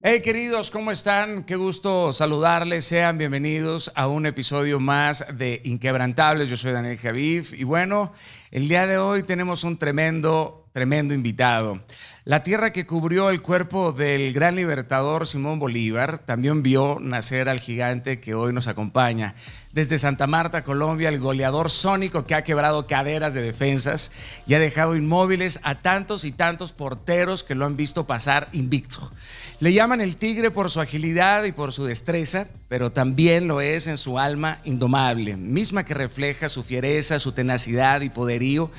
Hey queridos, ¿cómo están? Qué gusto saludarles. Sean bienvenidos a un episodio más de Inquebrantables. Yo soy Daniel Javif y bueno, el día de hoy tenemos un tremendo, tremendo invitado. La tierra que cubrió el cuerpo del gran libertador Simón Bolívar también vio nacer al gigante que hoy nos acompaña. Desde Santa Marta, Colombia, el goleador sónico que ha quebrado caderas de defensas y ha dejado inmóviles a tantos y tantos porteros que lo han visto pasar invicto. Le llaman el tigre por su agilidad y por su destreza, pero también lo es en su alma indomable, misma que refleja su fiereza, su tenacidad y poderío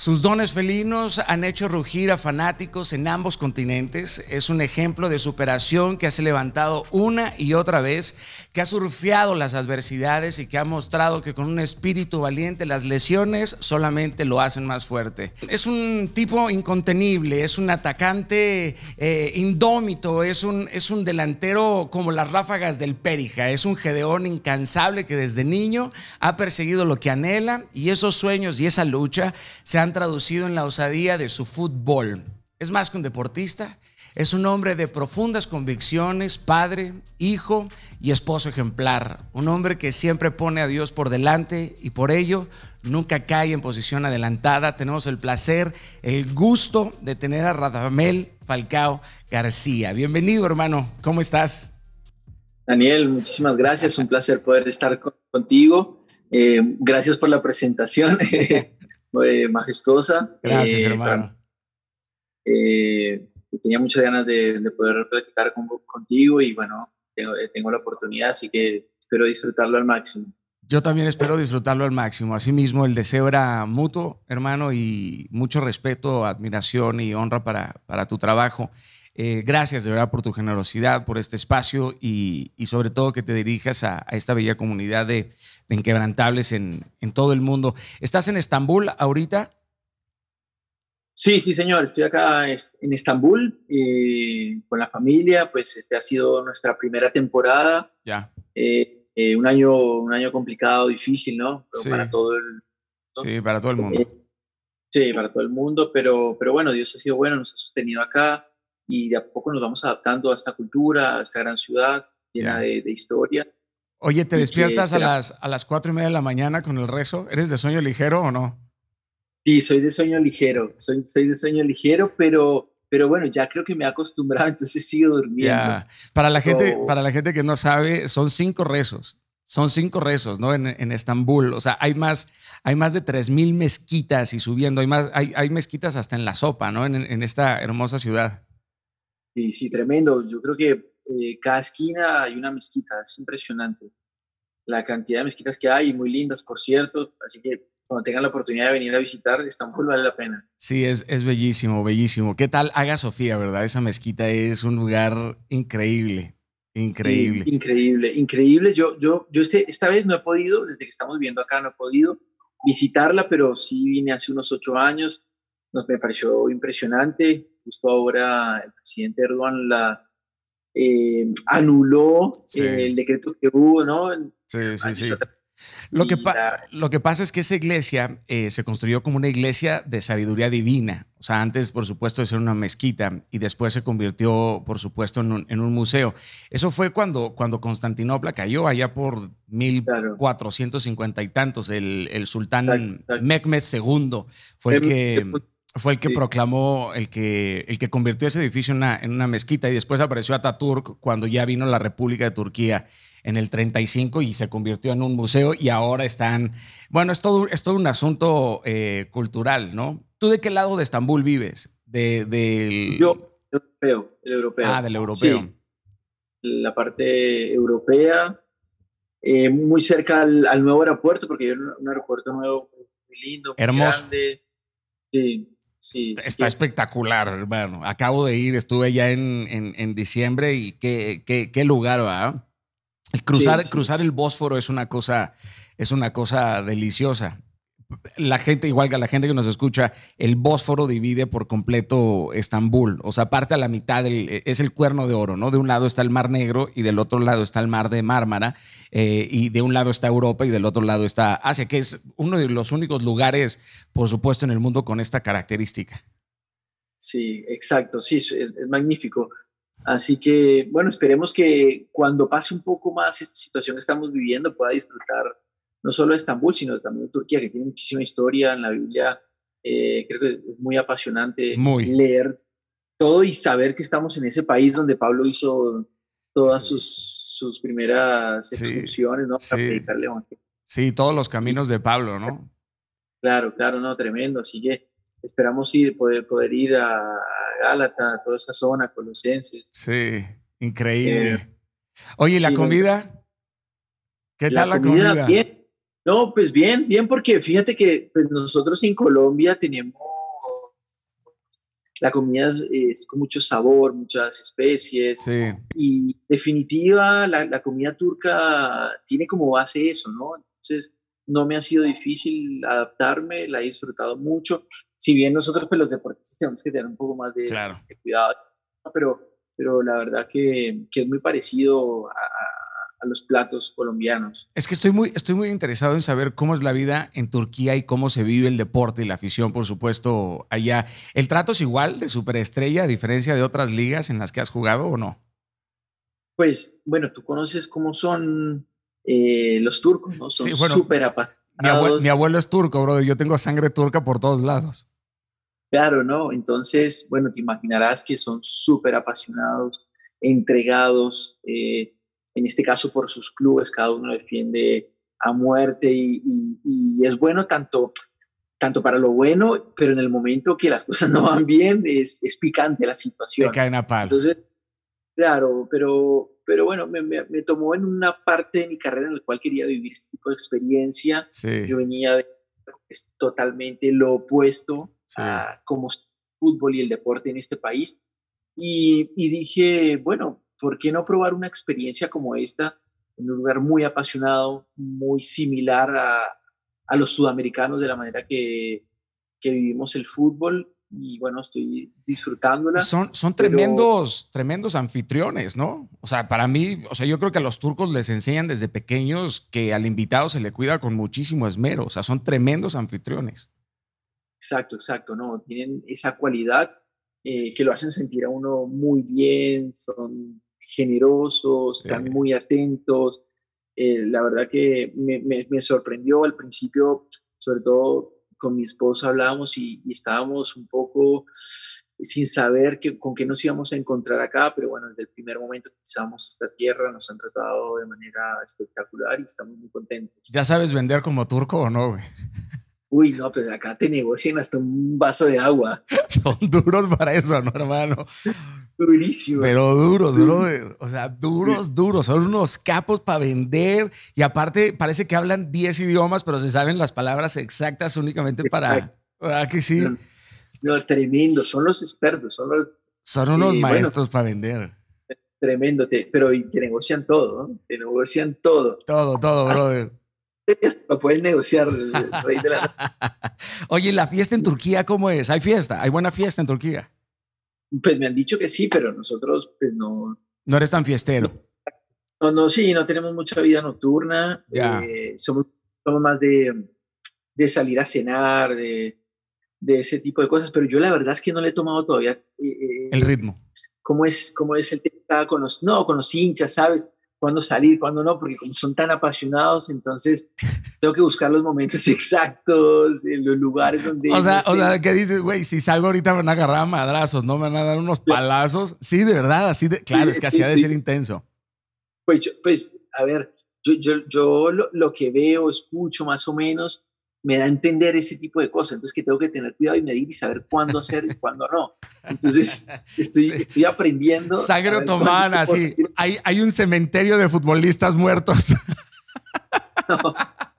sus dones felinos han hecho rugir a fanáticos en ambos continentes. Es un ejemplo de superación que se levantado una y otra vez, que ha surfeado las adversidades y que ha mostrado que con un espíritu valiente las lesiones solamente lo hacen más fuerte. Es un tipo incontenible, es un atacante eh, indómito, es un, es un delantero como las ráfagas del Périja, es un gedeón incansable que desde niño ha perseguido lo que anhela y esos sueños y esa lucha se han traducido en la osadía de su fútbol. Es más que un deportista, es un hombre de profundas convicciones, padre, hijo y esposo ejemplar. Un hombre que siempre pone a Dios por delante y por ello nunca cae en posición adelantada. Tenemos el placer, el gusto de tener a Radamel Falcao García. Bienvenido, hermano. ¿Cómo estás? Daniel, muchísimas gracias. Un placer poder estar contigo. Eh, gracias por la presentación. majestuosa. Gracias, eh, hermano. Eh, tenía muchas ganas de, poder platicar contigo y bueno, tengo, eh, tengo, la oportunidad, así que espero disfrutarlo al máximo. Yo también espero disfrutarlo al máximo. Asimismo, el deseo era mutuo, hermano, y mucho respeto, admiración y honra para, para tu trabajo. gracias de verdad por tu generosidad, por este espacio y, sobre todo que te dirijas a, a esta bella comunidad de, de inquebrantables en, en, todo el mundo. ¿Estás en Estambul ahorita? Sí, sí, señor. Estoy acá en Estambul eh, con la familia. Pues este ha sido nuestra primera temporada. Ya. Eh, eh, un, año, un año complicado, difícil, ¿no? sí. Para todo el Sí, para todo el mundo. sí, para todo el mundo. Pero, pero bueno, Dios ha sido bueno, nos ha sostenido acá y de a poco nos vamos adaptando a esta cultura, a esta gran ciudad llena de, de historia. Oye, ¿te despiertas a las, a las cuatro y media de la mañana con el rezo? ¿Eres de sueño ligero o no? Sí, soy de sueño ligero, soy, soy de sueño ligero, pero, pero bueno, ya creo que me he acostumbrado, entonces sigo durmiendo. Para, la gente, para la gente que no sabe, son cinco rezos. Son cinco rezos, ¿no? En, en Estambul. O sea, hay más, hay más de tres mil mezquitas y subiendo. Hay, más, hay, hay mezquitas hasta en la sopa, ¿no? En, en esta hermosa ciudad. Sí, sí, tremendo. Yo creo que eh, cada esquina hay una mezquita, es impresionante la cantidad de mezquitas que hay, muy lindas, por cierto, así que cuando tengan la oportunidad de venir a visitar, Estambul vale la pena. Sí, es, es bellísimo, bellísimo. ¿Qué tal Haga Sofía, verdad? Esa mezquita es un lugar increíble, increíble. increíble, increíble. Yo, yo, yo este, esta vez no he podido, desde que estamos viendo acá, no he podido visitarla, pero sí vine hace unos ocho años, nos, me pareció impresionante. Justo ahora el presidente Erdogan la, eh, anuló el decreto que hubo, ¿no? Sí, sí, sí. Lo que, lo que pasa es que esa iglesia eh, se construyó como una iglesia de sabiduría divina. O sea, antes, por supuesto, de ser una mezquita y después se convirtió, por supuesto, en un, en un museo. Eso fue cuando, cuando Constantinopla cayó, allá por 1450 y tantos. El, el sultán Mehmed II fue el que fue el que proclamó, el que, el que convirtió ese edificio en una, en una, mezquita y después apareció Ataturk cuando ya vino la República de Turquía en el 35 y se convirtió en un museo y ahora están, bueno, es todo, es todo un asunto eh, cultural, ¿no? ¿Tú de qué lado de Estambul vives? De, del... Yo, europeo, el europeo. Ah, del europeo. La parte europea, eh, muy cerca al, al, nuevo aeropuerto, porque hay un, un aeropuerto nuevo muy lindo, muy Hermoso. grande. Sí, Sí, Está sí. espectacular, hermano. Acabo de ir, estuve ya en, en, en diciembre y qué, qué, qué lugar, ¿verdad? El cruzar, sí, cruzar el Bósforo es una cosa, es una cosa deliciosa. La gente, igual que la gente que nos escucha, el Bósforo divide por completo Estambul. O sea, parte a la mitad, del, es el cuerno de oro, ¿no? De un lado está el Mar Negro y del otro lado está el Mar de Mármara. Eh, y de un lado está Europa y del otro lado está Asia, que es uno de los únicos lugares, por supuesto, en el mundo con esta característica. Sí, exacto. Sí, es, es magnífico. Así que, bueno, esperemos que cuando pase un poco más esta situación que estamos viviendo pueda disfrutar no solo Estambul, sino también Turquía, que tiene muchísima historia en la Biblia. Eh, creo que es muy apasionante leer todo y saber que estamos en ese país donde Pablo hizo todas sus, sus, primeras excursiones, ¿no? Para predicarle Sí, todos los caminos de Pablo, ¿no? Claro, claro, no, tremendo. Así que esperamos ir, poder, poder ir a Gálata, toda esa zona, Colosenses. Sí, increíble. Eh, Oye, ¿la comida? ¿Qué tal la comida? Bien. No, pues bien, bien, porque fíjate que pues, nosotros en Colombia tenemos la comida es con mucho sabor, muchas especies. Sí. Y definitiva, la, la, comida turca tiene como base eso, ¿no? Entonces, no me ha sido difícil adaptarme, la he disfrutado mucho. Si bien nosotros, pues los deportistas, tenemos que tener un poco más de, cuidado, pero, pero la verdad que, que es muy parecido a, a, los platos colombianos. Es que estoy muy, estoy muy interesado en saber cómo es la vida en Turquía y cómo se vive el deporte y la afición, por supuesto, allá. ¿El trato es igual de superestrella a diferencia de otras ligas en las que has jugado o no? Pues bueno, tú conoces cómo son eh, los turcos, ¿no? Son súper apasionados. Mi abuelo, es turco, bro. Yo tengo sangre turca por todos lados. Claro, ¿no? Entonces, bueno, te imaginarás que son súper apasionados, entregados, eh, en este caso por sus clubes, cada uno defiende a muerte y, es bueno tanto, tanto para lo bueno, pero en el momento que las cosas no van bien es, es picante la situación. Te caen a palo. Entonces, claro, pero, pero bueno, me, me, tomó en una parte de mi carrera en la cual quería vivir este tipo de experiencia. Yo venía de es totalmente lo opuesto a cómo fútbol y el deporte en este país. Y, y, dije, bueno, ¿por qué no probar una experiencia como esta en un lugar muy apasionado, muy similar a, a los sudamericanos de la manera que, que vivimos el fútbol? y bueno, estoy disfrutándola. Son, son tremendos, tremendos anfitriones, ¿no? O sea, para mí, o sea, yo creo que a los turcos les enseñan desde pequeños que al invitado se le cuida con muchísimo esmero, o sea, son tremendos anfitriones. Exacto, exacto, ¿no? Tienen esa cualidad eh, que lo hacen sentir a uno muy bien, son generosos, están muy atentos. Eh, la verdad que me, me, me sorprendió al principio, sobre todo con mi esposa hablábamos y, estábamos un poco sin saber que, con qué nos íbamos a encontrar acá, pero bueno, desde el primer momento que pisamos esta tierra nos han tratado de manera espectacular y estamos muy contentos. ¿Ya sabes vender como turco o no, güey? Uy, no, pero acá te negocian hasta un vaso de agua. Son duros para eso, ¿no, hermano? Durísimo. Pero duros, brother. O sea, duros, duros. Son unos capos para vender. Y aparte, parece que hablan 10 idiomas, pero se saben las palabras exactas únicamente para. ¿Verdad que sí? No, tremendo. Son los expertos. Son, los, son unos maestros para vender. Tremendo. pero te negocian todo, ¿no? Te negocian todo. Todo, todo, brother lo puedes negociar. Oye, ¿la fiesta en Turquía cómo es? ¿Hay fiesta? ¿Hay buena fiesta en Turquía? Pues me han dicho que sí, pero nosotros pues no... No eres tan fiestero. No, no, sí, no tenemos mucha vida nocturna. Eh, somos, somos, más de, de, salir a cenar, de, de, ese tipo de cosas, pero yo la verdad es que no le he tomado todavía... Eh, eh, el ritmo. ¿Cómo es, cómo es el tema con los... No, con los hinchas, ¿sabes? Cuándo salir, cuándo no, porque como son tan apasionados, entonces tengo que buscar los momentos exactos, en los lugares donde... O sea, o sea ¿qué dices, güey? Si salgo ahorita me van a agarrar a madrazos, ¿no? Me van a dar unos palazos. Sí, de verdad, así de... Claro, es que así ha de ser intenso. Pues, pues a ver, yo, yo, yo lo, lo, que veo, escucho más o menos, me da a entender ese tipo de cosas. Entonces que tengo que tener cuidado y medir y saber cuándo hacer y cuándo no. Entonces estoy, estoy aprendiendo. Sangre otomana, sí. Hay, hay un cementerio de futbolistas muertos.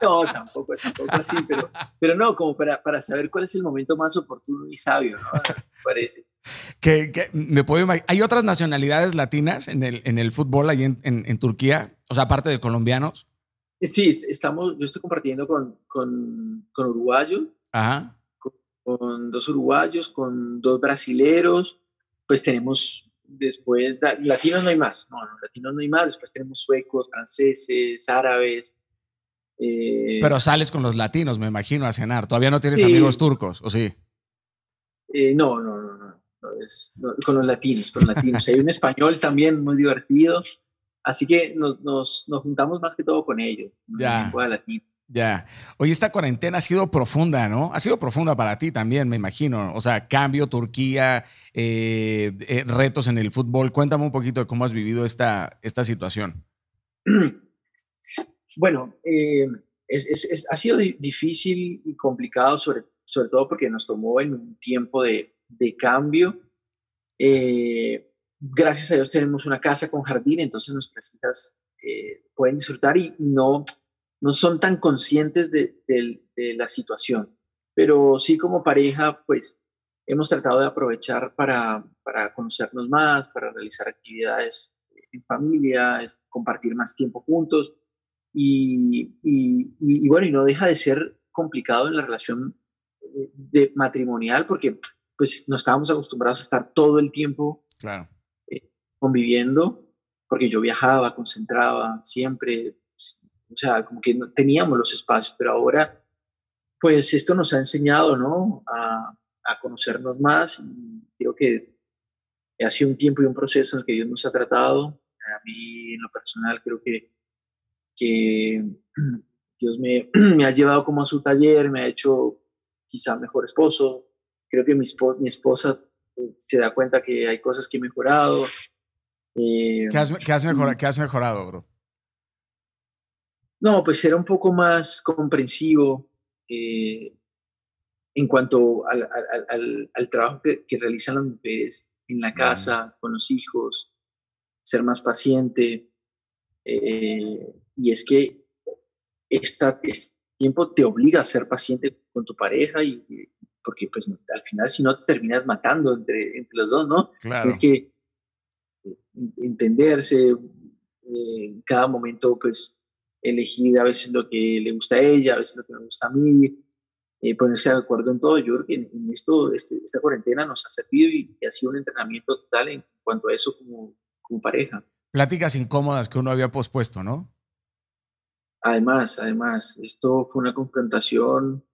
No, tampoco, tampoco así, pero, pero no, como para, para saber cuál es el momento más oportuno y sabio, ¿no? Me parece. Que, que, me puedo ¿Hay otras nacionalidades latinas en el, en el fútbol ahí en, en, en Turquía? O sea, aparte de colombianos. Sí, estamos, yo estoy compartiendo con, con, con uruguayos, Con, dos uruguayos, con dos brasileros, pues tenemos después, latinos no hay más, no, no, latinos no hay más, después tenemos suecos, franceses, árabes. Eh, Pero sales con los latinos, me imagino, a cenar. ¿Todavía no tienes amigos turcos, o sí? Eh, no, no, no, no, pues, con los latinos, con los latinos. Hay un español también muy divertido, así que nos, nos, nos juntamos más que todo con ellos. Ya. Ya. Oye, esta cuarentena ha sido profunda, ¿no? Ha sido profunda para ti también, me imagino. O sea, cambio, Turquía, eh, eh, retos en el fútbol. Cuéntame un poquito de cómo has vivido esta, esta situación. Bueno, eh, es, ha sido difícil y complicado, sobre, sobre todo porque nos tomó en un tiempo de, de cambio. Gracias a Dios tenemos una casa con jardín, entonces nuestras hijas pueden disfrutar y no no son tan conscientes de, la situación. Pero sí como pareja, pues hemos tratado de aprovechar para, conocernos más, para realizar actividades en familia, compartir más tiempo juntos. Y, bueno, y no deja de ser complicado en la relación eh, de, matrimonial porque pues no estábamos acostumbrados a estar todo el tiempo claro. Conviviendo, porque yo viajaba, concentraba siempre, o sea, como que no teníamos los espacios, pero ahora, pues esto nos ha enseñado, ¿no? A, a conocernos más y creo que ha sido un tiempo y un proceso en el que Dios nos ha tratado. A mí, en lo personal, creo que, que Dios me, me ha llevado como a su taller, me ha hecho quizá mejor esposo. Creo que mi, mi esposa eh, se da cuenta que hay cosas que he mejorado. Eh, ¿Qué, has, qué, has mejorado, ¿Qué has mejorado, bro? No, pues era un poco más comprensivo eh, en cuanto al, trabajo que, realizan las mujeres en la casa, con los hijos, ser más paciente. Eh, y es que esta, este tiempo te obliga a ser paciente con tu pareja y, porque pues al final si no te terminas matando entre, entre los dos, ¿no? Claro. Es que entenderse, en cada momento pues elegir a veces lo que le gusta a ella, a veces lo que me gusta a mí, eh, ponerse de acuerdo en todo. Yo creo que en, esto, este, esta cuarentena nos ha servido y, ha sido un entrenamiento total en cuanto a eso como, como pareja. Pláticas incómodas que uno había pospuesto, ¿no? Además, además, esto fue una confrontación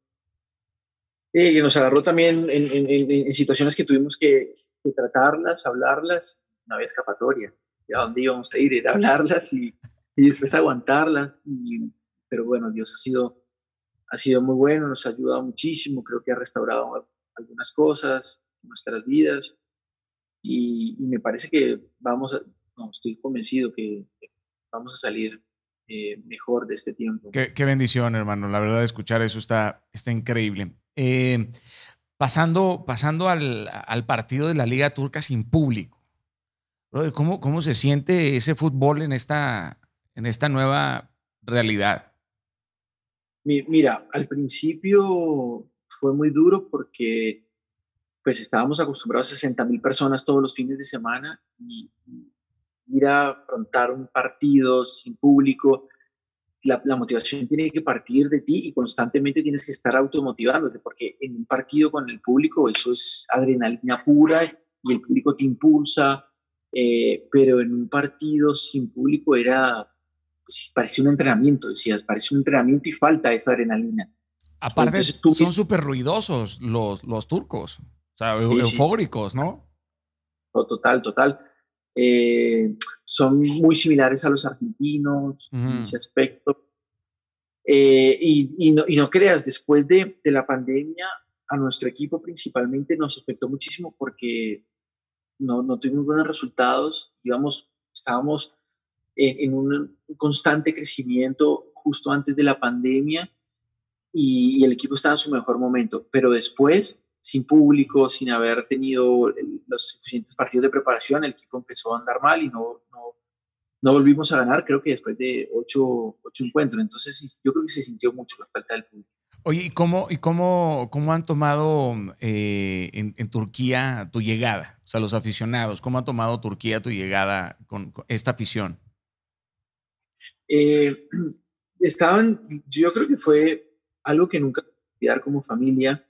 eh, que nos agarró también en, en, situaciones que tuvimos que, que, tratarlas, hablarlas, una vez escapatoria. ¿A dónde íbamos a ir? Era hablarlas y, y después aguantarla. pero bueno, Dios ha sido, ha sido muy bueno, nos ha ayudado muchísimo, creo que ha restaurado algunas cosas nuestras vidas y, me parece que vamos a, no, estoy convencido que vamos a salir eh, mejor de este tiempo. Qué, bendición, hermano. La verdad, escuchar eso está, está increíble. Eh, pasando pasando al, al, partido de la Liga Turca sin público. ¿Cómo, ¿Cómo se siente ese fútbol en esta, en esta nueva realidad? Mira, al principio fue muy duro porque pues estábamos acostumbrados a 60 mil personas todos los fines de semana y ir a afrontar un partido sin público, la, la, motivación tiene que partir de ti y constantemente tienes que estar automotivándote porque en un partido con el público eso es adrenalina pura y el público te impulsa, eh, pero en un partido sin público era pues, parecía un entrenamiento, decías, parece un entrenamiento y falta esa adrenalina. Aparte, son súper ruidosos los, los turcos, o sea, eufóricos, ¿no? total, total. Eh, son muy similares a los argentinos en ese aspecto. Eh, y, y, no, y, no, creas, después de, de, la pandemia, a nuestro equipo principalmente nos afectó muchísimo porque no, no tuvimos buenos resultados, íbamos, estábamos en, un constante crecimiento justo antes de la pandemia y, el equipo estaba en su mejor momento, pero después, sin público, sin haber tenido los suficientes partidos de preparación, el equipo empezó a andar mal y no, no, no volvimos a ganar, creo que después de ocho, ocho encuentros. Entonces, yo creo que se sintió mucho la falta del público. Oye, ¿y cómo, y cómo, cómo han tomado eh, en, Turquía tu llegada? O sea, los aficionados, ¿cómo ha tomado Turquía tu llegada con esta afición? Eh, estaban, yo creo que fue algo que nunca olvidar como familia.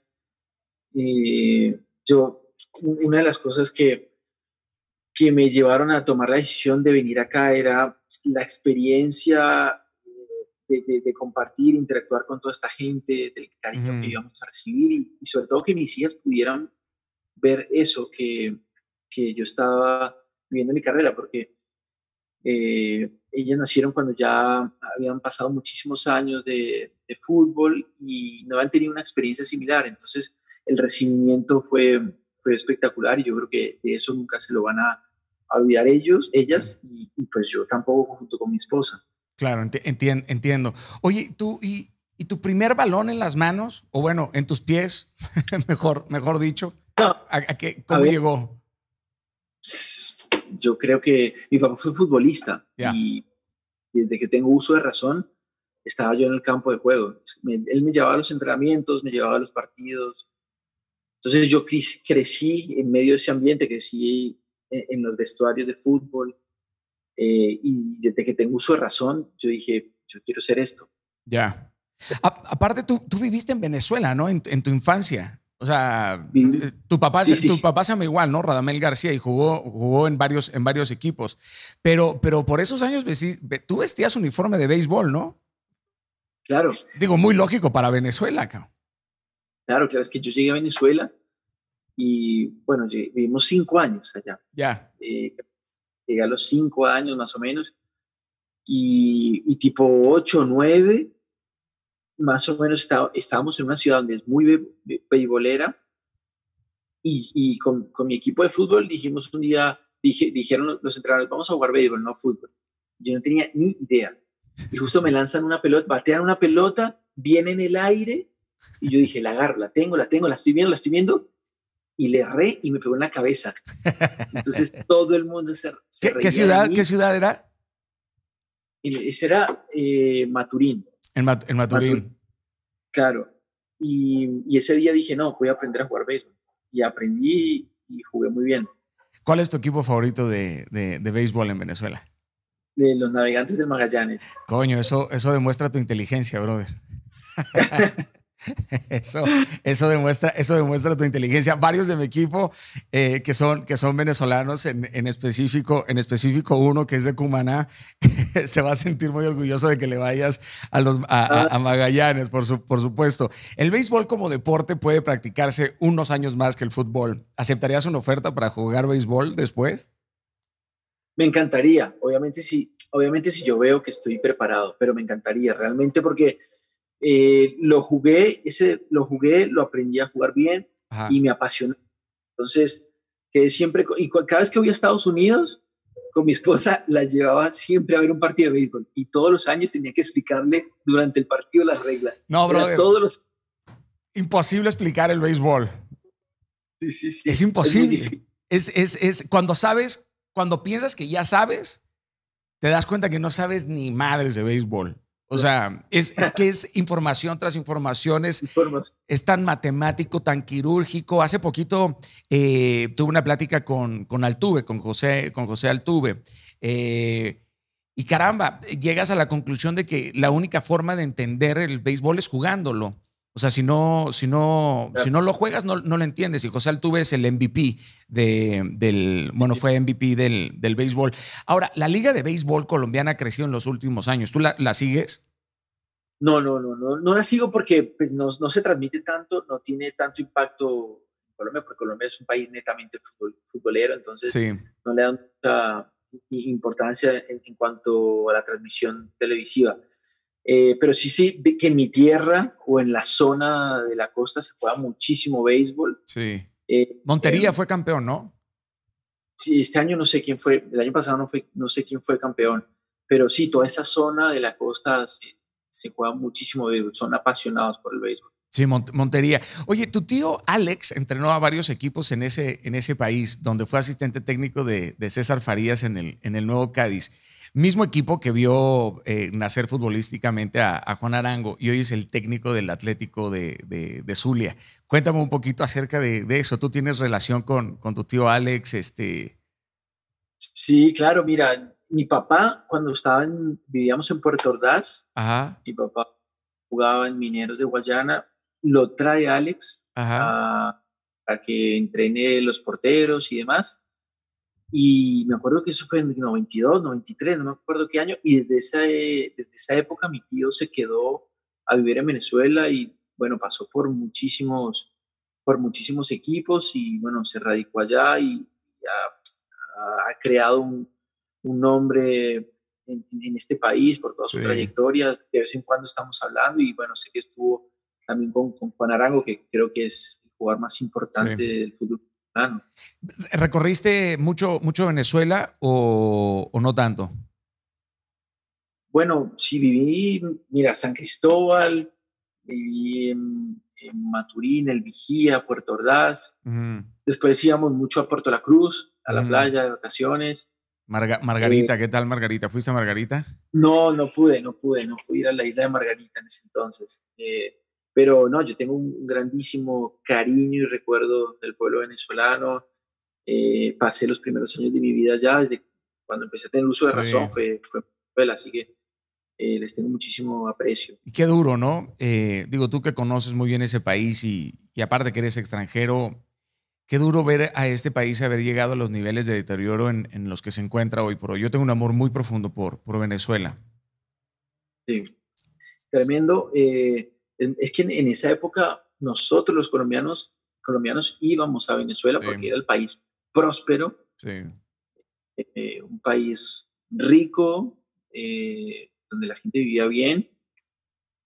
Eh, yo, una de las cosas que, que me llevaron a tomar la decisión de venir acá era la experiencia de, de, compartir, interactuar con toda esta gente, del cariño que íbamos a recibir y, sobre todo que mis hijas pudieran ver eso, que, que yo estaba viviendo mi carrera, porque eh, ellas nacieron cuando ya habían pasado muchísimos años de, fútbol y no habían tenido una experiencia similar. Entonces, el recibimiento fue, fue espectacular y yo creo que de eso nunca se lo van a, olvidar ellos, ellas y, pues yo tampoco junto con mi esposa. Claro, entiendo. Oye, tú, y, y, tu primer balón en las manos, o bueno, en tus pies, mejor, mejor dicho, ¿a, qué, ¿cómo llegó? Yo creo que mi papá fue futbolista y desde que tengo uso de razón, estaba yo en el campo de juego. él me llevaba a los entrenamientos, me llevaba a los partidos. Entonces yo crecí en medio de ese ambiente, crecí en los vestuarios de fútbol eh, y desde que tengo uso de razón, yo dije, yo quiero ser esto. Ya. aparte, tú, tú, viviste en Venezuela, ¿no? En, tu infancia. O sea, tu papá, tu papá se llama igual, ¿no? Radamel García y jugó, jugó en, varios, en varios equipos. Pero, pero por esos años tú vestías uniforme de béisbol, ¿no? Claro. Digo, muy lógico para Venezuela, Claro, claro, es que yo llegué a Venezuela y bueno, vivimos cinco años allá. Ya. Eh, llegué a los cinco años más o menos y, y tipo ocho o nueve, más o menos estábamos en una ciudad donde es muy beisbolera y, y con, con, mi equipo de fútbol dijimos un día, dije, dijeron los entrenadores, vamos a jugar béisbol, no fútbol. Yo no tenía ni idea. Y justo me lanzan una pelota, batean una pelota, viene en el aire y yo dije, la agarro, la tengo, la tengo, la estoy viendo, la estoy viendo y le erré y me pegó en la cabeza. Entonces todo el mundo se, ¿Qué, ciudad, ¿Qué ciudad era? ese era eh, Maturín. En, Maturín. Claro. Y, ese día dije, no, voy a aprender a jugar béisbol. Y aprendí y jugué muy bien. ¿Cuál es tu equipo favorito de, de, de béisbol en Venezuela? De los navegantes del Magallanes. Coño, eso, eso demuestra tu inteligencia, brother. Eso, eso, demuestra, eso demuestra tu inteligencia. Varios de mi equipo eh, que, son, que son venezolanos, en, en, específico, en específico uno que es de Cumaná, se va a sentir muy orgulloso de que le vayas a, los, a. Magallanes, por, su, por supuesto. El béisbol como deporte puede practicarse unos años más que el fútbol. ¿Aceptarías una oferta para jugar béisbol después? Me encantaría, obviamente si, obviamente si yo veo que estoy preparado, pero me encantaría realmente porque eh, lo jugué, ese, lo jugué, lo aprendí a jugar bien y me apasionó. Entonces, que siempre, y cada vez que voy a Estados Unidos, con mi esposa la llevaba siempre a ver un partido de béisbol y todos los años tenía que explicarle durante el partido las reglas. No, bro. Todos los... Imposible explicar el béisbol. Sí, sí, sí. Es imposible. Es, es, es, cuando sabes, cuando piensas que ya sabes, te das cuenta que no sabes ni madres de béisbol. O sea, es, que es información tras información, es, tan matemático, tan quirúrgico. Hace poquito eh, tuve una plática con, con Altuve, con José, con José Altuve. Eh, y caramba, llegas a la conclusión de que la única forma de entender el béisbol es jugándolo. O sea, si no, si no, si no lo juegas, no, no lo entiendes. Y José Altuve es el MVP de, del, bueno, fue MVP del, del, béisbol. Ahora, la liga de béisbol colombiana ha crecido en los últimos años. ¿Tú la, la sigues? No, no, no, no, no la sigo porque pues, no, no, se transmite tanto, no tiene tanto impacto en Colombia, porque Colombia es un país netamente futbolero, entonces no le dan mucha importancia en, en cuanto a la transmisión televisiva. Eh, pero sí, sí, que en mi tierra o en la zona de la costa se juega muchísimo béisbol. Sí. Eh, Montería eh, fue campeón, ¿no? Sí, este año no sé quién fue, el año pasado no, fue, no sé quién fue campeón, pero sí, toda esa zona de la costa se, se juega muchísimo béisbol, son apasionados por el béisbol. Sí, Montería. Oye, tu tío Alex entrenó a varios equipos en ese, en ese país, donde fue asistente técnico de, de César Farías en el, en el Nuevo Cádiz. Mismo equipo que vio eh, nacer futbolísticamente a, Juan Arango y hoy es el técnico del Atlético de, de, Zulia. Cuéntame un poquito acerca de, eso. ¿Tú tienes relación con, con, tu tío Alex? Este... Sí, claro. Mira, mi papá, cuando estaba vivíamos en Puerto Ordaz, mi papá jugaba en Mineros de Guayana, lo trae Alex a, a que entrene los porteros y demás y me acuerdo que eso fue en 92, 93, no me acuerdo qué año. Y desde esa, desde esa época mi tío se quedó a vivir en Venezuela y bueno, pasó por muchísimos, por muchísimos equipos y bueno, se radicó allá y, ha, creado un, nombre en, este país por toda su trayectoria. De vez en cuando estamos hablando y bueno, sé que estuvo también con, Juan Arango, que creo que es el jugador más importante del fútbol mexicano. ¿Recorriste mucho, mucho Venezuela o, o no tanto? Bueno, sí viví, mira, San Cristóbal, viví en, Maturín, El Vigía, Puerto Ordaz. Después íbamos mucho a Puerto La Cruz, a la playa de vacaciones. Margarita, eh, ¿qué tal Margarita? ¿Fuiste a Margarita? No, no pude, no pude, no pude ir a la isla de Margarita en ese entonces. Eh, pero no, yo tengo un grandísimo cariño y recuerdo del pueblo venezolano. Eh, pasé los primeros años de mi vida allá, desde cuando empecé a tener uso de razón, fue, fue así que eh, les tengo muchísimo aprecio. Y qué duro, ¿no? Eh, digo, tú que conoces muy bien ese país y, aparte que eres extranjero, qué duro ver a este país haber llegado a los niveles de deterioro en, los que se encuentra hoy por hoy. Yo tengo un amor muy profundo por, por Venezuela. Sí, tremendo. Eh, es que en, esa época nosotros los colombianos, colombianos íbamos a Venezuela porque era el país próspero, sí. un país rico, donde la gente vivía bien.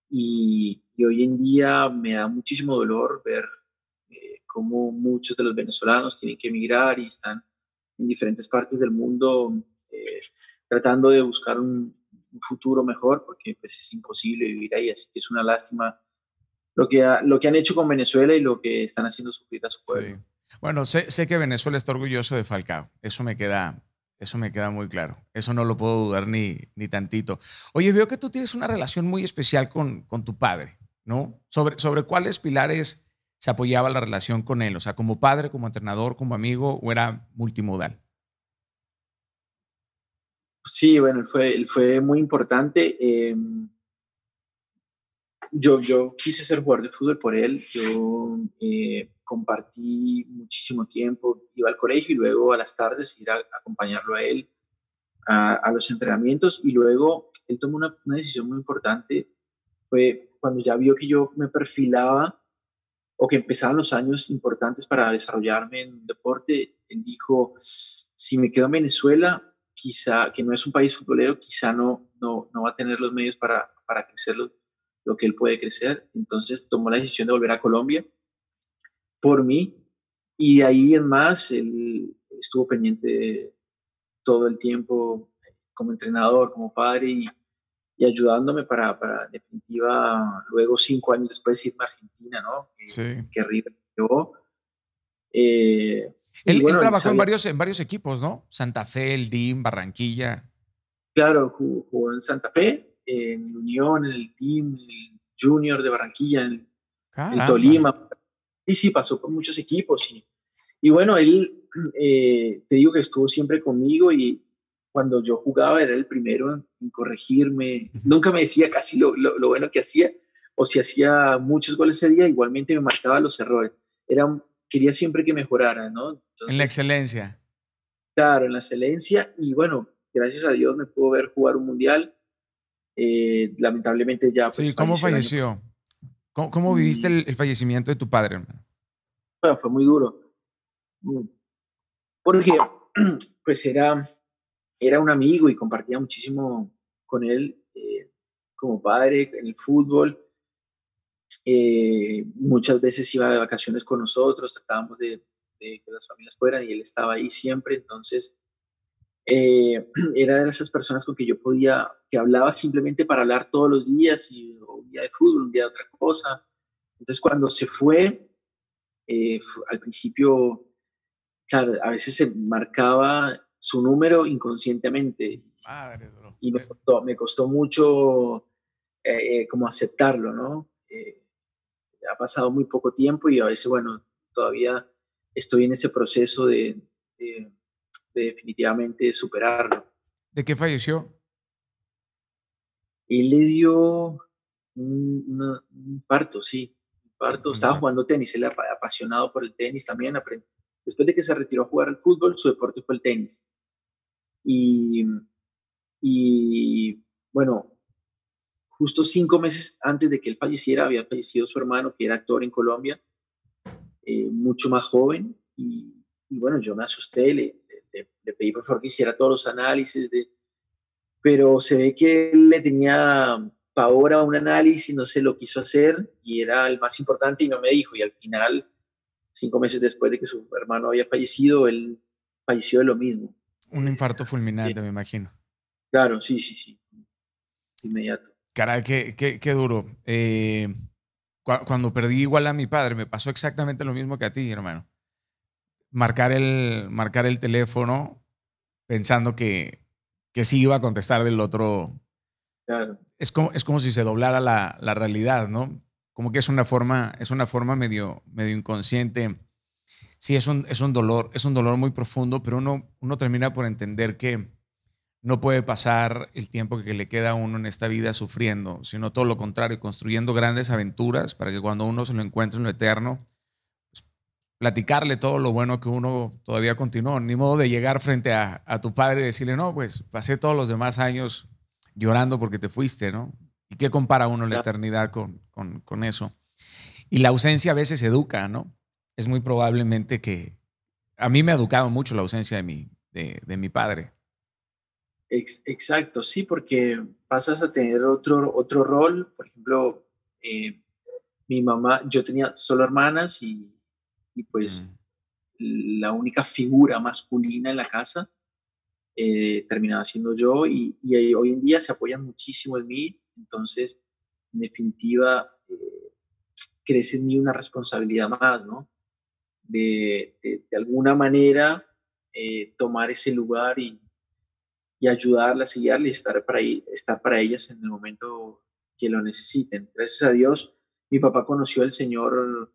Y, hoy en día me da muchísimo dolor ver eh, cómo muchos de los venezolanos tienen que emigrar y están en diferentes partes del mundo eh, tratando de buscar un, futuro mejor porque pues, es imposible vivir ahí, así que es una lástima lo que, lo que han hecho con Venezuela y lo que están haciendo sufrir a su pueblo. Bueno, sé, sé, que Venezuela está orgulloso de Falcao, eso me queda, eso me queda muy claro. Eso no lo puedo dudar ni, ni tantito. Oye, veo que tú tienes una relación muy especial con, con tu padre, ¿no? Sobre, sobre cuáles pilares se apoyaba la relación con él, o sea, como padre, como entrenador, como amigo, o era multimodal. Sí, bueno, él fue, él fue muy importante. Em, yo, yo quise ser jugador de fútbol por él. Yo eh, compartí muchísimo tiempo, iba al colegio y luego a las tardes ir a, acompañarlo a él a, los entrenamientos y luego él tomó una, decisión muy importante, fue cuando ya vio que yo me perfilaba o que empezaban los años importantes para desarrollarme en deporte, él dijo, si me quedo en Venezuela, quizá, que no es un país futbolero, quizá no, no, no va a tener los medios para, para crecer lo, lo que él puede crecer. Entonces tomó la decisión de volver a Colombia por mí y de ahí en más él estuvo pendiente todo el tiempo como entrenador, como padre y, ayudándome para, para, definitiva, luego cinco años después irme a Argentina, ¿no? Sí. Que arriba llegó. Eh, él, trabajó en, varios, en varios equipos, ¿no? Santa Fe, el DIM, Barranquilla. Claro, jugó, en Santa Fe, en Unión, en el DIM, en el Junior de Barranquilla, en, en Tolima, Sí, sí, pasó por muchos equipos y, y bueno, él, eh, te digo que estuvo siempre conmigo y cuando yo jugaba era el primero en, corregirme. Nunca me decía casi lo, lo, bueno que hacía o si hacía muchos goles ese día, igualmente me marcaba los errores. Era, quería siempre que mejorara, ¿no? en la excelencia. Claro, en la excelencia y bueno, gracias a Dios me pudo ver jugar un mundial. Eh, lamentablemente ya... Pues, sí, ¿cómo falleció? ¿Cómo, viviste el, fallecimiento de tu padre, hermano? Bueno, fue muy duro. Mm. Porque, pues era, era un amigo y compartía muchísimo con él eh, como padre en el fútbol. Eh, muchas veces iba de vacaciones con nosotros, tratábamos de, que las familias fueran y él estaba ahí siempre. Entonces, eh, era de esas personas con que yo podía, que hablaba simplemente para hablar todos los días y un día de fútbol, un día de otra cosa. Entonces cuando se fue, eh, al principio, claro, a veces se marcaba su número inconscientemente. y me costó, me costó mucho eh, como aceptarlo, ¿no? Eh, ha pasado muy poco tiempo y a veces, bueno, todavía estoy en ese proceso de, de definitivamente superarlo. ¿De qué falleció? Él le dio un, parto, sí, un parto. Estaba jugando tenis, él era apasionado por el tenis también. Después de que se retiró a jugar al fútbol, su deporte fue el tenis. Y, y bueno, justo cinco meses antes de que él falleciera, había fallecido su hermano, que era actor en Colombia, eh, mucho más joven, y, bueno, yo me asusté, le, le, pedí por favor que hiciera todos los análisis, de, pero se ve que él le tenía pavor a un análisis, no se lo quiso hacer y era el más importante y no me dijo. Y al final, cinco meses después de que su hermano había fallecido, él falleció de lo mismo. Un infarto fulminante, me imagino. Claro, sí, sí, sí. Inmediato. Caray, qué, qué, duro. Eh, cuando perdí igual a mi padre, me pasó exactamente lo mismo que a ti, hermano. Marcar el, marcar el teléfono pensando que, que sí iba a contestar del otro. Claro. Es como, es como si se doblara la, la realidad, ¿no? Como que es una forma, es una forma medio, medio inconsciente. Sí, es un, es un dolor, es un dolor muy profundo, pero uno, uno termina por entender que, no puede pasar el tiempo que le queda a uno en esta vida sufriendo, sino todo lo contrario, construyendo grandes aventuras para que cuando uno se lo encuentre en lo eterno, pues, platicarle todo lo bueno que uno todavía continuó. Ni modo de llegar frente a, tu padre y decirle, no, pues pasé todos los demás años llorando porque te fuiste, ¿no? ¿Y qué compara uno la eternidad con, con, eso? Y la ausencia a veces educa, ¿no? Es muy probablemente que a mí me ha educado mucho la ausencia de mi, de mi padre exacto, sí, porque pasas a tener otro, otro rol. Por ejemplo, eh, mi mamá, yo tenía solo hermanas y, pues mm. la única figura masculina en la casa eh, terminaba siendo yo y, hoy en día se apoyan muchísimo en mí. Entonces, en definitiva, eh, crece en mí una responsabilidad más, ¿no? De, de, de alguna manera tomar ese lugar y, y ayudarlas y guiarlas y estar para, estar para ellas en el momento que lo necesiten. Gracias a Dios, mi papá conoció al Señor,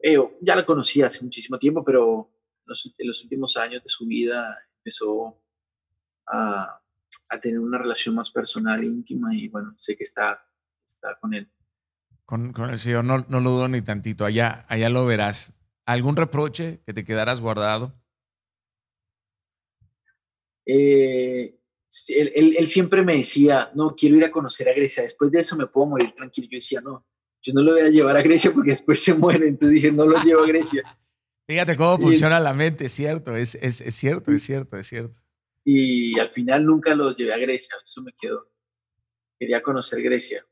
eh, ya lo conocía hace muchísimo tiempo, pero en los últimos años de su vida empezó a, a, tener una relación más personal íntima y bueno, sé que está, está con él. Con, con el Señor no, no, lo dudo ni tantito, allá, allá lo verás. ¿Algún reproche que te quedaras guardado? Eh, él, siempre me decía, no, quiero ir a conocer a Grecia, después de eso me puedo morir tranquilo. Yo decía, no, yo no lo voy a llevar a Grecia porque después se muere, entonces dije, no lo llevo a Grecia. Fíjate cómo funciona la mente, cierto, es, es, es, cierto, es cierto, es cierto. Y al final nunca los llevé a Grecia, eso me quedó. Quería conocer Grecia.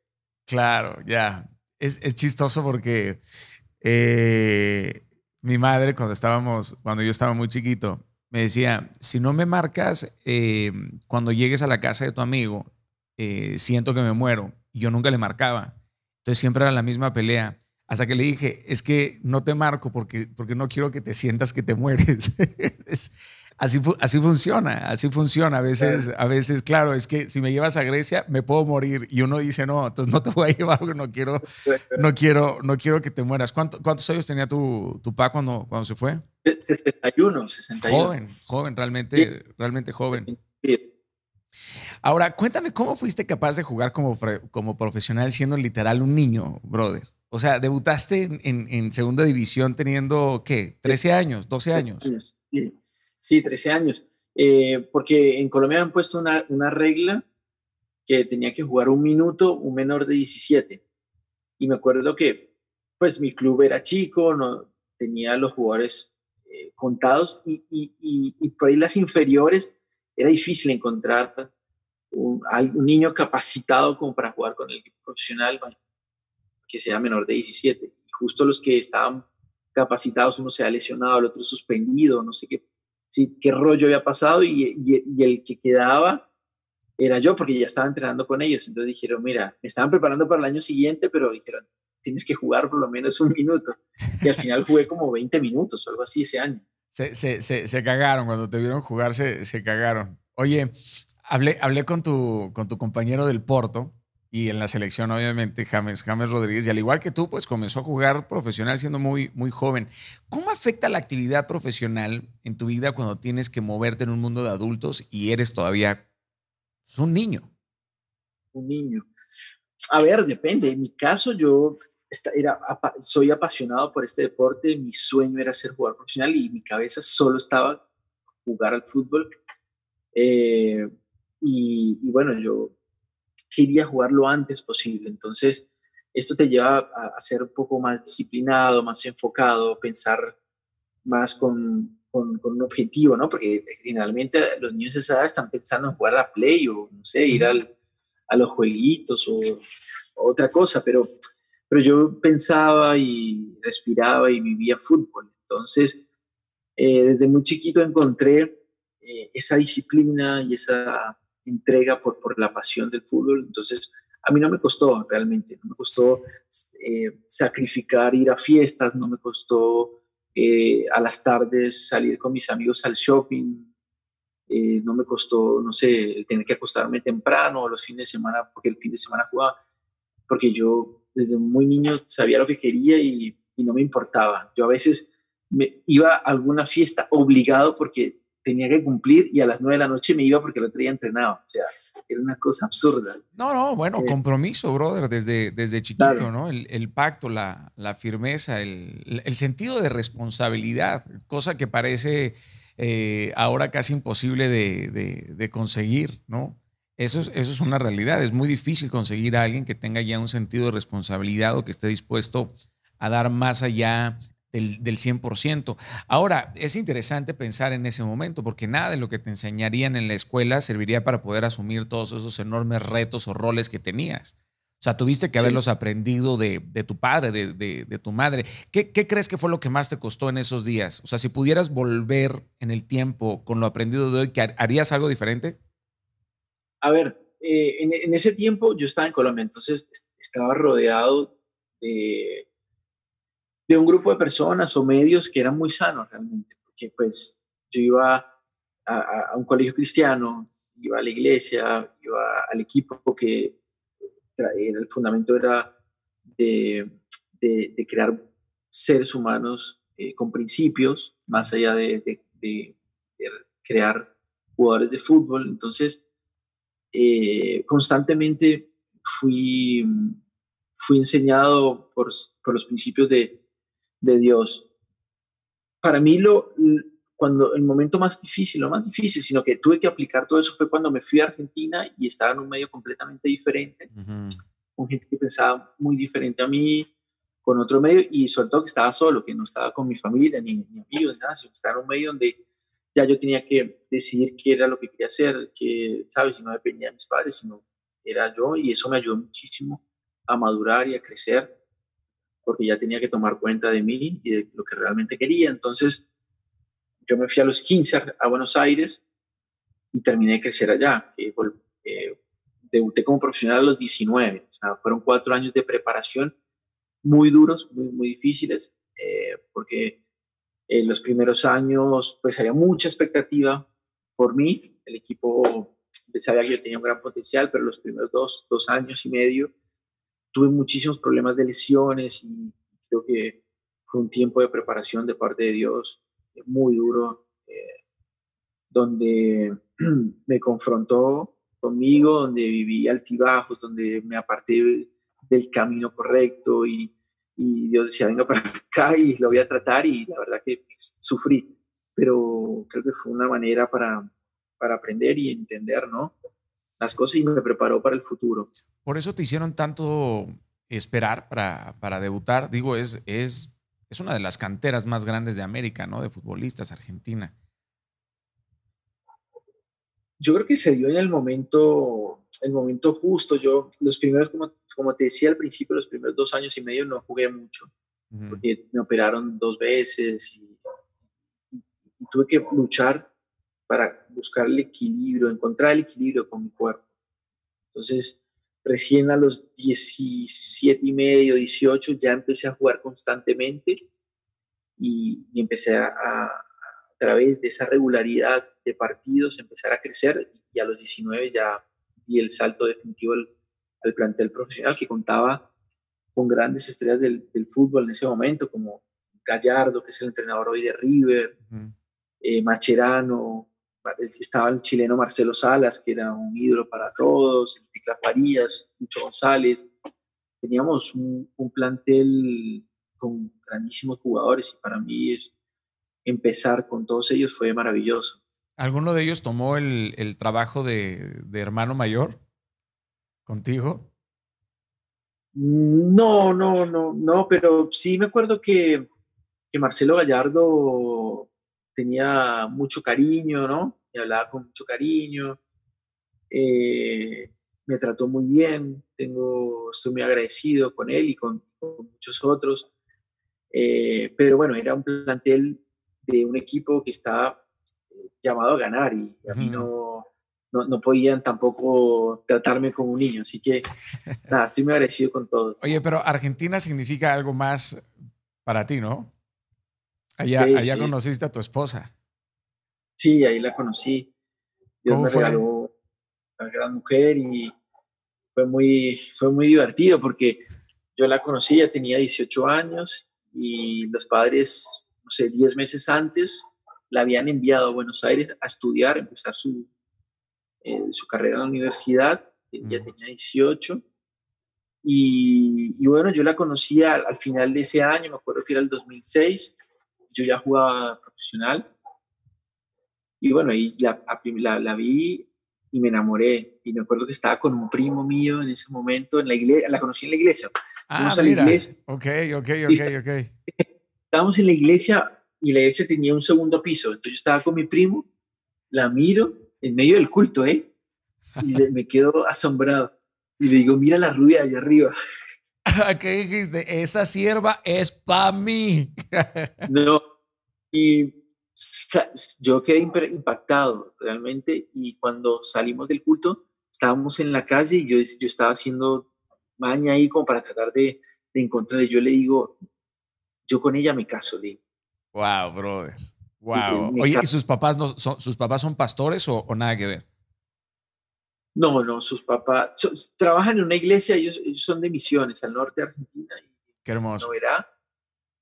Claro, ya. Es, es chistoso porque eh, mi madre, cuando estábamos, cuando yo estaba muy chiquito, me decía, si no me marcas eh, cuando llegues a la casa de tu amigo, eh, siento que me muero. Y yo nunca le marcaba. Entonces siempre era la misma pelea. Hasta que le dije, es que no te marco porque, porque no quiero que te sientas que te mueres. así, así funciona, así funciona. A veces, a veces, claro, es que si me llevas a Grecia me puedo morir y uno dice, no, entonces no te voy a llevar porque no quiero, no quiero, no quiero que te mueras. ¿Cuántos años tenía tu, tu papá cuando, cuando se fue? 61, 61. Joven, joven, realmente, realmente joven. Ahora, cuéntame, ¿cómo fuiste capaz de jugar como, como profesional siendo literal un niño, brother? O sea, debutaste en, en, segunda división teniendo, ¿qué? ¿13 años? ¿12 años? Sí, sí 13 años. Eh, porque en Colombia han puesto una, una regla que tenía que jugar un minuto un menor de 17. Y me acuerdo que, pues, mi club era chico, no tenía los jugadores eh, contados y, y, por ahí las inferiores era difícil encontrar un, niño capacitado como para jugar con el equipo profesional que sea menor de 17. Y justo los que estaban capacitados, uno se ha lesionado, el otro suspendido, no sé qué, sí, qué rollo había pasado y, y, el que quedaba era yo porque ya estaba entrenando con ellos. Entonces dijeron, mira, me estaban preparando para el año siguiente, pero dijeron, tienes que jugar por lo menos un minuto. Y al final jugué como 20 minutos o algo así ese año. Se, se, se, se cagaron, cuando te vieron jugar se, se cagaron. Oye, hablé, hablé con, tu, con tu compañero del Porto y en la selección obviamente James, James Rodríguez y al igual que tú pues comenzó a jugar profesional siendo muy, muy joven. ¿Cómo afecta la actividad profesional en tu vida cuando tienes que moverte en un mundo de adultos y eres todavía un niño? Un niño. A ver, depende. En mi caso yo era, soy apasionado por este deporte, mi sueño era ser jugador profesional y mi cabeza solo estaba jugar al fútbol. Eh, y, bueno, yo quería jugar lo antes posible. Entonces, esto te lleva a, ser un poco más disciplinado, más enfocado, pensar más con, con, un objetivo, ¿no? Porque generalmente los niños de esa edad están pensando en jugar a Play o, no sé, ir a los jueguitos o, otra cosa, pero, pero yo pensaba y respiraba y vivía fútbol. Entonces, eh, desde muy chiquito encontré eh, esa disciplina y esa entrega por, por la pasión del fútbol. Entonces, a mí no me costó realmente, no me costó eh, sacrificar ir a fiestas, no me costó a las tardes salir con mis amigos al shopping, no me costó, no sé, tener que acostarme temprano los fines de semana, porque el fin de semana jugaba, porque yo desde muy niño sabía lo que quería y, y no me importaba. Yo a veces me iba a alguna fiesta obligado porque tenía que cumplir y a las nueve de la noche me iba porque el otro día entrenaba. O sea, era una cosa absurda. No, no, bueno, eh, compromiso, brother, desde, desde chiquito, ¿no? El, el, pacto, la, la firmeza, el, el, sentido de responsabilidad, cosa que parece eh, ahora casi imposible de, de, de conseguir, ¿no? Eso es, eso es una realidad. Es muy difícil conseguir a alguien que tenga ya un sentido de responsabilidad o que esté dispuesto a dar más allá del, del 100%. Ahora, es interesante pensar en ese momento, porque nada de lo que te enseñarían en la escuela serviría para poder asumir todos esos enormes retos o roles que tenías. O sea, tuviste que haberlos aprendido de, de, tu padre, de, de, tu madre. ¿Qué, ¿Qué, crees que fue lo que más te costó en esos días? O sea, si pudieras volver en el tiempo con lo aprendido de hoy, ¿harías algo diferente? A ver, eh, en, en, ese tiempo yo estaba en Colombia, entonces estaba rodeado de, un grupo de personas o medios que eran muy sanos realmente, porque pues yo iba a, un colegio cristiano, iba a la iglesia, iba al equipo que el fundamento era de, de, crear seres humanos eh, con principios, más allá de, de, crear jugadores de fútbol. Entonces, eh, constantemente fui, fui enseñado por, por los principios de, de Dios. Para mí, lo, cuando el momento más difícil, lo más difícil, sino que tuve que aplicar todo eso fue cuando me fui a Argentina y estaba en un medio completamente diferente, con gente que pensaba muy diferente a mí, con otro medio y sobre todo que estaba solo, que no estaba con mi familia, ni, ni amigos, nada, sino que estaba en un medio donde ya yo tenía que decidir qué era lo que quería hacer, que, ¿sabes? Y no dependía de mis padres, sino era yo y eso me ayudó muchísimo a madurar y a crecer porque ya tenía que tomar cuenta de mí y de lo que realmente quería. Entonces, yo me fui a los 15 a Buenos Aires y terminé de crecer allá. Eh, debuté como profesional a los 19. O sea, fueron cuatro años de preparación muy duros, muy, muy difíciles, eh, porque en los primeros años pues había mucha expectativa por mí. El equipo sabía que yo tenía un gran potencial, pero los primeros dos, dos años y medio tuve muchísimos problemas de lesiones y creo que fue un tiempo de preparación de parte de Dios muy duro, eh, donde me confrontó conmigo, donde viví altibajos, donde me aparté del camino correcto y, y Dios decía, venga para acá y lo voy a tratar y la verdad que sufrí, pero creo que fue una manera para, para aprender y entender, ¿no? Las cosas y me preparó para el futuro. Por eso te hicieron tanto esperar para, para debutar. Digo, es, es, es una de las canteras más grandes de América, ¿no? De futbolistas, Argentina. Yo creo que se dio en el momento, el momento justo. Yo, los primeros, como, como te decía al principio, los primeros dos años y medio no jugué mucho, porque me operaron dos veces y, y tuve que luchar para buscar el equilibrio, encontrar el equilibrio con mi cuerpo. Entonces, recién a los 17 y medio, 18, ya empecé a jugar constantemente y, empecé a, a, través de esa regularidad de partidos, empezar a crecer y a los 19 ya di el salto definitivo al, plantel profesional que contaba con grandes estrellas del, fútbol en ese momento, como Gallardo, que es el entrenador hoy de River, eh, Macherano, estaba el chileno Marcelo Salas, que era un ídolo para todos, el Picla Farías, Mucho González. Teníamos un, plantel con grandísimos jugadores y para mí empezar con todos ellos fue maravilloso. ¿Alguno de ellos tomó el, trabajo de, hermano mayor contigo? No, no, no, no, pero sí me acuerdo que, que Marcelo Gallardo tenía mucho cariño, ¿no? Me hablaba con mucho cariño, eh, me trató muy bien, tengo, estoy muy agradecido con él y con, muchos otros. Eh, pero bueno, era un plantel de un equipo que estaba eh, llamado a ganar y a mí no, no, podían tampoco tratarme como un niño. Así que nada, estoy muy agradecido con todo. Oye, pero Argentina significa algo más para ti, ¿no? Allá, allá conociste a tu esposa. Sí, ahí la conocí. Dios me regaló una gran mujer y fue muy, fue muy divertido porque yo la conocí, ya tenía 18 años y los padres, no sé, 10 meses antes la habían enviado a Buenos Aires a estudiar, empezar su, eh, su carrera en la universidad, ya tenía 18. Y, y, bueno, yo la conocí al, final de ese año, me acuerdo que era el 2006, yo ya jugaba profesional. Y bueno, ahí la, la, la, vi y me enamoré. Y me acuerdo que estaba con un primo mío en ese momento, en la iglesia, la conocí en la iglesia. Ah, mira. La iglesia. Ok, ok, ok, ok. Estábamos en la iglesia y la iglesia tenía un segundo piso. Entonces yo estaba con mi primo, la miro en medio del culto, ¿eh? Y me quedo asombrado. Y le digo, mira la rubia allá arriba. ¿Qué dijiste? Esa sierva es para mí. no. Y yo quedé impactado realmente. Y cuando salimos del culto, estábamos en la calle y yo, yo estaba haciendo maña ahí como para tratar de, de encontrar. Yo le digo, yo con ella me caso, digo. Wow, brother. Wow. Oye, ¿y sus papás, no, son, sus papás son pastores o, nada que ver? No, no, sus papás trabajan en una iglesia, ellos, son de misiones al norte de Argentina. Y Qué hermoso. verá.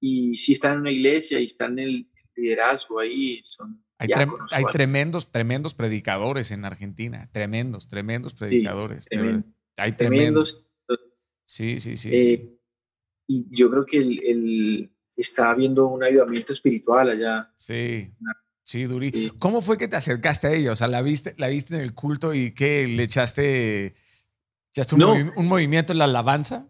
Y sí están en una iglesia y están en el liderazgo ahí. Son hay, hay tremendos, tremendos predicadores en Argentina. Tremendos, tremendos predicadores. hay tremendos. Sí, sí, sí, eh, Y yo creo que el está habiendo un ayudamiento espiritual allá. Sí. Sí, Duri. ¿Cómo fue que te acercaste a ella? O sea, ¿la viste, la viste en el culto y qué? ¿Le echaste, echaste un, movimiento en la alabanza?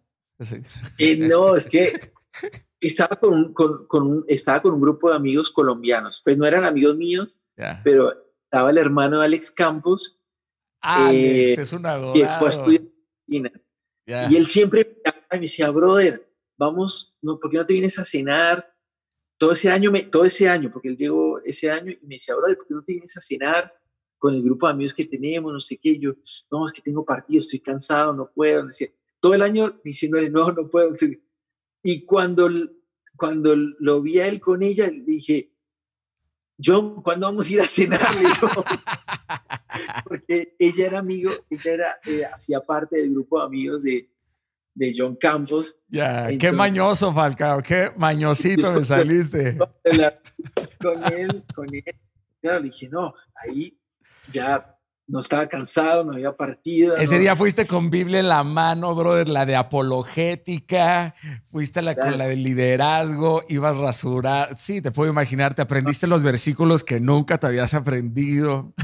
Eh, no, es que estaba con, con, con, estaba con un grupo de amigos colombianos. Pues no eran amigos míos, pero estaba el hermano de Alex Campos. Alex, eh, es un adorado. Que fue a estudiar Y él siempre me decía, brother, vamos, no, ¿por qué no te vienes a cenar? Todo ese año, todo ese año, porque él llegó ese año y me decía, ¿por qué no te vienes a cenar con el grupo de amigos que tenemos? No sé qué. yo, no, es que tengo partido, estoy cansado, no puedo. Decía, todo el año diciéndole, no, no puedo. Y cuando, cuando lo vi a él con ella, le dije, John, ¿cuándo vamos a ir a cenar? porque ella era amigo, ella era, eh, hacía parte del grupo de amigos de, de John Campos. Ya, qué mañoso, Falcao, qué mañosito me saliste. Con él, con él. le dije, no, ahí ya no estaba cansado, no había partido. Ese día fuiste con Biblia en la mano, brother, la de apologética, fuiste la, con la de liderazgo, ibas rasurar. Sí, te puedo imaginar, te aprendiste los versículos que nunca te habías aprendido.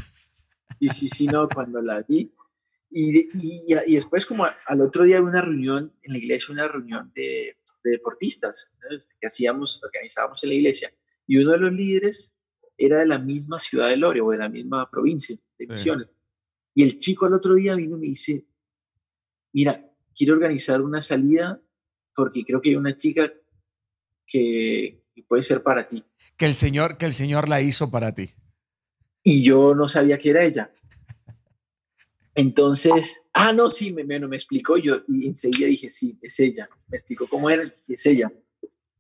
Y sí, sí, no, cuando la vi, y, y, después, como al otro día, una reunión en la iglesia, una reunión de, deportistas que hacíamos, organizábamos en la iglesia. Y uno de los líderes era de la misma ciudad de Loria o de la misma provincia de Misiones. Y el chico al otro día vino y me dice, mira, quiero organizar una salida porque creo que hay una chica que, que puede ser para ti. Que el Señor, que el Señor la hizo para ti. Y yo no sabía que era ella. Entonces, ah, no, sí, me, me, me explicó yo y enseguida dije, sí, es ella. Me explicó cómo era, es ella.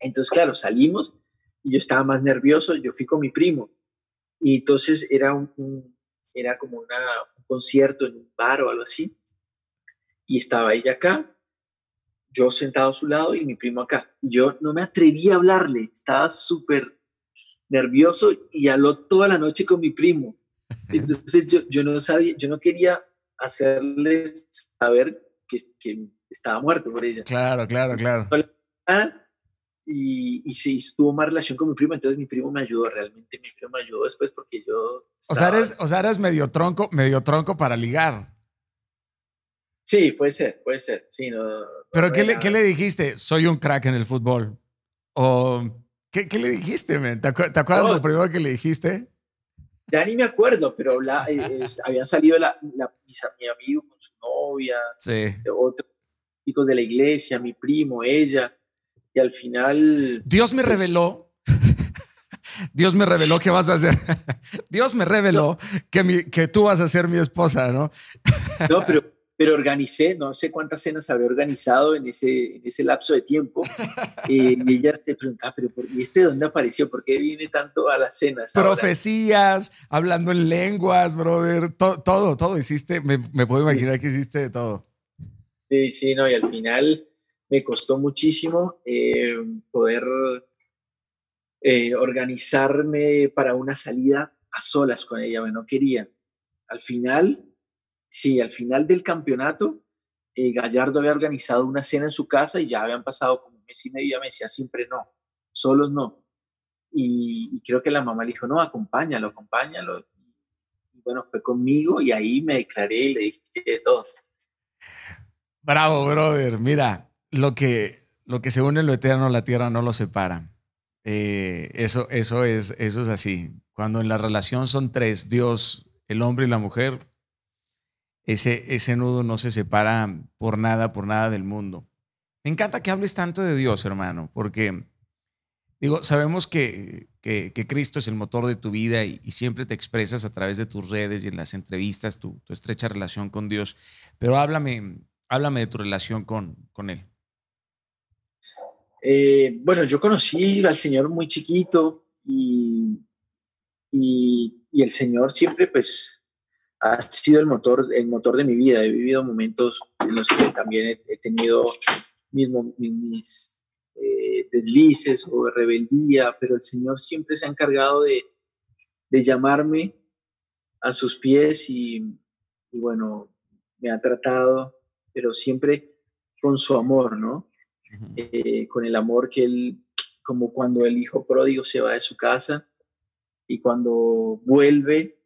Entonces, claro, salimos y yo estaba más nervioso, yo fui con mi primo. Y entonces era, un, era como una, un concierto en un bar o algo así. Y estaba ella acá, yo sentado a su lado y mi primo acá. Yo no me atreví a hablarle, estaba súper nervioso y habló toda la noche con mi primo. Entonces yo, yo no sabía, yo no quería hacerles saber que, que estaba muerto por ella. Claro, claro, claro. Y, y sí, tuvo más relación con mi primo, entonces mi primo me ayudó, realmente mi primo me ayudó después porque yo... O, sea, eres, o sea, eres medio tronco, medio tronco para ligar. Sí, puede ser, puede ser. Sí, no, ¿Pero qué, le, qué le dijiste? Soy un crack en el fútbol. O ¿Qué, ¿Qué, le dijiste, man? ¿Te, acuerdas lo primero que le dijiste? Ya ni me acuerdo, pero la, eh, habían salido la, la, mi amigo con su novia, sí. otros chicos de la iglesia, mi primo, ella, y al final... Dios me pues reveló Dios me reveló que vas a ser, Dios me reveló que, que tú vas a ser mi esposa, ¿no? No, pero, pero organicé, no sé cuántas cenas habré organizado en ese, en ese lapso de tiempo. y ella te preguntaba, pero ¿por, ¿y este de dónde apareció? ¿Por qué viene tanto a las cenas? Profecías, hablando en lenguas, brother, todo, todo hiciste, me, me puedo imaginar que hiciste de todo. Sí, sí, no, y al final me costó muchísimo eh, poder eh, organizarme para una salida a solas con ella, bueno, no quería. Al final, sí, al final del campeonato, eh, Gallardo había organizado una cena en su casa y ya habían pasado como un mes y medio, me decía siempre no, solos no. Y, creo que la mamá le dijo, no, acompáñalo, acompáñalo. Y bueno, fue conmigo y ahí me declaré y le dije todo. Bravo, brother. Mira, lo que, lo que se une lo eterno, la tierra no lo separa. Eh, eso, eso, es, eso es así. Cuando en la relación son tres, Dios, el hombre y la mujer, ese, ese nudo no se separa por nada, por nada del mundo. Me encanta que hables tanto de Dios, hermano, porque digo, sabemos que, que, Cristo es el motor de tu vida y, siempre te expresas a través de tus redes y en las entrevistas tu, estrecha relación con Dios, pero háblame, háblame de tu relación con, con Él. Eh, bueno, yo conocí al Señor muy chiquito y, y, el Señor siempre pues ha sido el motor, el motor de mi vida. He vivido momentos en los que también he, tenido mis, mis eh, deslices o de rebeldía, pero el Señor siempre se ha encargado de, de llamarme a sus pies y, y bueno, me ha tratado, pero siempre con su amor, ¿no? Eh, con el amor que él, como cuando el hijo pródigo se va de su casa y cuando vuelve,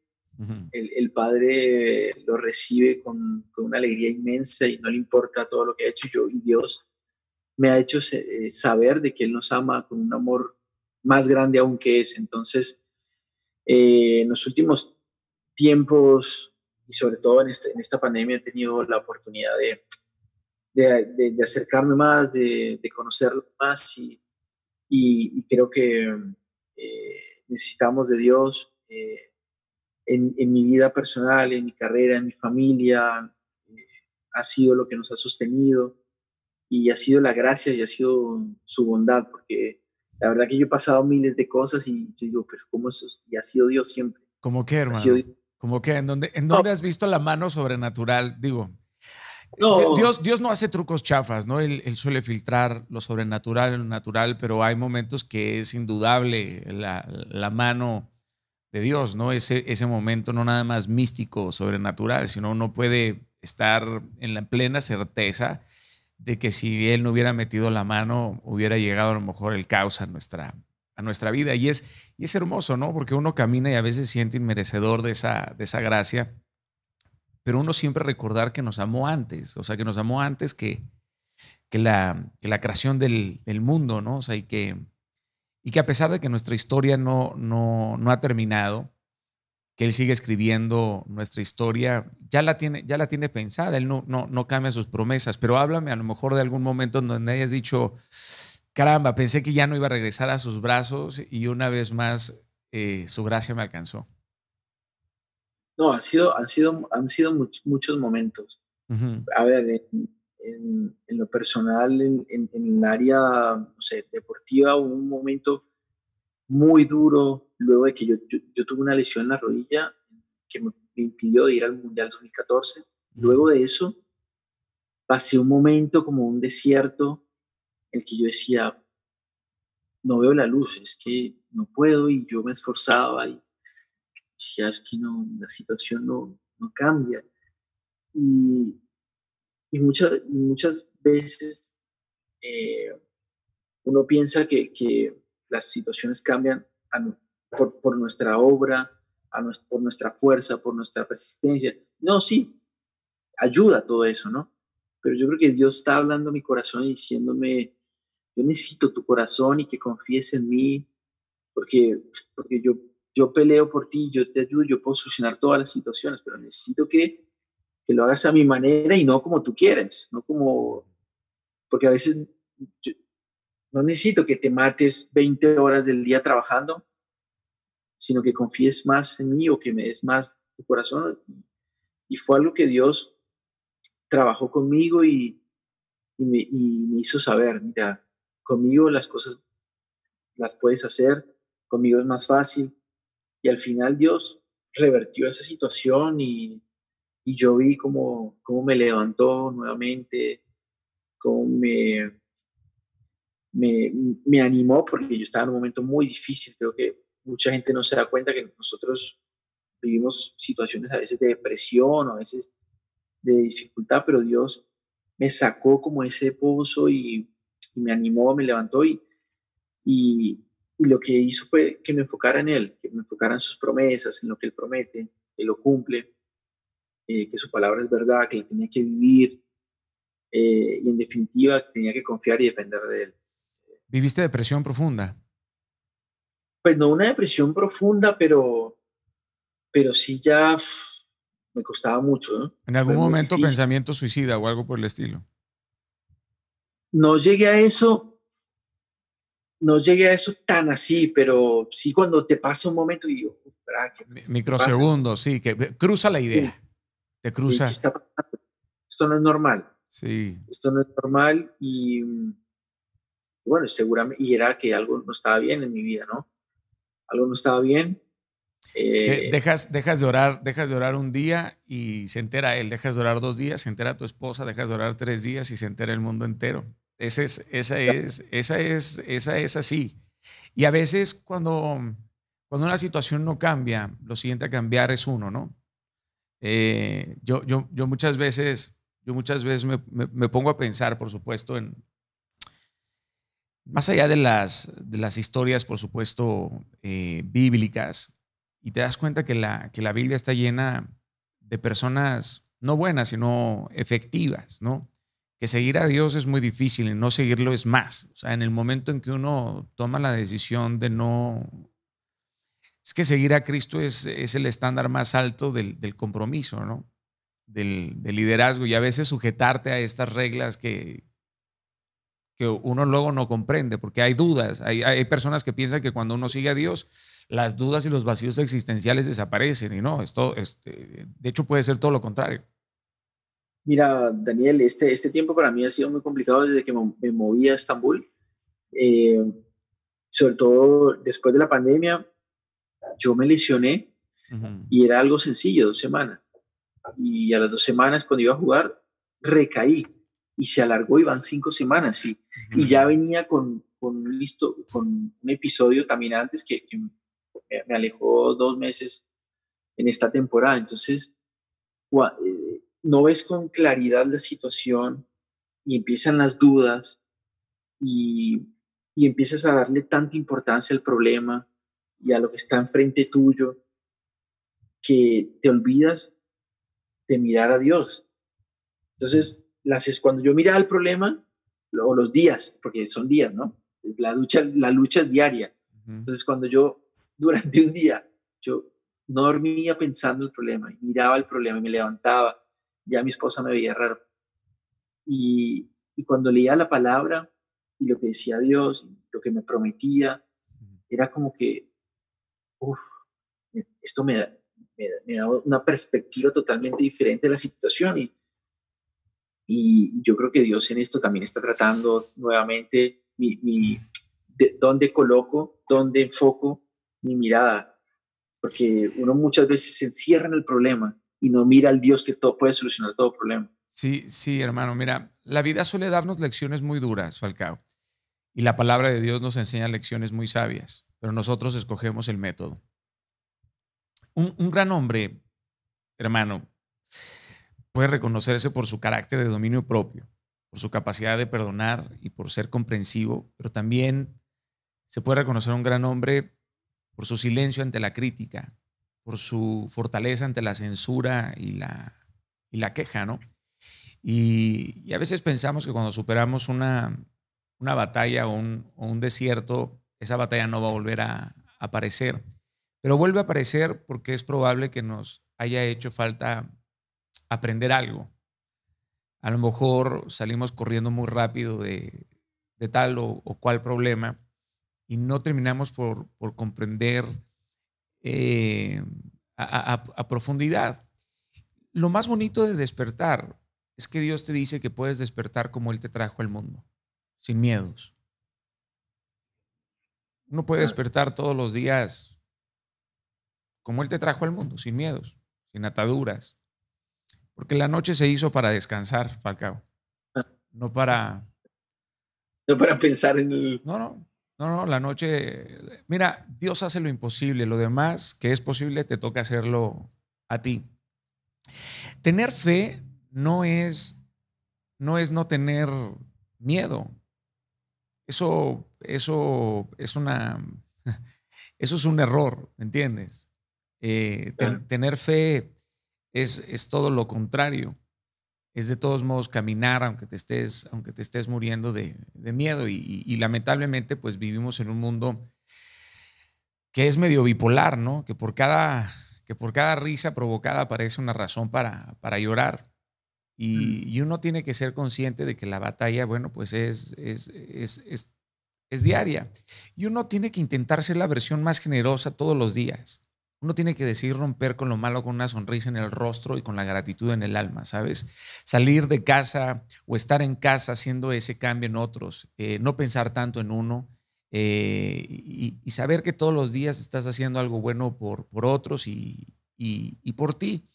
el, padre lo recibe con, una alegría inmensa y no le importa todo lo que ha hecho yo y Dios me ha hecho eh, saber de que Él nos ama con un amor más grande aún que es. Entonces, eh, en los últimos tiempos y sobre todo en, este, en esta pandemia he tenido la oportunidad de, de, acercarme más, de, conocerlo más y, y, creo que eh, necesitamos de Dios eh, en, en, mi vida personal, en mi carrera, en mi familia. Eh, ha sido lo que nos ha sostenido y ha sido la gracia y ha sido su bondad, porque la verdad que yo he pasado miles de cosas y yo digo, pero ¿cómo eso? Y ha sido Dios siempre. ¿Cómo qué, hermano? ¿Cómo qué? ¿En dónde, en dónde has visto la mano sobrenatural? Digo, Dios, Dios no hace trucos chafas, ¿no? Él, suele filtrar lo sobrenatural en lo natural, pero hay momentos que es indudable la, mano de Dios, ¿no? Ese, ese momento no nada más místico, sobrenatural, sino uno puede estar en la plena certeza de que si Él no hubiera metido la mano, hubiera llegado a lo mejor el caos a nuestra, a nuestra vida. Y es, y es hermoso, ¿no? Porque uno camina y a veces siente inmerecedor de esa, de esa gracia pero uno siempre recordar que nos amó antes, o sea, que nos amó antes que, que, la, la creación del, mundo, ¿no? O sea, y que, y que a pesar de que nuestra historia no, no, no ha terminado, que Él sigue escribiendo nuestra historia, ya la tiene, ya la tiene pensada, Él no, no, no cambia sus promesas, pero háblame a lo mejor de algún momento en donde hayas dicho, caramba, pensé que ya no iba a regresar a sus brazos y una vez más eh, su gracia me alcanzó. No, han sido, han sido, han sido muchos momentos. A ver, en, lo personal, en, el área no sé, deportiva, hubo un momento muy duro luego de que yo, yo, tuve una lesión en la rodilla que me, impidió ir al Mundial 2014. Luego de eso, pasé un momento como un desierto en el que yo decía, no veo la luz, es que no puedo y yo me esforzaba y ya es que no, la situación no, no cambia. Y, y, muchas, muchas veces eh, uno piensa que, que, las situaciones cambian por, por, nuestra obra, a por nuestra fuerza, por nuestra persistencia. No, sí, ayuda todo eso, ¿no? Pero yo creo que Dios está hablando a mi corazón y diciéndome, yo necesito tu corazón y que confíes en mí, porque, porque yo, yo peleo por ti, yo te ayudo, yo puedo solucionar todas las situaciones, pero necesito que, que lo hagas a mi manera y no como tú quieres, no como, porque a veces no necesito que te mates 20 horas del día trabajando, sino que confíes más en mí o que me des más tu corazón. Y fue algo que Dios trabajó conmigo y, y, me, y me hizo saber, mira, conmigo las cosas las puedes hacer, conmigo es más fácil. Y al final Dios revertió esa situación y, y yo vi cómo, cómo me levantó nuevamente, cómo me, me, me, animó, porque yo estaba en un momento muy difícil. Creo que mucha gente no se da cuenta que nosotros vivimos situaciones a veces de depresión a veces de dificultad, pero Dios me sacó como ese pozo y, me animó, me levantó y, y, lo que hizo fue que me enfocara en Él, que me enfocara en sus promesas, en lo que Él promete, que lo cumple, eh, que su palabra es verdad, que la tenía que vivir eh, y en definitiva tenía que confiar y depender de Él. ¿Viviste depresión profunda? Pues no una depresión profunda, pero, pero sí ya me costaba mucho. ¿En algún momento pensamiento suicida o algo por el estilo? No llegué a eso, no llegué a eso tan así, pero sí cuando te pasa un momento y yo, Microsegundos, sí, que cruza la idea. Te cruza. Esto no es normal. Sí. Esto no es normal y bueno, seguramente, y era que algo no estaba bien en mi vida, ¿no? Algo no estaba bien. Eh, dejas, dejas, de orar, dejas de orar un día y se entera él, dejas de orar dos días, se entera tu esposa, dejas de orar tres días y se entera el mundo entero. Ese es, esa, es, esa, es, esa es así. Y a veces cuando, cuando una situación no cambia, lo siguiente a cambiar es uno, ¿no? Eh, yo, yo, yo muchas veces, yo muchas veces me, me pongo a pensar, por supuesto, en, más allá de las, de las historias, por supuesto, eh, bíblicas, y te das cuenta que la, que la Biblia está llena de personas no buenas, sino efectivas, ¿no? Que seguir a Dios es muy difícil y no seguirlo es más. O sea, en el momento en que uno toma la decisión de no... Es que seguir a Cristo es, es el estándar más alto del, del compromiso, ¿no? Del, liderazgo y a veces sujetarte a estas reglas que, que uno luego no comprende, porque hay dudas, hay, hay, personas que piensan que cuando uno sigue a Dios, las dudas y los vacíos existenciales desaparecen, y no, esto, este, de hecho puede ser todo lo contrario. Mira, Daniel, este, este tiempo para mí ha sido muy complicado desde que me moví a Estambul, eh, sobre todo después de la pandemia, yo me lesioné y era algo sencillo, dos semanas. Y a las dos semanas, cuando iba a jugar, recaí y se alargó y van cinco semanas y, y ya venía con, con, listo, con un episodio también antes que, me alejó dos meses en esta temporada. Entonces, eh, no ves con claridad la situación y empiezan las dudas y, y empiezas a darle tanta importancia al problema y a lo que está enfrente tuyo que te olvidas de mirar a Dios. Entonces, las, cuando yo miraba el problema, o los días, porque son días, ¿no? La lucha, la lucha es diaria. Entonces, cuando yo, durante un día, yo no dormía pensando el problema, miraba el problema, y me levantaba, ya mi esposa me veía raro. Y, y cuando leía la palabra y lo que decía Dios, lo que me prometía, era como que, uff, esto me, me, me da una perspectiva totalmente diferente de la situación y, y yo creo que Dios en esto también está tratando nuevamente mi, de, dónde coloco, dónde enfoco mi mirada. Porque uno muchas veces se encierra en el problema y no mira al Dios que todo, puede solucionar todo problema. Sí, sí, hermano. Mira, la vida suele darnos lecciones muy duras, Falcao. Y la palabra de Dios nos enseña lecciones muy sabias, pero nosotros escogemos el método. Un, gran hombre, hermano, puede reconocerse por su carácter de dominio propio, por su capacidad de perdonar y por ser comprensivo, pero también se puede reconocer un gran hombre por su silencio ante la crítica, por su fortaleza ante la censura y la, y la queja, ¿no? Y, a veces pensamos que cuando superamos una, una batalla o un, un, desierto, esa batalla no va a volver a, aparecer. Pero vuelve a aparecer porque es probable que nos haya hecho falta aprender algo. A lo mejor salimos corriendo muy rápido de, tal o, cual problema y no terminamos por, comprender eh, a, profundidad. Lo más bonito de despertar es que Dios te dice que puedes despertar como Él te trajo al mundo, sin miedos. Uno puede despertar todos los días como Él te trajo al mundo, sin miedos, sin ataduras. Porque la noche se hizo para descansar, Falcao. Ah. No para... No para pensar en el... No, no. No, no, la noche... Mira, Dios hace lo imposible. Lo demás que es posible te toca hacerlo a ti. Tener fe no es no, es no tener miedo. Eso, eso es una... Eso es un error, ¿me entiendes? Eh, tener fe es, es todo lo contrario es de todos modos caminar aunque te estés, aunque te estés muriendo de, miedo. Y, lamentablemente, pues vivimos en un mundo que es medio bipolar, ¿no? Que por cada, que por cada risa provocada aparece una razón para, para llorar. Y, y, uno tiene que ser consciente de que la batalla, bueno, pues es, es, es, es diaria. Y uno tiene que intentar ser la versión más generosa todos los días uno tiene que decir romper con lo malo con una sonrisa en el rostro y con la gratitud en el alma, ¿sabes? Salir de casa o estar en casa haciendo ese cambio en otros, eh, no pensar tanto en uno eh, y, saber que todos los días estás haciendo algo bueno por, por otros y, y, por ti.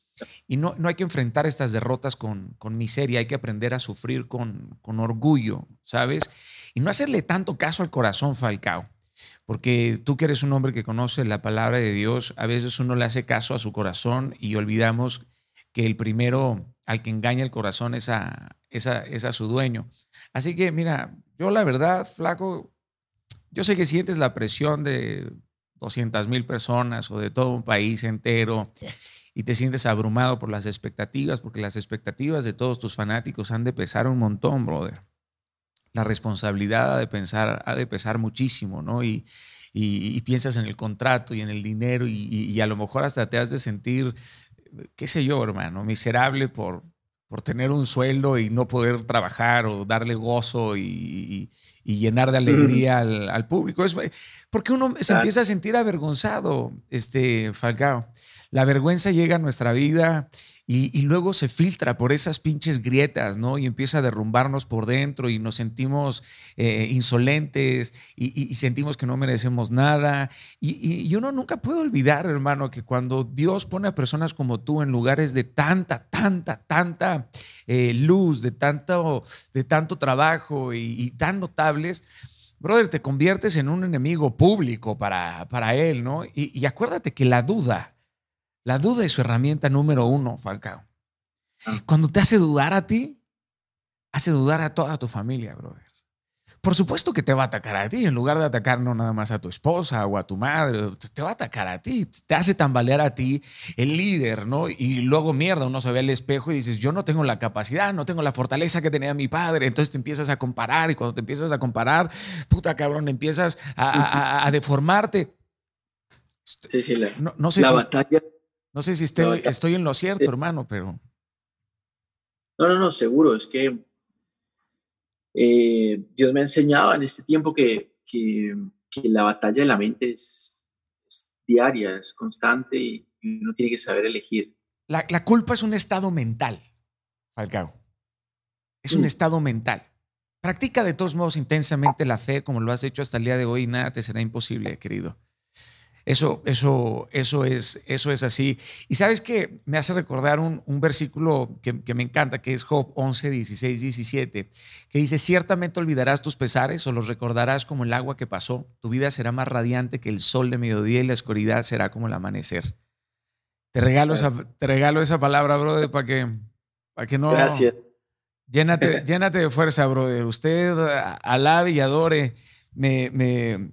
Y no, no hay que enfrentar estas derrotas con, con miseria, hay que aprender a sufrir con, con orgullo, ¿sabes? Y no hacerle tanto caso al corazón, Falcao. Porque tú que eres un hombre que conoce la palabra de Dios, a veces uno le hace caso a su corazón y olvidamos que el primero al que engaña el corazón es a, su dueño. Así que mira, yo la verdad, flaco, yo sé que sientes la presión de 200 mil personas o de todo un país entero y te sientes abrumado por las expectativas, porque las expectativas de todos tus fanáticos han de pesar un montón, brother la responsabilidad ha de, pensar, ha de pesar muchísimo, ¿no? Y, y, piensas en el contrato y en el dinero y, a lo mejor hasta te has de sentir, qué sé yo, hermano, miserable por, por tener un sueldo y no poder trabajar o darle gozo y, llenar de alegría al, al, público. Es porque uno se empieza a sentir avergonzado, este Falcao. La vergüenza llega a nuestra vida y, luego se filtra por esas pinches grietas, ¿no? Y empieza a derrumbarnos por dentro y nos sentimos eh, insolentes y, sentimos que no merecemos nada. Y, uno nunca puede olvidar, hermano, que cuando Dios pone a personas como tú en lugares de tanta, tanta, tanta eh, luz, de tanto, de tanto trabajo y, tan brother, te conviertes en un enemigo público para, para Él, ¿no? y acuérdate que la duda la duda es su herramienta número uno, Falcao. Ah. Cuando te hace dudar a ti, hace dudar a toda tu familia, brother. Por supuesto que te va a atacar a ti, en lugar de atacar no nada más a tu esposa o a tu madre, te va a atacar a ti, te hace tambalear a ti el líder, ¿no? Y luego mierda, uno se ve al espejo y dices, yo no tengo la capacidad, no tengo la fortaleza que tenía mi padre, entonces te empiezas a comparar y cuando te empiezas a comparar, puta cabrón, empiezas a, deformarte. Sí, sí, la, no, sé la batalla no sé si estoy, en lo cierto, hermano, pero... No, no, no, seguro. Es que eh, Dios me ha enseñado en este tiempo que, la batalla de la mente es, diaria, es constante y, uno tiene que saber elegir. La, culpa es un estado mental, Falcao. Es un estado mental. Practica de todos modos intensamente la fe como lo has hecho hasta el día de hoy y nada te será imposible, querido. Eso, eso, eso, es, eso es así. Y sabes que me hace recordar un, versículo que, me encanta, que es Job 11, 16, 17, que dice, ciertamente olvidarás tus pesares o los recordarás como el agua que pasó. Tu vida será más radiante que el sol de mediodía y la oscuridad será como el amanecer. Te regalo, esa, te regalo esa palabra, brother, para que, para que no... Gracias. Llénate, llénate de fuerza, brother. Usted alabe y adore. Me, me,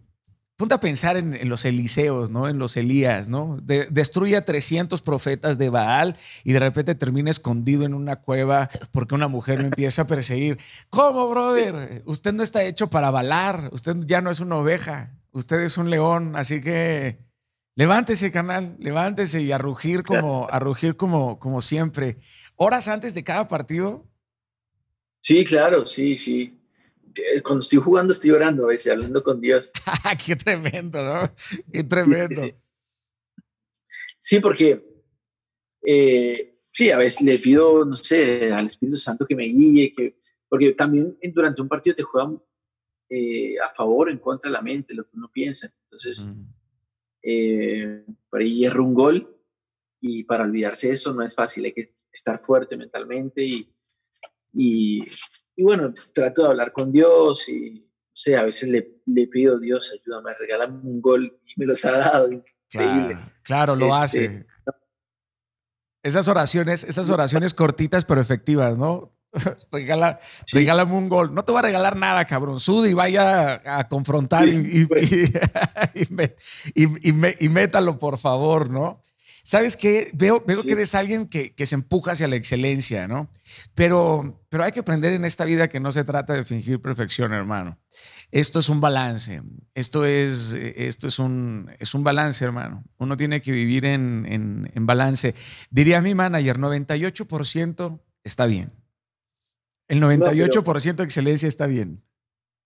ponte a pensar en, los Eliseos, ¿no? En los Elías, ¿no? destruye a 300 profetas de Baal y de repente termina escondido en una cueva porque una mujer lo empieza a perseguir. ¿Cómo, brother? Usted no está hecho para balar. Usted ya no es una oveja. Usted es un león. Así que levántese, canal. Levántese y a rugir como, a rugir como, como siempre. Horas antes de cada partido. Sí, claro, sí, sí. Eh, cuando estoy jugando estoy orando a veces, hablando con Dios. Qué tremendo, ¿no? Qué tremendo. Sí, porque eh, sí, a veces le pido, no sé, al Espíritu Santo que me guíe, que, porque también durante un partido te juegan eh, a favor o en contra de la mente, lo que uno piensa. Entonces, mm. por ahí hierro un gol y para olvidarse eso no es fácil, hay que estar fuerte mentalmente y, y y bueno, trato de hablar con Dios y, no sé, a veces le, le pido, Dios, ayúdame, regálame un gol y me los ha dado. Claro, claro lo este, hace. Esas oraciones, esas oraciones cortitas pero efectivas, ¿no? Regala, Regálame un gol. No te va a regalar nada, cabrón. Sud y vaya a, confrontar y, y, y, métalo, por favor, ¿no? ¿Sabes qué? Veo, veo que eres alguien que, que, se empuja hacia la excelencia, ¿no? Pero, pero hay que aprender en esta vida que no se trata de fingir perfección, hermano. Esto es un balance. Esto es, esto es, un, es un balance, hermano. Uno tiene que vivir en, en, en balance. Diría mi manager, 98% está bien. El 98% de excelencia está bien.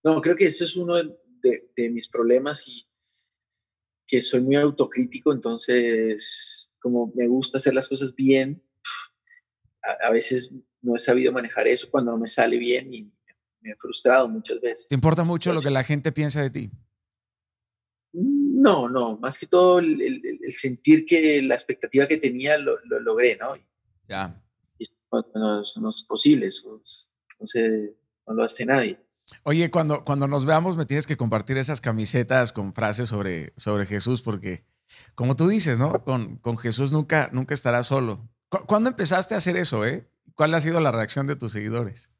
No, creo que ese es uno de, de mis problemas y que soy muy autocrítico, entonces como me gusta hacer las cosas bien, a, veces no he sabido manejar eso cuando no me sale bien y me he frustrado muchas veces. ¿Te importa mucho lo que la gente piensa de ti? No, no, más que todo el, sentir que la expectativa que tenía lo, logré, ¿no? Ya. Y no, es posible, eso no, se, no lo hace nadie. Oye, cuando, cuando nos veamos me tienes que compartir esas camisetas con frases sobre, sobre Jesús porque como tú dices, ¿no? Con, con Jesús nunca, nunca estarás solo. ¿Cuándo empezaste a hacer eso, eh? ¿Cuál ha sido la reacción de tus seguidores?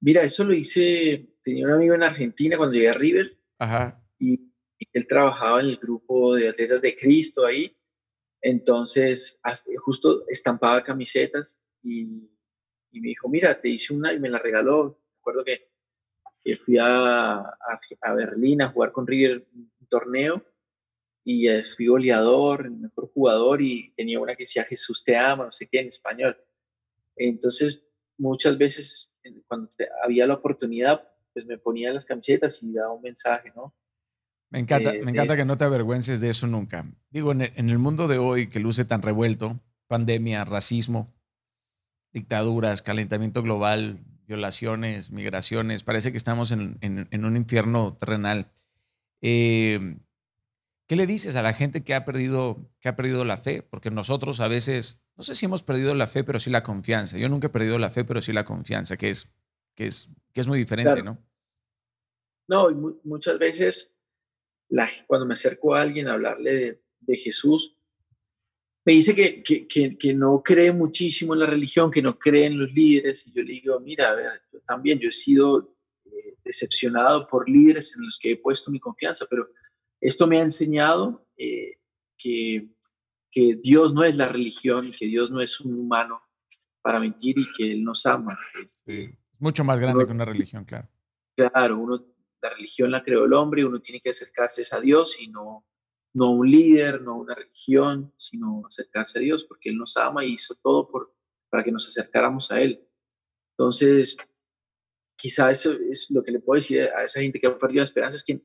Mira, eso lo hice, tenía un amigo en Argentina cuando llegué a River. Ajá. Y, él trabajaba en el grupo de atletas de Cristo ahí. Entonces, justo estampaba camisetas y, y, me dijo, mira, te hice una y me la regaló. Recuerdo que, que fui a, a, a Berlín a jugar con River un torneo y fui goleador, el mejor jugador y tenía una que decía Jesús te ama, no sé qué, en español. Entonces, muchas veces cuando había la oportunidad, pues me ponía las camisetas y daba un mensaje, ¿no? Me encanta, me encanta que no te avergüences de eso nunca. Digo, en el, mundo de hoy que luce tan revuelto, pandemia, racismo, dictaduras, calentamiento global, violaciones, migraciones, parece que estamos en, en un infierno terrenal. Eh, ¿Qué le dices a la gente que ha perdido, que ha perdido la fe? Porque nosotros a veces, no sé si hemos perdido la fe, pero sí la confianza. Yo nunca he perdido la fe, pero sí la confianza, que es, que es, que es muy diferente, ¿no? No, muchas veces la, cuando me acerco a alguien a hablarle de, Jesús, me dice que, que, que, no cree muchísimo en la religión, que no cree en los líderes. Y yo le digo, mira, a ver, yo también yo he sido eh, decepcionado por líderes en los que he puesto mi confianza, pero esto me ha enseñado eh, que, que, Dios no es la religión, que Dios no es un humano para mentir y que Él nos ama. Este, mucho más grande que una religión, claro. Claro, uno, la religión la creó el hombre, uno tiene que acercarse a Dios y no, no un líder, no una religión, sino acercarse a Dios, porque Él nos ama y hizo todo por, para que nos acercáramos a Él. Entonces, quizá eso es lo que le puedo decir a esa gente que ha perdido la esperanza, es que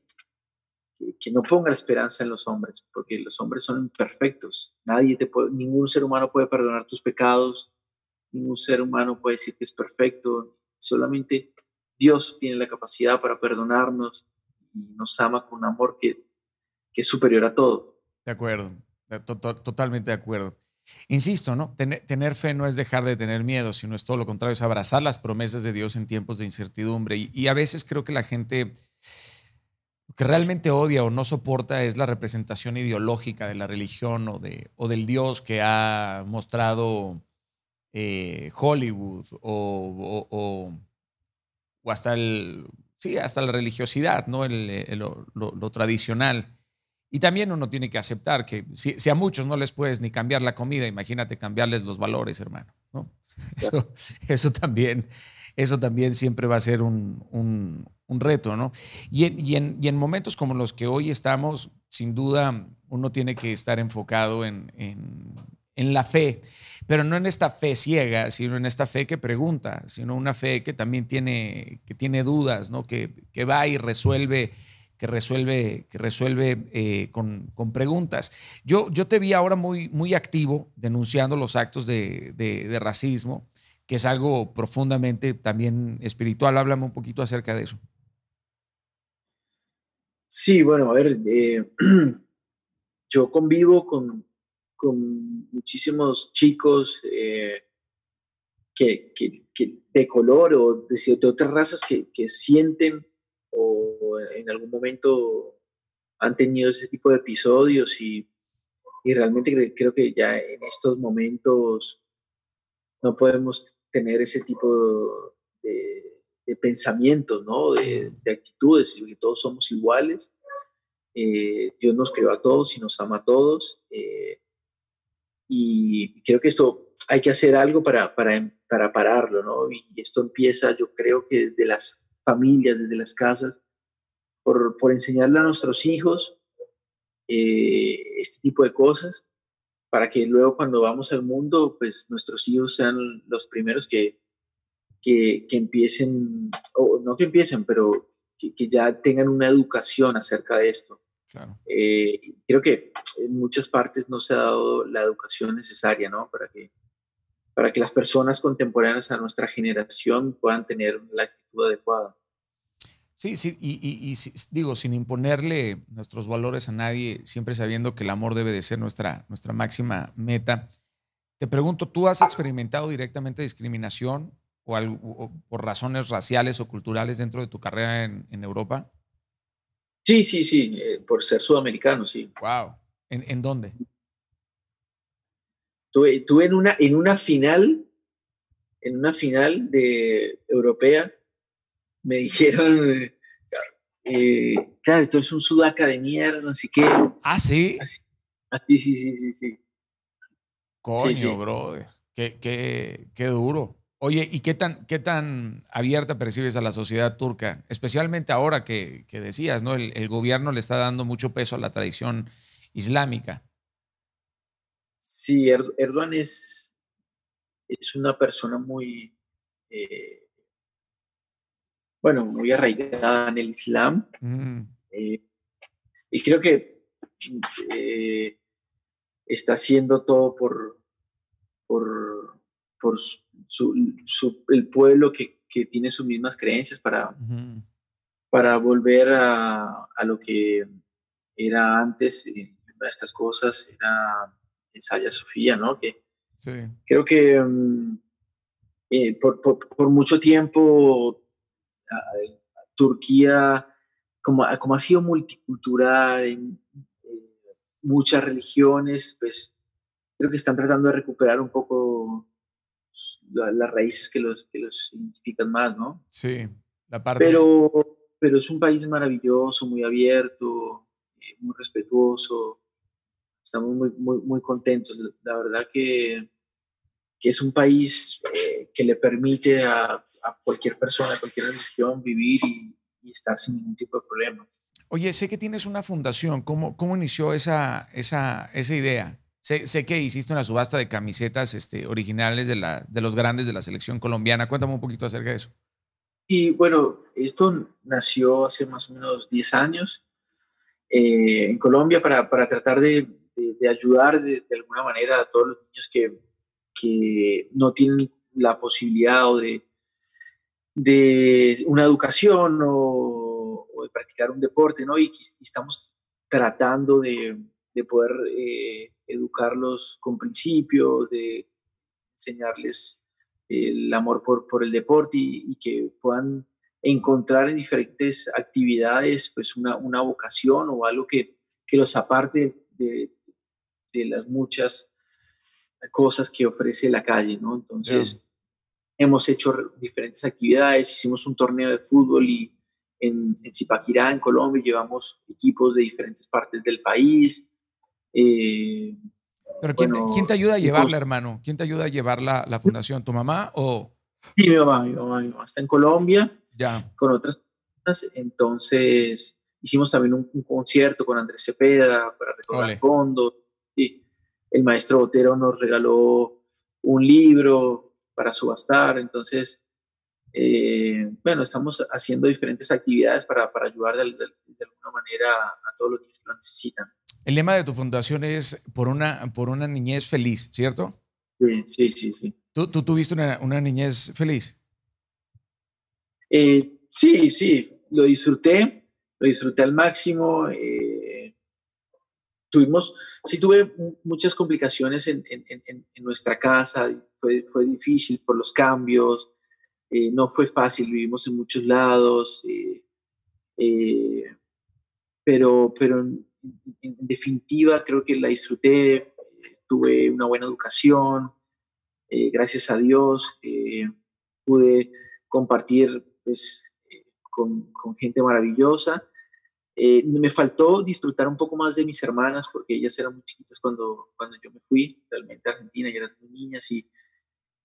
que, no ponga la esperanza en los hombres, porque los hombres son imperfectos. Nadie te puede, ningún ser humano puede perdonar tus pecados, ningún ser humano puede decir que es perfecto. Solamente Dios tiene la capacidad para perdonarnos y nos ama con un amor que, que es superior a todo. De acuerdo, totalmente de acuerdo. Insisto, ¿no? Tener, fe no es dejar de tener miedo, sino es todo lo contrario, es abrazar las promesas de Dios en tiempos de incertidumbre. y a veces creo que la gente que realmente odia o no soporta es la representación ideológica de la religión o, de, o del Dios que ha mostrado eh, Hollywood o, o, hasta el sí, hasta la religiosidad, ¿no? lo, tradicional. Y también uno tiene que aceptar que si, a muchos no les puedes ni cambiar la comida, imagínate cambiarles los valores, hermano, ¿no? Eso, también, eso también siempre va a ser un, reto, ¿no? Y en, y, en, momentos como los que hoy estamos, sin duda, uno tiene que estar enfocado en, en la fe, pero no en esta fe ciega, sino en esta fe que pregunta, sino una fe que también tiene, que tiene dudas, ¿no? que, que va y resuelve, que resuelve, que resuelve eh, con, con, preguntas. Yo, yo te vi ahora muy, muy activo denunciando los actos de, de, racismo, que es algo profundamente también espiritual. Háblame un poquito acerca de eso. Sí, bueno, a ver, eh, yo convivo con, con muchísimos chicos eh, que, que, de color o de, de otras razas que, que, sienten o en algún momento han tenido ese tipo de episodios y, y realmente creo que ya en estos momentos no podemos tener ese tipo de, de pensamientos, ¿no? de, de actitudes, y que todos somos iguales. Eh, Dios nos creó a todos y nos ama a todos. Eh, y creo que esto hay que hacer algo para, para, para pararlo, ¿no? Y esto empieza, yo creo que desde las familias, desde las casas, por, por enseñarle a nuestros hijos eh, este tipo de cosas, para que luego cuando vamos al mundo, pues nuestros hijos sean los primeros que, que, que empiecen, o no que empiecen, pero que, que ya tengan una educación acerca de esto. Eh, creo que en muchas partes no se ha dado la educación necesaria, ¿no? Para que, para que las personas contemporáneas a nuestra generación puedan tener la actitud adecuada. Sí, sí, y, digo, sin imponerle nuestros valores a nadie, siempre sabiendo que el amor debe de ser nuestra, nuestra máxima meta. Te pregunto, ¿tú has experimentado directamente discriminación o, por razones raciales o culturales dentro de tu carrera en, en Europa? Sí, sí, sí, eh, por ser sudamericano, sí. Wow. ¿En, en dónde? Tuve, tuve, en, una, en una final, en una final de europea, me dijeron, eh, claro, esto es un sudaca de mierda, no sé qué. Ah, sí. Ah, sí, sí, sí, sí, sí. Coño, brother. Qué, qué, qué duro. Oye, ¿y qué tan, qué tan abierta percibes a la sociedad turca? Especialmente ahora que, decías, ¿no? El, gobierno le está dando mucho peso a la tradición islámica. Sí, Erdogan es, es una persona muy, eh, bueno, muy arraigada en el Islam. Mm. Eh, y creo que eh, está haciendo todo por, por, por el pueblo que, tiene sus mismas creencias para, para volver a, lo que era antes. De estas cosas era Saya Sofía, ¿no? Que creo que mm, eh, por, mucho tiempo Turquía, como, como ha sido multicultural, en, muchas religiones, pues creo que están tratando de recuperar un poco las raíces que los, que los identifican más, ¿no? Sí, la parte. Pero, pero es un país maravilloso, muy abierto, eh, muy respetuoso. Estamos muy, muy, muy contentos. La verdad que, que es un país eh, que le permite a, a, cualquier persona, a cualquier religión vivir y, y, estar sin ningún tipo de problemas. Oye, sé que tienes una fundación. ¿Cómo, cómo inició esa, esa, esa idea? Sé, que hiciste una subasta de camisetas este, originales de, la, de los grandes de la selección colombiana. Cuéntame un poquito acerca de eso. Y bueno, esto nació hace más o menos 10 años eh, en Colombia para, para tratar de, de, ayudar de, alguna manera a todos los niños que, que no tienen la posibilidad o de, de una educación o, de practicar un deporte, ¿no? Y, y estamos tratando de, de poder eh, educarlos con principios, de enseñarles el amor por, por el deporte y, que puedan encontrar en diferentes actividades pues una, una vocación o algo que, que los aparte de, de, las muchas cosas que ofrece la calle, ¿no? Entonces, hemos hecho diferentes actividades, hicimos un torneo de fútbol y, en, en Zipaquirá, en Colombia, llevamos equipos de diferentes partes del país. Eh, Pero ¿quién, te, ayuda a llevarla, hermano? ¿Quién te ayuda a llevar la, la fundación? ¿Tu mamá o...? Sí, mi mamá, mi mamá, mi mamá está en Colombia ya. con otras personas. Entonces, hicimos también un, concierto con Andrés Cepeda para recaudar fondos. Y el maestro Botero nos regaló un libro para subastar. Entonces, eh, bueno, estamos haciendo diferentes actividades para, para ayudar de, alguna manera a todos los niños que lo necesitan. El lema de tu fundación es por una, por una niñez feliz, ¿cierto? Sí, sí, sí. sí. ¿Tú, tú tuviste una, una, niñez feliz? Eh, sí, sí, lo disfruté, lo disfruté al máximo. Eh, tuvimos, sí tuve muchas complicaciones en, en, en, en nuestra casa, fue, fue difícil por los cambios, eh, no fue fácil, vivimos en muchos lados, pero, pero en, definitiva creo que la disfruté, tuve una buena educación, gracias a Dios pude compartir pues, con, gente maravillosa. me faltó disfrutar un poco más de mis hermanas porque ellas eran muy chiquitas cuando, cuando yo me fui realmente a Argentina y eran muy niñas y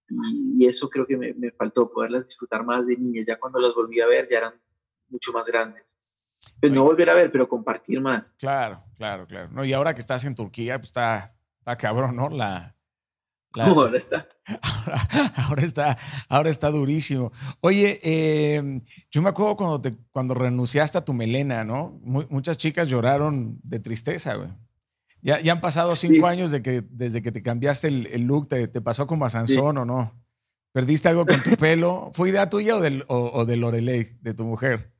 y, eso creo que me, me, faltó, poderlas disfrutar más de niñas. Ya cuando las volví a ver ya eran mucho más grandes. Pues no volver a ver, pero compartir más. Claro, claro, claro. No, y ahora que estás en Turquía, pues está, está cabrón, ¿no? La, ahora está. Ahora, está, ahora está durísimo. Oye, em, yo me acuerdo cuando, te, cuando renunciaste a tu melena, ¿no? muchas chicas lloraron de tristeza, güey. Ya, ya han pasado cinco años de que, desde que te cambiaste el, look, te, te, pasó como a Sansón o no? ¿Perdiste algo con tu pelo? ¿Fue idea tuya o, del, o, de Lorelei, de tu mujer?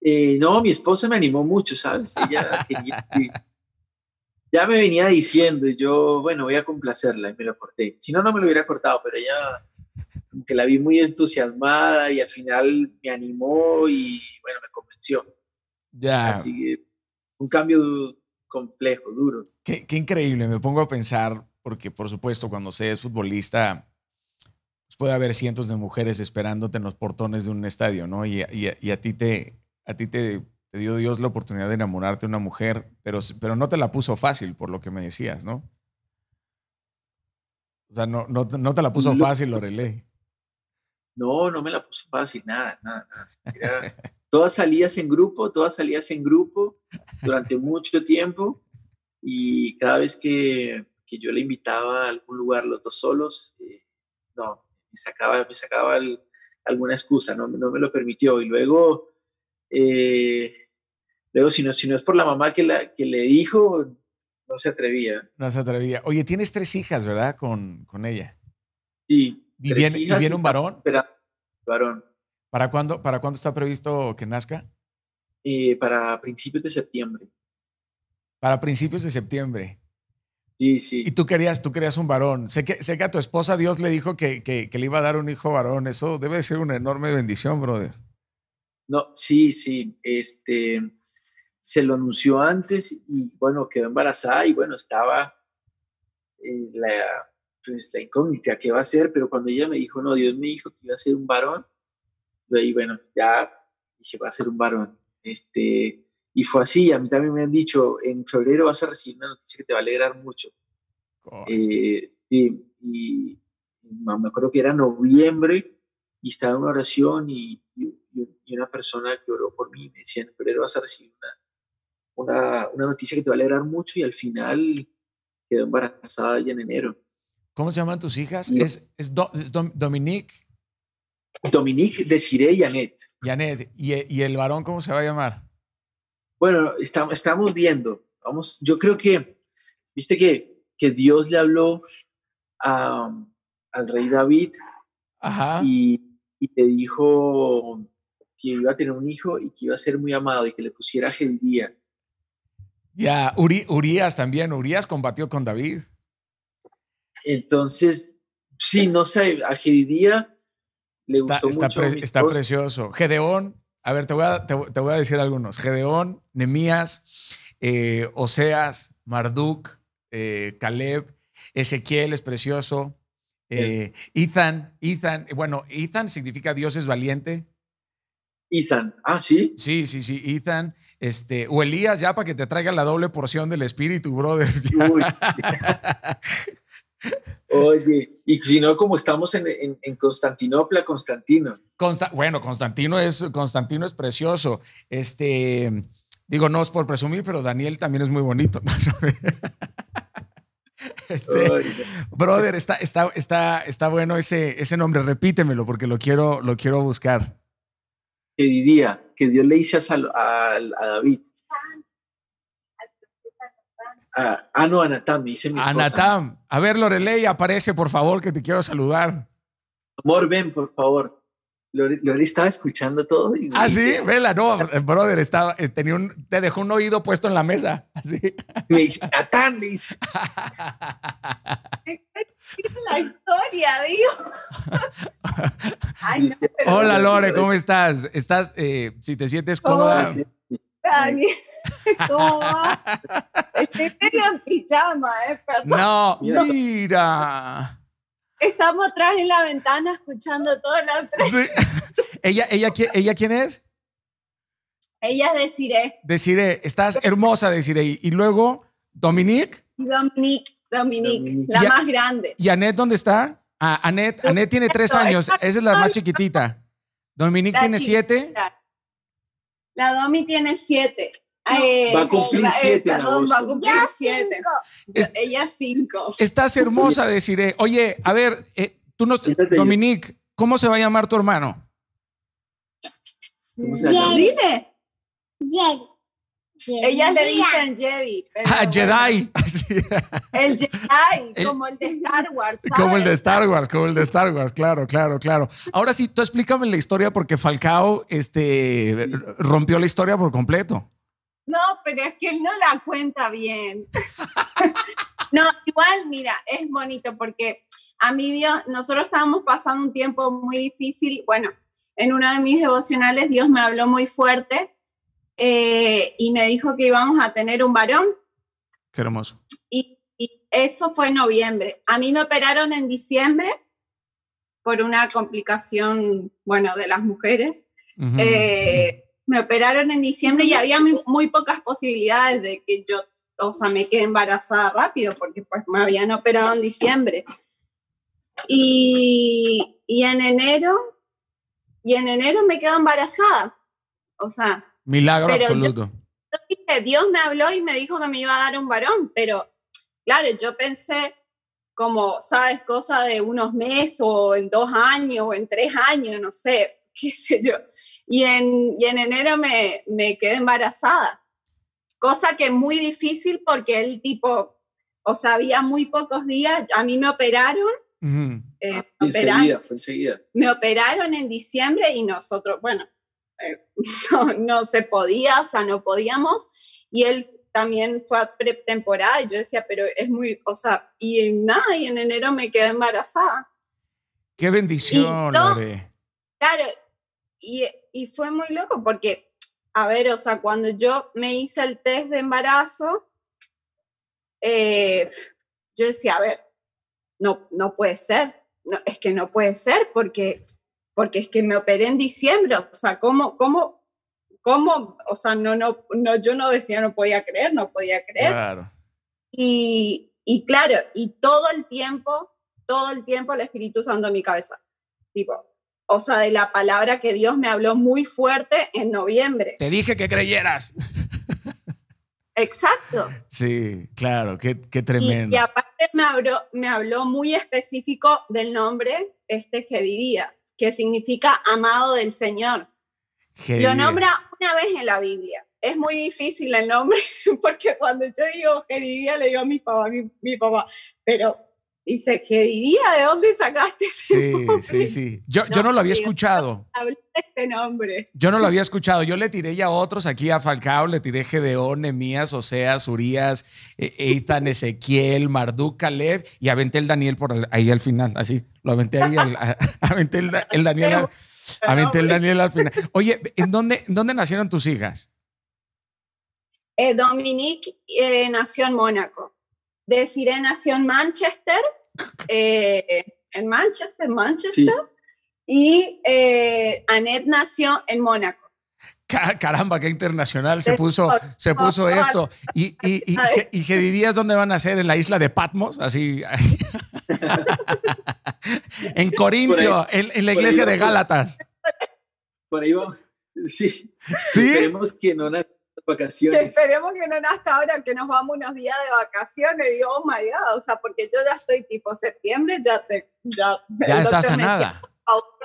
Eh, no, mi esposa me animó mucho, ¿sabes? Ella ya me venía diciendo y yo, bueno, voy a complacerla y me lo corté. Si no, no me lo hubiera cortado, pero ella, que la vi muy entusiasmada y al final me animó y, bueno, me convenció. Ya. Así que un cambio complejo, duro. Qué, increíble, me pongo a pensar, porque por supuesto cuando se es futbolista, pues puede haber cientos de mujeres esperándote en los portones de un estadio, ¿no? Y, y, a ti, te, a ti te, te, dio Dios la oportunidad de enamorarte de una mujer, pero, pero no te la puso fácil, por lo que me decías, ¿no? O sea, no, no, no te la puso fácil, Lorelei. No, no me la puso fácil, nada, nada, nada. todas salías en grupo, todas salías en grupo durante mucho tiempo y cada vez que, que, yo le invitaba a algún lugar los dos solos, eh, no, me sacaba, me sacaba alguna excusa, no, no, me lo permitió. Y luego, eh, luego si, no, si no es por la mamá que, la, que le dijo, no se atrevía. No se atrevía. Oye, tienes tres hijas, ¿verdad? Con, con ella. Sí. ¿Y viene, ¿y viene un varón? Espera, varón. ¿Para cuándo, ¿Para cuándo está previsto que nazca? Eh, para principios de septiembre. Para principios de septiembre. Sí, sí. Y tú querías, tú querías un varón. Sé que, sé que a tu esposa Dios le dijo que, que, le iba a dar un hijo varón. Eso debe ser una enorme bendición, brother. No, sí, sí. Este, se lo anunció antes y bueno, quedó embarazada y bueno, estaba eh, la, pues, la incógnita, ¿qué va a ser? Pero cuando ella me dijo, no, Dios me dijo que iba a ser un varón, y bueno, ya dije, va a ser un varón. Este, y fue así, a mí también me han dicho, en febrero vas a recibir una noticia que te va a alegrar mucho. Eh, y me acuerdo que era noviembre y estaba en una oración y, y, una persona que oró por mí me decía, en febrero vas a recibir una, una, una, noticia que te va a alegrar mucho y al final quedó embarazada ya en enero. ¿Cómo se llaman tus hijas? ¿Es, es, es Dominique? Dominique, Desiree y Janet. Janet, ¿Y, el varón cómo se va a llamar? Bueno, estamos, estamos viendo. Vamos, yo creo que, viste que, que Dios le habló al rey David Y, y le dijo que iba a tener un hijo y que iba a ser muy amado y que le pusiera Gedía. Ya, Urias también. Urias combatió con David. Entonces, sí, no sé, a Gedía está, precioso. Gedeón, a ver, te voy a, te, voy a decir algunos. Gedeón, Nemías, eh, Oseas, Marduk, eh, Caleb, Ezequiel es precioso. Eh, Ethan, Ethan, bueno, Ethan significa Dios es valiente. Ethan. Ah, sí. Sí, sí, sí, Ethan. Este, o Elías, ya para que te traiga la doble porción del espíritu, brother. Oye, y si no, como estamos en, en, Constantinopla, Constantino. bueno, Constantino es, Constantino es precioso. Este, digo, no es por presumir, pero Daniel también es muy bonito. Este, brother, está, está, está, está bueno ese, ese nombre, repítemelo porque lo quiero, lo quiero buscar. Que diría que Dios le dice a, a David, Ah, ah, no, Anatam, dice mi esposa. Anatam. A ver, Lorelei, aparece, por favor, que te quiero saludar. Amor, ven, por favor. Lorelei estaba escuchando todo. ah, sí, vela, no, brother, estaba, eh, tenía un, te dejó un oído puesto en la mesa. Así. Me dice, Natán, dice. la historia, digo. Hola, Lore, ¿cómo estás? ¿Estás, eh, si te sientes cómoda? ¿Cómo Estoy medio en pijama, ¿eh? No, mira. Estamos atrás en la ventana escuchando todas las... ¿Ella, ella, ¿Ella quién es? Ella es Desiree. Desiree, estás hermosa, Desiree. Y luego, Dominique. Dominique, Dominique, la más grande. ¿Y Annette dónde está? Ah, Annette, Annette tiene tres años, esa es la más chiquitita. Dominique tiene siete. La Domi tiene siete. Va a cumplir siete perdón, va a cumplir siete. Ella cinco. Estás hermosa, deciré. Oye, a ver, eh, tú no, Dominique, ¿cómo se va a llamar tu hermano? ¿Cómo se llama? Dime. Jedi. Ellas le dicen Jedi. ah, Jedi. el Jedi, como el de Star Wars. Como el de Star Wars, como el de Star Wars, claro, claro, claro. Ahora sí, tú explícame la historia porque Falcao este, rompió la historia por completo. No, pero es que él no la cuenta bien. no, igual, mira, es bonito porque a mí Dios, nosotros estábamos pasando un tiempo muy difícil. Bueno, en uno de mis devocionales Dios me habló muy fuerte eh, y me dijo que íbamos a tener un varón. Qué hermoso. Y, eso fue en noviembre. A mí me operaron en diciembre por una complicación, bueno, de las mujeres. Eh, me operaron en diciembre y había muy, pocas posibilidades de que yo, o sea, me quede embarazada rápido porque pues me habían operado en diciembre. Y, y en enero, y en enero me quedo embarazada. O sea, Milagro absoluto. Dios me habló y me dijo que me iba a dar un varón, pero claro, yo pensé como, sabes, cosa de unos meses o en dos años o en tres años, no sé, qué sé yo. Y en, y en enero me, me quedé embarazada, cosa que es muy difícil porque el tipo, o sea, había muy pocos días, a mí me operaron. Eh, enseguida, fue enseguida. Me operaron en diciembre y nosotros, bueno, eh, no, se podía, o sea, no podíamos. Y él también fue a pretemporada y yo decía, pero es muy, o sea, y en nada, y en enero me quedé embarazada. Qué bendición, Claro, y, y fue muy loco porque, a ver, o sea, cuando yo me hice el test de embarazo, eh, yo decía, a ver, no, no puede ser, no, es que no puede ser porque porque es que me operé en diciembre, o sea, ¿cómo, cómo, cómo, o sea, no, no, no, yo no decía, no podía creer, no podía creer. Claro. Y, y claro, y todo el tiempo, todo el tiempo el Espíritu Santo en mi cabeza, tipo, o sea, de la palabra que Dios me habló muy fuerte en noviembre. Te dije que creyeras. Exacto. Sí, claro, qué, qué tremendo. Y, aparte me habló, me habló muy específico del nombre este que vivía que significa amado del Señor. Lo nombra una vez en la Biblia. Es muy difícil el nombre porque cuando yo digo que vivía le digo a mi papá, mi, papá, pero dice que vivía, ¿de dónde sacaste ese Sí, sí, sí. Yo no, yo no lo había escuchado. Hablé de este nombre. Yo no lo había escuchado. Yo le tiré ya a otros aquí a Falcao, le tiré Gedeón, Nemías, Oseas, Urias, e, Eitan, Ezequiel, Marduk, Caleb y aventé el Daniel por ahí al final, así. Lo aventé ahí, aventé el, Daniel. Aventé el Daniel al final. Oye, ¿en dónde, dónde nacieron tus hijas? Eh, Dominique eh, nació en Mónaco. Desiree nació en Manchester, eh, en Manchester, Manchester. Y eh, Annette nació en Mónaco. Caramba, qué internacional se puso, se puso esto. ¿Y, y, y, y dónde van a ser? ¿En la isla de Patmos? Así. en Corintio, en, la iglesia de Gálatas. Por ahí vamos. Sí. ¿Sí? Esperemos que no vacaciones. esperemos que no nazca ahora, que nos vamos unos días de vacaciones. Digo, oh my God, o sea, porque yo ya estoy tipo septiembre, ya te. Ya, ya estás sanada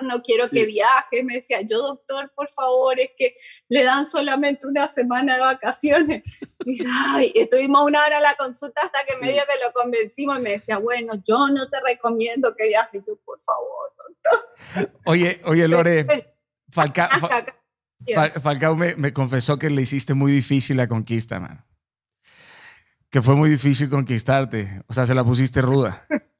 no quiero que viaje. Me decía, yo doctor, por favor, es que le dan solamente una semana de vacaciones. Y dice, ay, estuvimos una hora en la consulta hasta que medio que lo convencimos y me decía, bueno, yo no te recomiendo que viajes. Yo, por favor, doctor. Oye, oye, Lore, Falcao, Falcao me, me, confesó que le hiciste muy difícil la conquista, man. Que fue muy difícil conquistarte. O sea, se la pusiste ruda.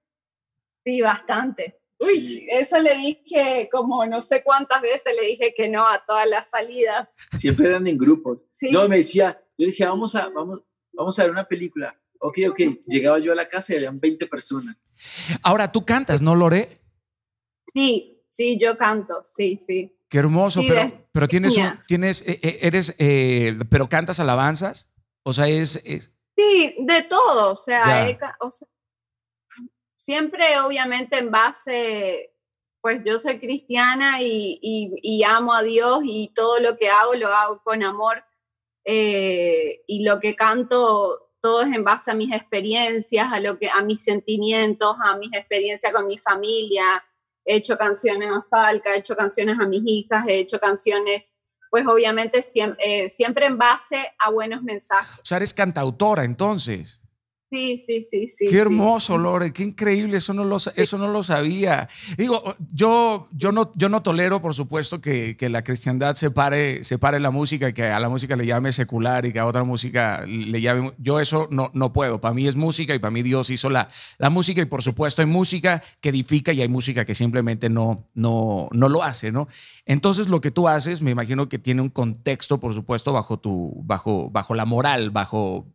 Sí, bastante. Uy, eso le dije como no sé cuántas veces le dije que no a todas las salidas. Siempre eran en grupos. No, me decía, yo decía, vamos a, vamos, vamos a ver una película. Ok, ok. Llegaba yo a la casa y habían 20 personas. Ahora, ¿tú cantas, no, Lore? Sí, sí, yo canto, sí, sí. Qué hermoso, pero, pero tienes, tienes, eh, eh, eres, eh, pero cantas alabanzas, o sea, es, Sí, de todo, o sea, o sea siempre obviamente en base, pues yo soy cristiana y, amo a Dios y todo lo que hago lo hago con amor eh, y lo que canto todo es en base a mis experiencias, a, lo que, a mis sentimientos, a mis experiencias con mi familia. He hecho canciones a Falca, he hecho canciones a mis hijas, he hecho canciones, pues obviamente siempre, eh, siempre en base a buenos mensajes. O sea, eres cantautora entonces. Sí, sí, sí, sí. Qué hermoso, Lore, qué increíble, eso no lo, eso no lo sabía. Digo, yo, yo, no, yo no tolero, por supuesto, que, que la cristiandad separe, separe la música y que a la música le llame secular y que a otra música le llame... Yo eso no, no puedo, para mí es música y para mí Dios hizo la, la música y por supuesto hay música que edifica y hay música que simplemente no, no, no lo hace, ¿no? Entonces lo que tú haces, me imagino que tiene un contexto, por supuesto, bajo, tu, bajo, bajo la moral, bajo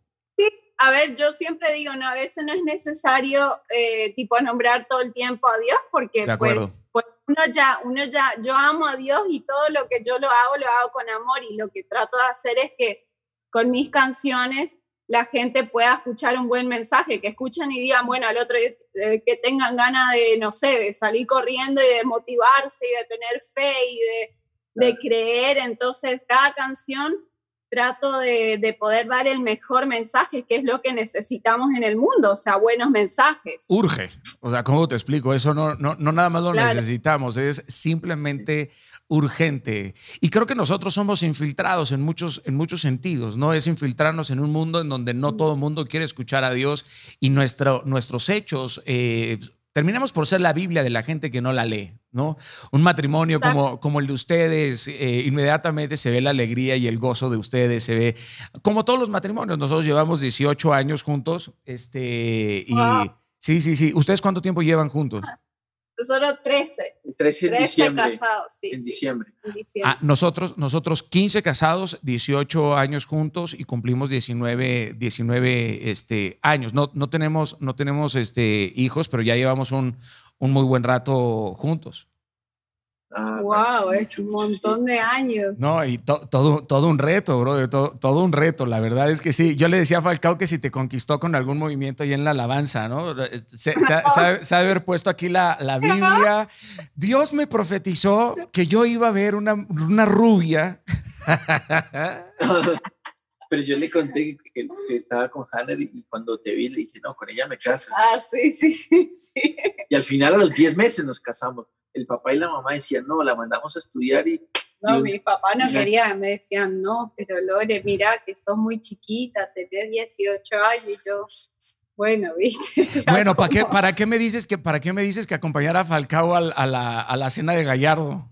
a ver, yo siempre digo, no, a veces no es necesario eh, tipo nombrar todo el tiempo a Dios porque pues, pues, uno ya, uno ya, yo amo a Dios y todo lo que yo lo hago, lo hago con amor y lo que trato de hacer es que con mis canciones la gente pueda escuchar un buen mensaje, que escuchen y digan, bueno, al otro eh, que tengan ganas de, no sé, de salir corriendo y de motivarse y de tener fe y de, de creer. Entonces, cada canción trato de, poder dar el mejor mensaje, que es lo que necesitamos en el mundo, o sea, buenos mensajes. Urge, o sea, ¿cómo te explico? Eso no, no, no nada más lo necesitamos, es simplemente urgente. Y creo que nosotros somos infiltrados en muchos, en muchos sentidos, ¿no? Es infiltrarnos en un mundo en donde no todo el mundo quiere escuchar a Dios y nuestro, nuestros hechos eh, terminamos por ser la Biblia de la gente que no la lee, ¿no? Un matrimonio como, como el de ustedes, eh, inmediatamente se ve la alegría y el gozo de ustedes, se ve, como todos los matrimonios, nosotros llevamos 18 años juntos, este, y sí, sí, sí, ¿ustedes cuánto tiempo llevan juntos? Nosotros 13. 13 en diciembre. casados, sí. En diciembre. Ah, nosotros, nosotros 15 casados, 18 años juntos y cumplimos 19, 19 este, años. No, no tenemos, no tenemos este, hijos, pero ya llevamos un, un muy buen rato juntos wow, ah, es un montón de años. No, y todo, todo un reto, bro, todo, todo, un reto, la verdad es que sí. Yo le decía a Falcao que si te conquistó con algún movimiento ahí en la alabanza, ¿no? Se, se, haber puesto aquí la, la, Biblia. Dios me profetizó que yo iba a ver una, una rubia. Pero yo le conté que, estaba con Hannah y cuando te vi le dije, no, con ella me caso. Ah, sí, sí, sí, sí. Y al final a los 10 meses nos casamos el papá y la mamá decían, no, la mandamos a estudiar y... No, mi papá no quería, me decían, no, pero Lore, mira que sos muy chiquita, tenés 18 años y yo... Bueno, viste. Bueno, ¿para qué, ¿para qué me dices que para qué me dices que acompañar a Falcao a, la, a la cena de Gallardo?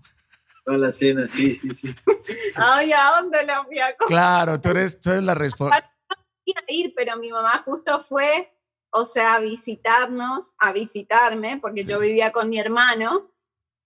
A la cena, sí, sí, sí. Ay, ¿a dónde la fui a Claro, tú eres, tú eres la responsable. Ir, pero mi mamá justo fue, o sea, a visitarnos, a visitarme, porque yo vivía con mi hermano,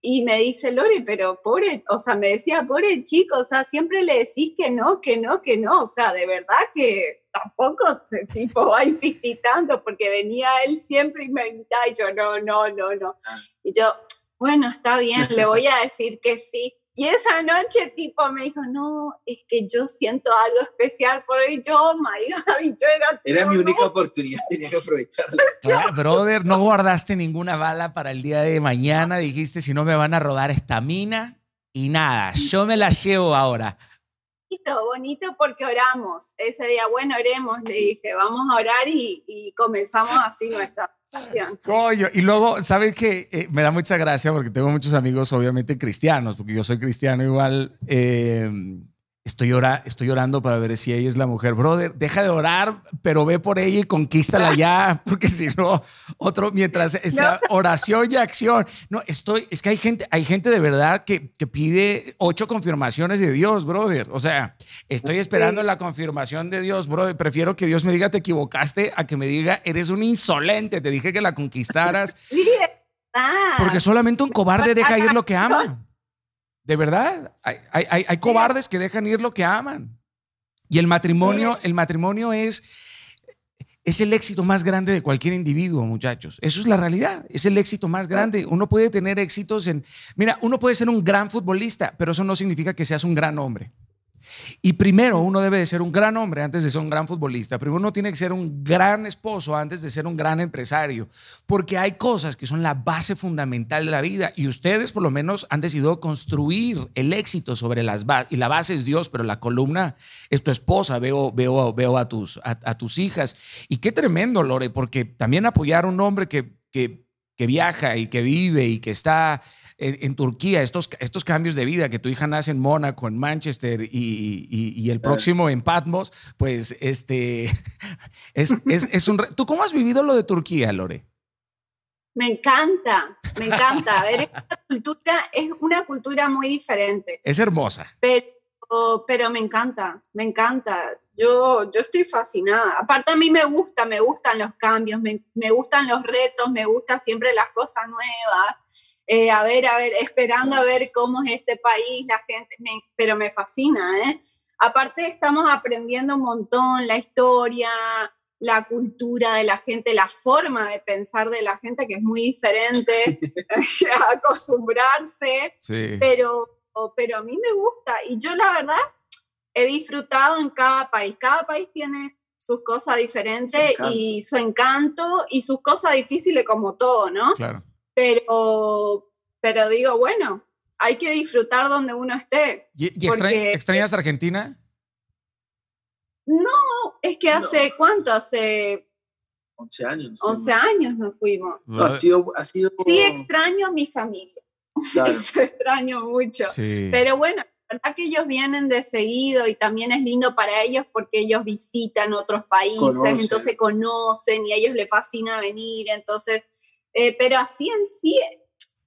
y me dice, Lore, pero pobre, o sea, me decía, pobre chico, o sea, siempre le decís que no, que no, que no, o sea, de verdad que tampoco tipo va a insistir tanto, porque venía él siempre y me invitaba y yo, no, no, no, no. Y yo, bueno, está bien, le voy a decir que sí. Y esa noche, tipo, me dijo, no, es que yo siento algo especial por hoy. Yo, oh my God, y yo era... Era mi única oportunidad, tenía que aprovecharla. brother, no guardaste ninguna bala para el día de mañana. Dijiste, si no me van a robar esta mina. Y nada, yo me la llevo ahora. Bonito, bonito porque oramos. Ese día, bueno, oremos, le dije, vamos a orar y, y comenzamos así nuestra Coño, y luego, ¿sabes qué? Eh, me da mucha gracia porque tengo muchos amigos, obviamente, cristianos, porque yo soy cristiano igual. Eh, Estoy, estoy orando para ver si ella es la mujer. Brother, deja de orar, pero ve por ella y conquístala ya, porque si no, otro, mientras esa oración y acción. No, estoy, es que hay gente, hay gente de verdad que, que pide ocho confirmaciones de Dios, brother. O sea, estoy esperando la confirmación de Dios, brother. Prefiero que Dios me diga te equivocaste a que me diga eres un insolente, te dije que la conquistaras. Porque solamente un cobarde deja ir lo que ama. De verdad, hay, hay, cobardes que dejan ir lo que aman. Y el matrimonio, el matrimonio es, es el éxito más grande de cualquier individuo, muchachos. Eso es la realidad, es el éxito más grande. Uno puede tener éxitos en... Mira, uno puede ser un gran futbolista, pero eso no significa que seas un gran hombre. Y primero uno debe de ser un gran hombre antes de ser un gran futbolista. Primero uno tiene que ser un gran esposo antes de ser un gran empresario. Porque hay cosas que son la base fundamental de la vida. Y ustedes por lo menos han decidido construir el éxito sobre las bases. Y la base es Dios, pero la columna es tu esposa. Veo, veo, veo a, tus, a, tus hijas. Y qué tremendo, Lore, porque también apoyar a un hombre que, que, que viaja y que vive y que está en, Turquía, estos, estos cambios de vida, que tu hija nace en Mónaco, en Manchester y, y, el próximo en Patmos, pues este, es, es, es un... ¿Tú cómo has vivido lo de Turquía, Lore? Me encanta, me encanta. A ver, esta cultura es una cultura muy diferente. Es hermosa. Pero, pero me encanta, me encanta. Yo, yo estoy fascinada. Aparte a mí me gusta, me gustan los cambios, me, me gustan los retos, me gustan siempre las cosas nuevas. Eh, a ver, a ver, esperando a ver cómo es este país, la gente, pero me fascina, ¿eh? Aparte estamos aprendiendo un montón la historia, la cultura de la gente, la forma de pensar de la gente que es muy diferente, acostumbrarse, pero, pero a mí me gusta y yo la verdad he disfrutado en cada país, cada país tiene sus cosas diferentes y su encanto y sus cosas difíciles como todo, ¿no? Claro. Pero, pero digo, bueno, hay que disfrutar donde uno esté. ¿Y, extrañas Argentina? No, es que hace cuánto, hace 11 años. 11 años nos fuimos. ha sido, ha sido... Sí, extraño a mi familia. Eso extraño mucho. Pero bueno, la verdad que ellos vienen de seguido y también es lindo para ellos porque ellos visitan otros países, entonces conocen y a ellos les fascina venir. Entonces, eh, pero así en sí,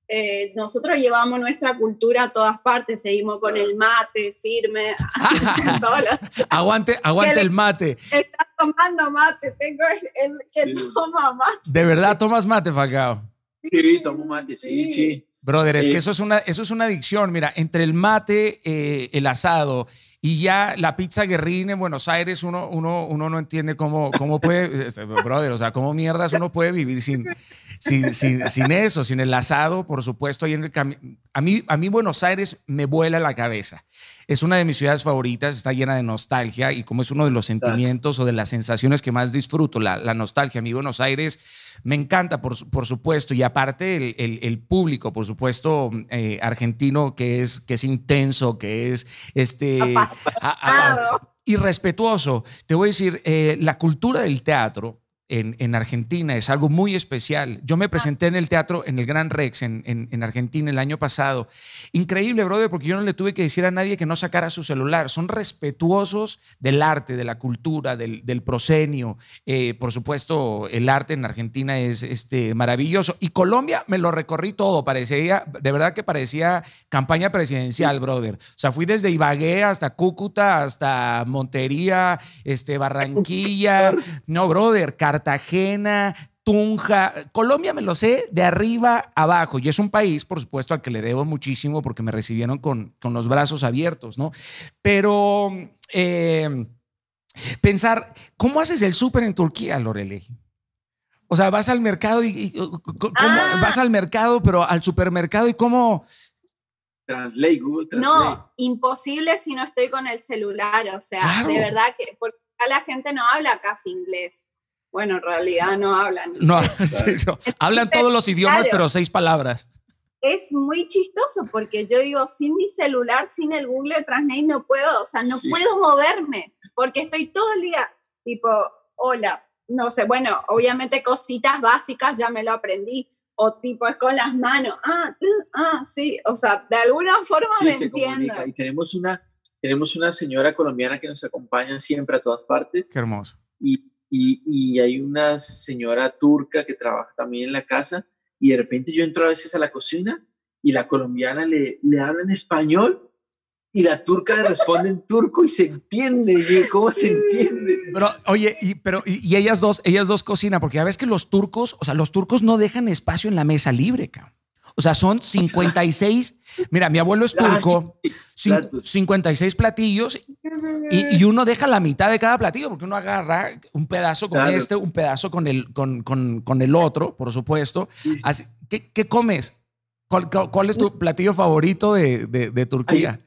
eh, nosotros llevamos nuestra cultura a todas partes, seguimos con el mate firme. aguante aguante el mate. Está tomando mate, tengo el, que toma mate. ¿De verdad tomas mate, Falcao? Sí, tomo mate, sí, sí. Brother, es que eso es, una, eso es una adicción. Mira, entre el mate, eh, el asado y ya la pizza guerrina en Buenos Aires, uno, uno, uno no entiende cómo, cómo puede, brother, o sea, cómo mierdas uno puede vivir sin, sin, sin, eso, sin el asado, por supuesto, ahí en el a mí, a mí Buenos Aires me vuela la cabeza. Es una de mis ciudades favoritas, está llena de nostalgia y como es uno de los sentimientos o de las sensaciones que más disfruto, la, la nostalgia. A mí Buenos Aires me encanta, por, por supuesto, y aparte el, el, el público, por supuesto, eh, argentino, que es, que es intenso, que es este, y respetuoso. Te voy a decir, eh, la cultura del teatro en, Argentina, es algo muy especial. Yo me presenté en el teatro, en el Gran Rex, en, en, Argentina el año pasado. Increíble, brother, porque yo no le tuve que decir a nadie que no sacara su celular. Son respetuosos del arte, de la cultura, del, del prosenio. Eh, por supuesto, el arte en Argentina es este, maravilloso. Y Colombia me lo recorrí todo, parecía, de verdad que parecía campaña presidencial, brother. O sea, fui desde Ibagué hasta Cúcuta, hasta Montería, este, Barranquilla. No, brother, Cartagena, Tunja, Colombia me lo sé de arriba abajo y es un país, por supuesto, al que le debo muchísimo porque me recibieron con, con los brazos abiertos, ¿no? Pero eh, pensar, ¿cómo haces el súper en Turquía, Lorele? O sea, vas al mercado y, Ah. vas al mercado, pero al supermercado y cómo. Translate, Google Translate. No, imposible si no estoy con el celular, o sea, Claro. de verdad que porque acá la gente no habla casi inglés. Bueno, en realidad no hablan. No, sí, no. Hablan todos los idiomas, claro. pero seis palabras. Es muy chistoso porque yo digo, sin mi celular, sin el Google Translate no puedo, o sea, no Sí. puedo moverme porque estoy todo el día tipo, hola, no sé, bueno, obviamente cositas básicas ya me lo aprendí. O tipo es con las manos, ah, tú, ah, sí, o sea, de alguna forma Sí, me se entiendo. comunica. Y tenemos una, tenemos una señora colombiana que nos acompaña siempre a todas partes. Qué hermoso. y, y, hay una señora turca que trabaja también en la casa y de repente yo entro a veces a la cocina y la colombiana le, habla en español y la turca le responde en turco y se entiende. ¿cómo se entiende? Pero, oye, y, pero, y ellas dos, ellas dos cocinan, porque ya ves que los turcos, o sea, los turcos no dejan espacio en la mesa libre, cabrón. O sea, son 56. Mira, mi abuelo es turco, cin- platos. 56 platillos y, y uno deja la mitad de cada platillo, porque uno agarra un pedazo con Claro. este, un pedazo con el, con, con, con el otro, por supuesto. Sí, sí. Así, ¿qué, qué comes? ¿Cuál, cuál- cuál es tu platillo favorito de, de, de Turquía?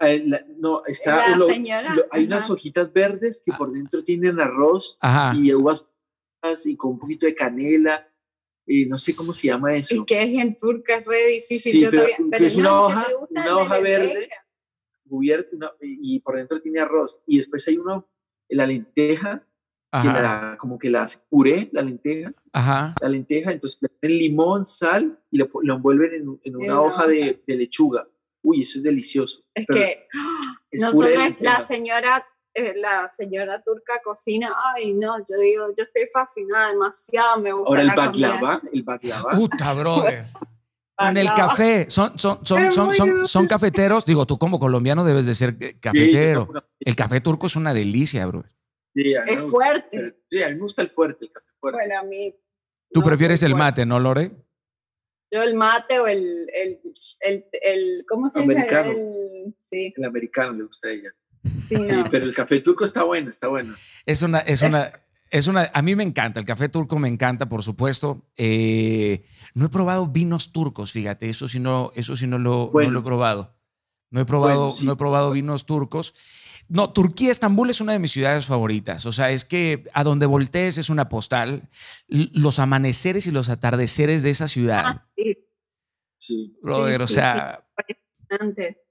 Eh, la- no, está, La lo- señora, lo- hay ajá. unas hojitas verdes que por dentro tienen arroz Ajá. y uvas y con un poquito de canela. Y no sé cómo se llama eso. Es que es en turca, es re difícil. Sí, yo pero- todavía- que es una no, hoja- ¿te gusta una hoja verde. lenteja? cubierto una- y por dentro tiene arroz. Y después hay uno, la lenteja, que la, como que la hace puré, la lenteja, Ajá. la lenteja, entonces le ponen limón, sal y lo, lo envuelven en, en una una hoja de, de lechuga. Uy, eso es delicioso. Es Pero que es nosotros, la señora, eh, la señora turca cocina, ay no, yo digo, yo estoy fascinada, demasiado me gusta. Ahora el comida. baklava, el baklava. Puta, brother. Con el café. Son, son, son, son, son, son cafeteros. Digo, tú como colombiano debes de ser Sí, cafetero. El café turco es una delicia, bro. Sí, Es gusta. fuerte. Sí, a mí me gusta el fuerte, el café fuerte. Bueno, a mí. Tú no, prefieres el mate, ¿no, Lore? Yo el mate o el, el, el, el- ¿cómo se Americano. dice? El, sí, El americano le gusta a ella. Sí, no. pero el café turco está bueno, está bueno. Es una, es una, es una, a mí me encanta, el café turco me encanta, por supuesto. Eh, no he probado vinos turcos, fíjate, eso sí no, eso sí no lo, no Bueno. lo he probado. No he probado, Bueno, sí. no he probado vinos turcos. No, Turquía, Estambul es una de mis ciudades favoritas. O sea, es que a donde voltees es una postal. Los amaneceres y los atardeceres de esa ciudad, Ah, sí, Sí. brother, sí, o sí, sea, impresionante.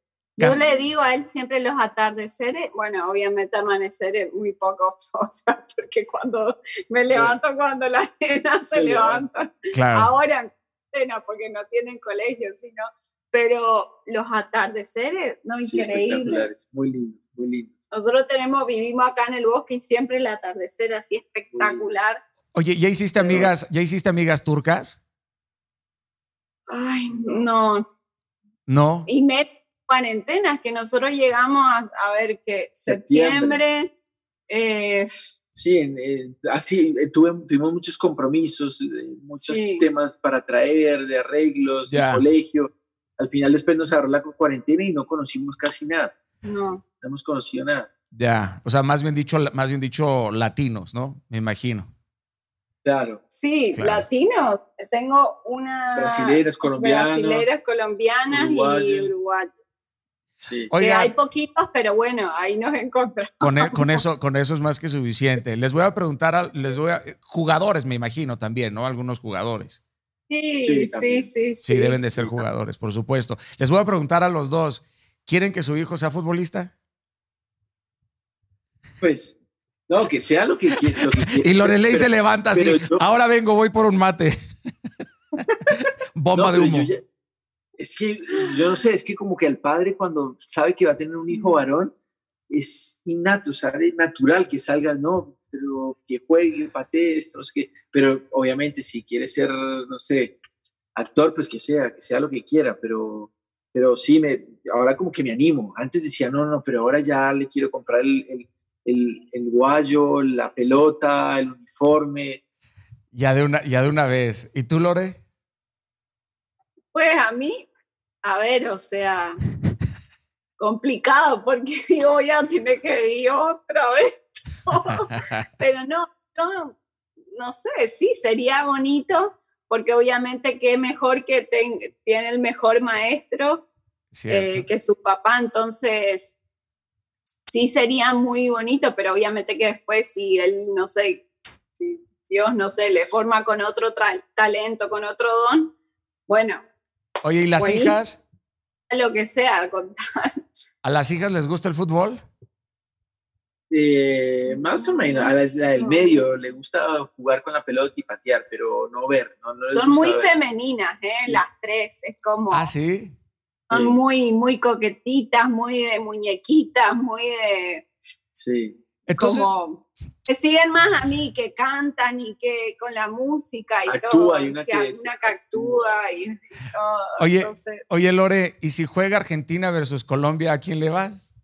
Yo le digo a él siempre los atardeceres, bueno, obviamente amaneceres muy poco, o sea, porque cuando me levanto cuando las nenas se, Se levantan, claro. ahora cuarentena, porque no tienen colegio, sino, pero los atardeceres, no, Sí, increíble. Muy lindo, muy lindo. Nosotros tenemos, vivimos acá en el bosque y siempre el atardecer así espectacular. Oye, ¿ya hiciste Pero- amigas, ya hiciste amigas turcas? Ay, no. No. Y me cuarentenas que nosotros llegamos a, a ver que Septiembre. septiembre, eh, Sí, en- así eh, tuve- tuvimos muchos compromisos, eh, muchos Sí. temas para traer, de arreglos, Ya. de colegio. Al final después nos agarró la cuarentena y no conocimos casi nada, no. no hemos conocido nada. Ya, o sea, más bien dicho, más bien dicho latinos, ¿no? Me imagino. Claro, Sí, Claro. latino. Tengo una brasileras, colombianas, brasileras, colombianas y uruguayos. Que hay poquitos, pero bueno, ahí nos encontramos. con, e- con eso, con eso es más que suficiente. Les voy a preguntar, a- les voy a, jugadores, me imagino también, ¿no? Algunos jugadores. Sí, Sí, sí, sí, Sí, deben de ser jugadores, por supuesto. Les voy a preguntar a los dos, ¿quieren que su hijo sea futbolista? Pues, no, que sea lo que quiera. Lo que quiera. Y Lorelei Pero- se levanta así, yo- ahora vengo, voy por un mate. Bomba No, de humo. yo ya- es que yo no sé, es que como que al padre cuando sabe que va a tener un hijo varón, es innato, sabe natural que salga, no, pero que juegue, patee, esto, no sé qué. Pero obviamente si quiere ser, no sé, actor, pues que sea, que sea lo que quiera, pero, pero sí, me, ahora como que me animo. Antes decía, no, no, pero ahora ya le quiero comprar el, el, el, el guayo, la pelota, el uniforme. Ya de una, ya de una vez. ¿Y tú, Lore? Pues a mí, a ver, o sea, complicado porque digo, ya tiene que ir otra vez. Pero no, yo no sé, sí, sería bonito, porque obviamente que mejor que tiene el mejor maestro eh, que su papá, entonces sí sería muy bonito, pero obviamente que después si él, no sé, si Dios, no sé, le forma con otro talento, con otro don, bueno. Oye, ¿y las hijas? Lo que sea, contar. ¿A las hijas les gusta el fútbol? Eh, más o menos, a la, del medio le gusta jugar con la pelota y patear, pero no ver. Son muy femeninas, ¿eh? las tres, es como... Ah, sí. Son muy, muy coquetitas, muy de muñequitas, muy de... Sí. Entonces... Como, que siguen más a mí, que cantan y que con la música y actúa, todo. Hay una, que, una que actúa y todo. Oye, oye, Lore, ¿y si juega Argentina versus Colombia, a quién le vas?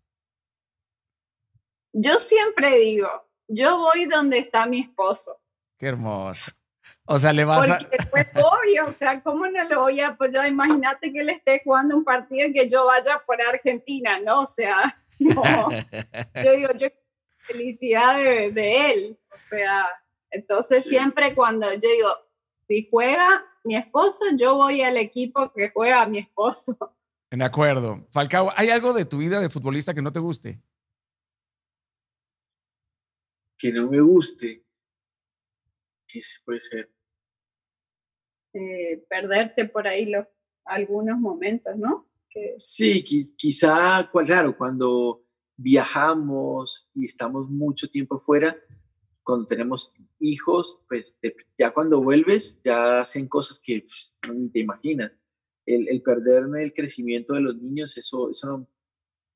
Yo siempre digo, yo voy donde está mi esposo. Qué hermoso. O sea, le vas Porque a... pues obvio, o sea, ¿cómo no lo voy a pues, Imagínate que él esté jugando un partido y que yo vaya por Argentina, ¿no? O sea, no. yo digo, yo felicidad de, él. O sea, entonces siempre cuando yo digo, si juega mi esposo, yo voy al equipo que juega mi esposo. En acuerdo. Falcao, ¿hay algo de tu vida de futbolista que no te guste? que no me guste, ¿qué puede ser? Eh, perderte por ahí los, algunos momentos, ¿no? Que... Sí, quizá, claro, cuando viajamos y estamos mucho tiempo fuera, cuando tenemos hijos, pues ya cuando vuelves, ya hacen cosas que pues, ni te imaginas. El, el, perderme el crecimiento de los niños, eso, eso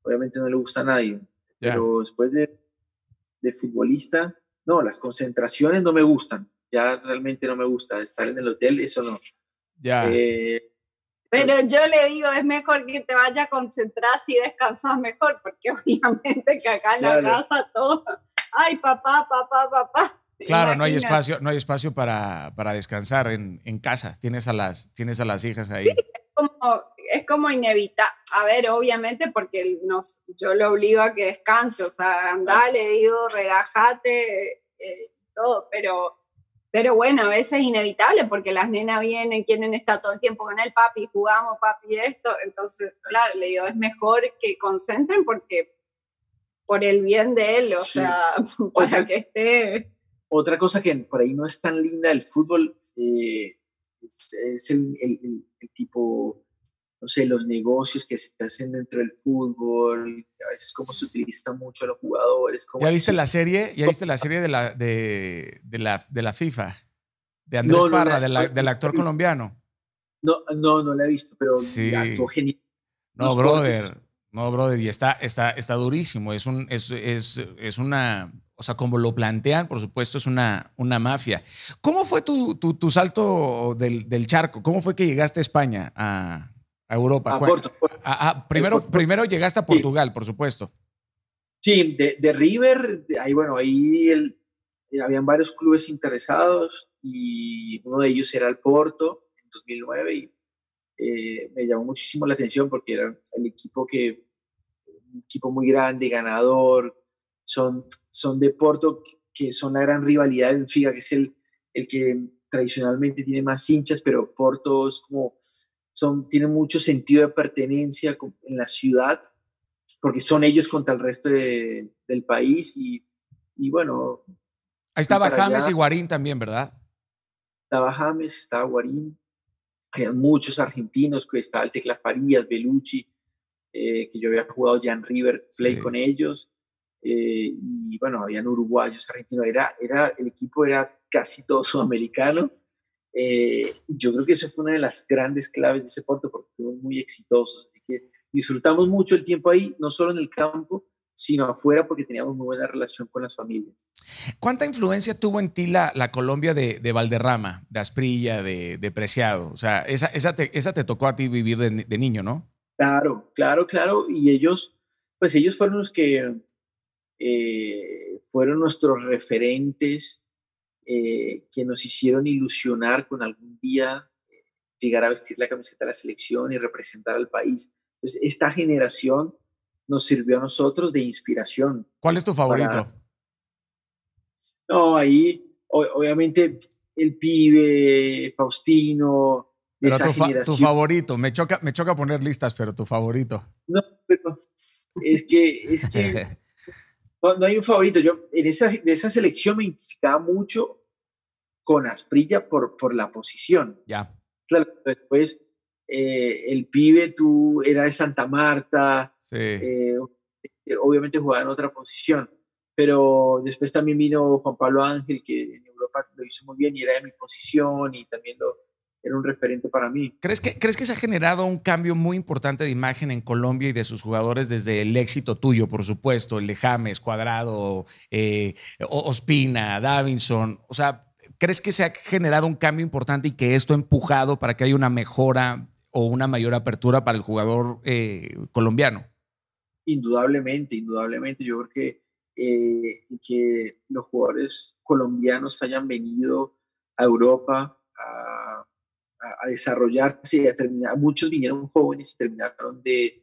obviamente no le gusta a nadie. Pero después de de futbolista, no, las concentraciones no me gustan. Ya realmente no me gusta estar en el hotel, eso no. Ya. Eh, pero yo le digo, es mejor que te vayas a concentrar si descansas mejor, porque obviamente que acá en la casa todo, ay, papá, papá, papá. Claro, no hay espacio, no hay espacio para, para descansar en, en, casa. Tienes a las, tienes a las hijas ahí. Sí, es como, es como inevitable. A ver, obviamente, porque nos, yo lo obligo a que descanse, o sea, anda, le digo, relájate, eh, todo, pero, pero bueno, a veces es inevitable porque las nenas vienen, quieren estar todo el tiempo con el papi, jugamos, papi, esto. Entonces, claro, le digo, es mejor que concentren porque por el bien de él, o sea, para que esté. Otra cosa que por ahí no es tan linda del fútbol eh, es, el, el, el tipo no sé, los negocios que se hacen dentro del fútbol, a veces cómo se utiliza mucho a los jugadores. ¿Ya viste la serie? ¿Ya viste la serie de la, de, de la, de la FIFA? De Andrés Parra, del actor colombiano. No, no, no la he visto, pero sí. actuó genial. No, brother, no, brother, y está, está, está durísimo. Es, un, es, es, es una, o sea, como lo plantean, por supuesto, es una, una mafia. ¿Cómo fue tu, tu, tu salto del, del, charco? ¿Cómo fue que llegaste a España a, a Europa. primero, primero llegaste a Portugal, por supuesto. Sí, de, River, ahí bueno, ahí el, eh, habían varios clubes interesados y uno de ellos era el Porto en 2009 y eh, me llamó muchísimo la atención porque era el equipo que, un equipo muy grande, ganador, son, son de Porto que son la gran rivalidad de Benfica, que es el, el que tradicionalmente tiene más hinchas, pero Porto es como son, tienen mucho sentido de pertenencia en la ciudad, porque son ellos contra el resto del país y, y, bueno. Ahí estaba James y Guarín también, ¿verdad? Estaba James, estaba Guarín, había muchos argentinos, que estaba el Tecla Farías, Belucci, eh, que yo había jugado Jan River Play con ellos, eh, y bueno, habían uruguayos, argentinos, era, era, el equipo era casi todo sudamericano, eh, yo creo que eso fue una de las grandes claves de ese Porto porque fuimos muy exitosos. Así que disfrutamos mucho el tiempo ahí, no solo en el campo, sino afuera porque teníamos muy buena relación con las familias. ¿Cuánta influencia tuvo en ti la, la Colombia de, de, Valderrama, de Asprilla, de, de, Preciado? O sea, esa, esa, te, esa te tocó a ti vivir de, de, niño, ¿no? Claro, claro, claro. Y ellos, pues ellos fueron los que eh, fueron nuestros referentes eh, que nos hicieron ilusionar con algún día llegar a vestir la camiseta de la selección y representar al país. Entonces, esta generación nos sirvió a nosotros de inspiración. ¿Cuál es tu favorito? No, ahí obviamente el pibe, Faustino, pero tu, favorito, me choca, me choca poner listas, pero tu favorito. No, pero es que, es que no, hay un favorito. Yo en esa, de esa selección me identificaba mucho con Asprilla por, por la posición. Ya. Claro, después eh, el pibe tú era de Santa Marta, sí. Eh, obviamente jugaba en otra posición, pero después también vino Juan Pablo Ángel, que en Europa lo hizo muy bien y era de mi posición y también lo, era un referente para mí. ¿Crees que, ¿Crees que se ha generado un cambio muy importante de imagen en Colombia y de sus jugadores desde el éxito tuyo, por supuesto, el de James, Cuadrado, eh, Ospina, Davinson? O sea, ¿crees que se ha generado un cambio importante y que esto ha empujado para que haya una mejora o una mayor apertura para el jugador eh, colombiano? Indudablemente, indudablemente. Yo creo que, eh, que los jugadores colombianos hayan venido a Europa a a, desarrollarse y a terminar. Muchos vinieron jóvenes y terminaron de,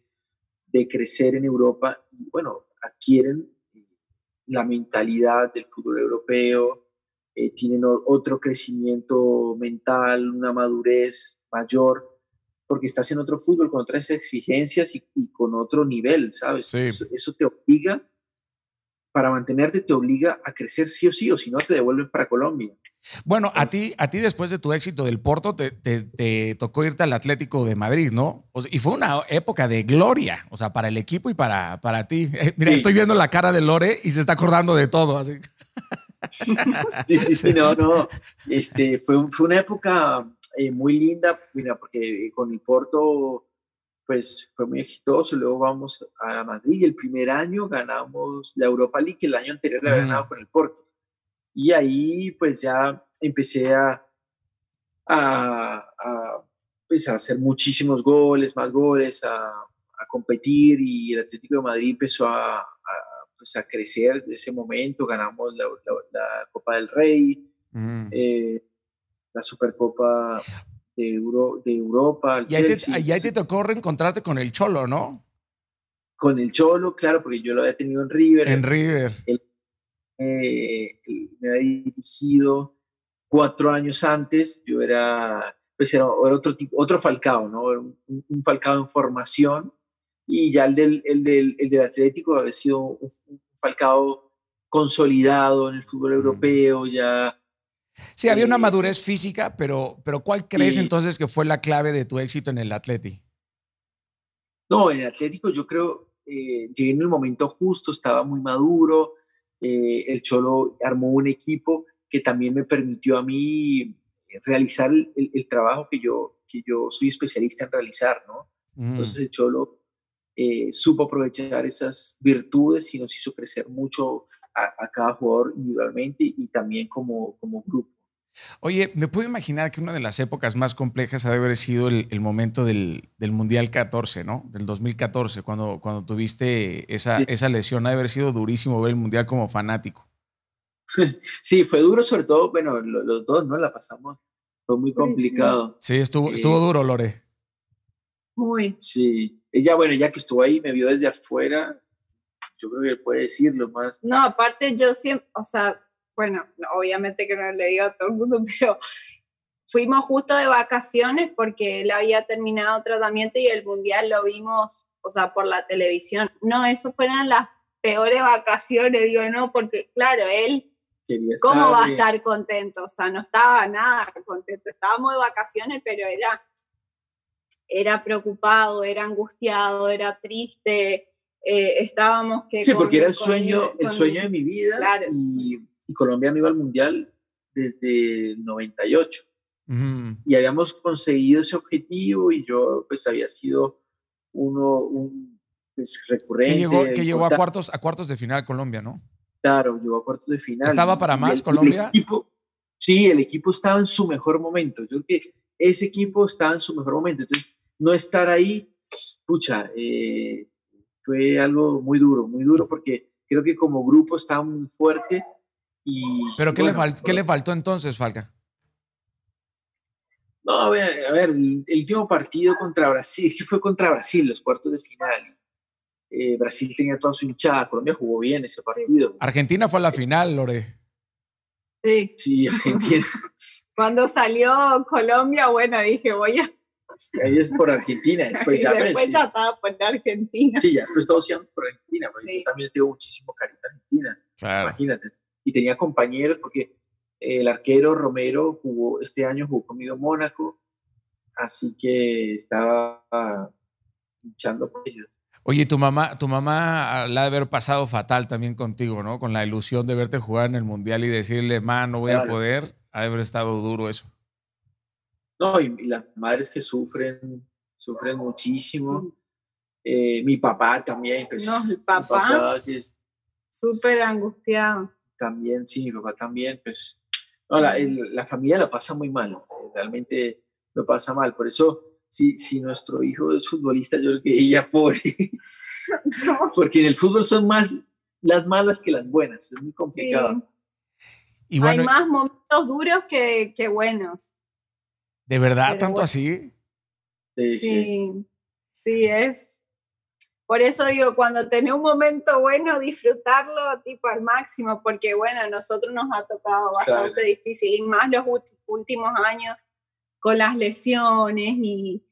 de crecer en Europa y bueno, adquieren la mentalidad del fútbol europeo, eh, tienen otro crecimiento mental, una madurez mayor, porque estás en otro fútbol con otras exigencias y, con otro nivel, ¿sabes? eso, te obliga, para mantenerte, te obliga a crecer sí o sí, o si no, te devuelven para Colombia. Bueno, a ti, a ti después de tu éxito del Porto, te, tocó irte al Atlético de Madrid, ¿no? y fue una época de gloria, o sea, para el equipo y para, para ti. Eh, mira, estoy viendo la cara de Lore y se está acordando de todo. Así. Sí, sí, sí, no, no. Este, fue, fue una época eh, muy linda, mira, porque con el Porto, pues fue muy exitoso. Luego vamos a Madrid y el primer año ganamos la Europa League, que el año anterior la había ganado con el Porto. Y ahí pues ya empecé a, a, pues, a hacer muchísimos goles, más goles, a, competir y el Atlético de Madrid empezó a, pues, a crecer desde ese momento. Ganamos la, la, Copa del Rey, eh, la Supercopa de, Euro, de Europa. Y ahí, te, ahí te tocó reencontrarte con el Cholo, ¿no? Con el Cholo, claro, porque yo lo había tenido en River. En River. El, eh, me había dirigido cuatro años antes, yo era, pues era, otro, tipo, otro Falcao, ¿no? Un, Falcao en formación y ya el del, el del, el del Atlético había sido un, Falcao consolidado en el fútbol mm. europeo, ya... Sí, había una eh, madurez física, pero, pero ¿cuál crees entonces que fue la clave de tu éxito en el Atlético? No, en el Atlético yo creo, eh, llegué en el momento justo, estaba muy maduro, eh, el Cholo armó un equipo que también me permitió a mí realizar el, trabajo que yo, que yo soy especialista en realizar, ¿no? Entonces el Cholo eh, supo aprovechar esas virtudes y nos hizo crecer mucho a, cada jugador individualmente y también como, como grupo. Oye, me puedo imaginar que una de las épocas más complejas ha de haber sido el, momento del, Mundial 14, ¿no? Del 2014, cuando, cuando tuviste esa, esa lesión. Ha de haber sido durísimo ver el Mundial como fanático. Sí, fue duro, sobre todo, bueno, los, dos, ¿no? La pasamos, fue muy complicado. Sí, estuvo, estuvo duro, Lore. Muy. Sí, ella, bueno, ya que estuvo ahí, me vio desde afuera, yo creo que puede decirlo más. No, aparte yo siempre, o sea, bueno, obviamente que no le digo a todo el mundo, pero fuimos justo de vacaciones porque él había terminado tratamiento y el mundial lo vimos, o sea, por la televisión. No, eso fueron las peores vacaciones, digo, no, porque claro, él, ¿cómo va a estar contento? O sea, no estaba nada contento, estábamos de vacaciones, pero era, era preocupado, era angustiado, era triste, eh, estábamos que... Sí, porque era el sueño, el sueño de mi vida claro. y y Colombia no iba al Mundial desde el 98. Y habíamos conseguido ese objetivo y yo pues había sido uno, un pues, recurrente. Que llegó, a, cuartos, a cuartos de final Colombia, ¿no? Claro, llegó a cuartos de final. ¿Estaba para más Colombia? sí, el equipo estaba en su mejor momento. Yo creo que ese equipo estaba en su mejor momento. Entonces, no estar ahí, pucha, eh, fue algo muy duro, muy duro porque creo que como grupo estaba muy fuerte ¿Pero qué, le qué le faltó entonces, Falca? No, a ver, a ver el, último partido contra Brasil, que fue contra Brasil, los cuartos de final. Eh, Brasil tenía toda su hinchada, Colombia jugó bien ese partido. Argentina fue a la final, Lore. Sí. Sí, Argentina. Cuando salió Colombia, bueno, dije, voy a... Ahí es por Argentina. Después ya, después sí. ya estaba por Argentina. Sí, ya después todo siendo por Argentina, porque Sí. yo también tengo muchísimo cariño a Argentina, Claro. imagínate. Y tenía compañeros, porque el arquero Romero jugó, este año jugó conmigo en Mónaco, así que estaba luchando por ellos. Oye, tu mamá, tu mamá la ha de haber pasado fatal también contigo, ¿no? Con la ilusión de verte jugar en el Mundial y decirle, ma, no voy a poder. Ha de haber estado duro eso. No, y, y las madres que sufren, sufren muchísimo. Eh, mi papá también, pues. No, el papá. Súper angustiado. También, sí, mi papá también, pues. No, la, el- la familia la pasa muy mal, eh, realmente lo pasa mal. Por eso, si, si nuestro hijo es futbolista, yo creo que ella pobre, No, porque en el fútbol son más las malas que las buenas, es muy complicado. sí. Y bueno, Hay más momentos duros que, que buenos. ¿de verdad pero tanto bueno. así? Sí, sí. Sí, sí, es. Por eso digo, cuando tenés un momento bueno, disfrutarlo tipo al máximo, porque bueno, a nosotros nos ha tocado bastante Claro. difícil, y más los últimos años con las lesiones y,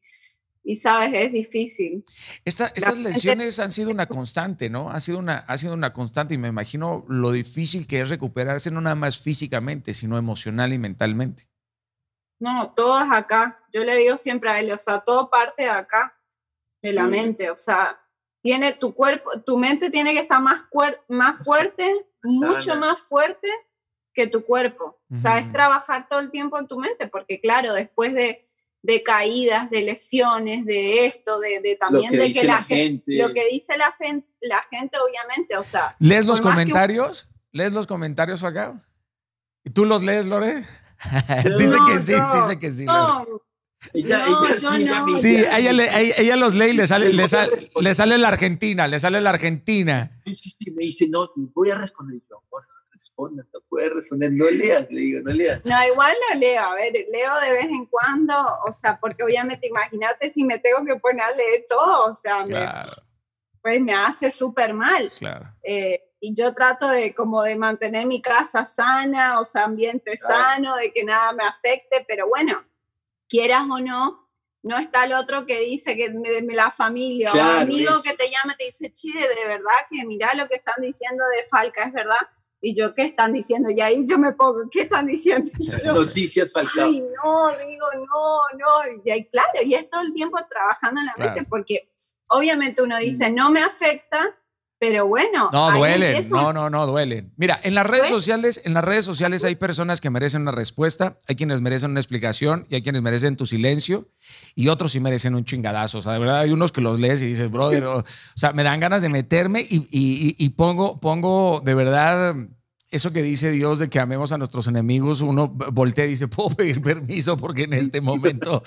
y sabes, es difícil. Esta- estas lesiones han sido una constante, ¿no? Ha sido una, ha sido una constante y me imagino lo difícil que es recuperarse no nada más físicamente, sino emocional y mentalmente. No, todo es acá. Yo le digo siempre a él, o sea, todo parte de acá, de la Sí. mente. O sea, tiene tu cuerpo, tu mente tiene que estar más, cuer- más fuerte, mucho sana. más fuerte que tu cuerpo. O sea, es trabajar todo el tiempo en tu mente, porque claro, después de, de caídas, de lesiones, de esto, de, de también que de que la la gente, gente. lo que dice la, la gente, obviamente, o sea, ¿Lees los comentarios? ¿Lees los comentarios acá? ¿Y tú los lees, Lore? No, dice que sí, no, dice que sí. No, Ella, No, ella sí, ella no. me Sí, ella, le- ella, ella los lee y le sale, le, sale, le sale la Argentina, le sale la Argentina. Sí, sí, sí, me dice, no, voy a responder. Yo, amor, no responda, no puedes responder, no leas, le digo, no leas. No, igual lo leo, a ver, leo de vez en cuando, o sea, porque obviamente imagínate si me tengo que poner a leer todo, o sea, me- Claro, pues me hace súper mal. claro. Eh, y yo trato de como de mantener mi casa sana, o sea, ambiente Claro. sano, de que nada me afecte, pero bueno, quieras o no, no está el otro que dice que de la familia, Claro, o amigo eso. que te llama y te dice, che, de verdad que mira lo que están diciendo de Falca, es verdad. Y yo, ¿qué están diciendo? Y ahí yo me pongo, ¿qué están diciendo? Yo, Noticias Falcao. Ay, no, digo, no, no. Y ahí, claro, y es todo el tiempo trabajando en la Claro. mente, porque obviamente uno dice, no me afecta, pero bueno. No, duelen, no, no, no, duelen. Mira, en las redes ¿Duele? sociales, en las redes sociales hay personas que merecen una respuesta, hay quienes merecen una explicación y hay quienes merecen tu silencio y otros sí merecen un chingadazo. O sea, de verdad hay unos que los lees y dices, brother, o, o sea, me dan ganas de meterme y, y- y- y pongo, pongo de verdad eso que dice Dios de que amemos a nuestros enemigos, uno voltea y dice, puedo pedir permiso porque en este momento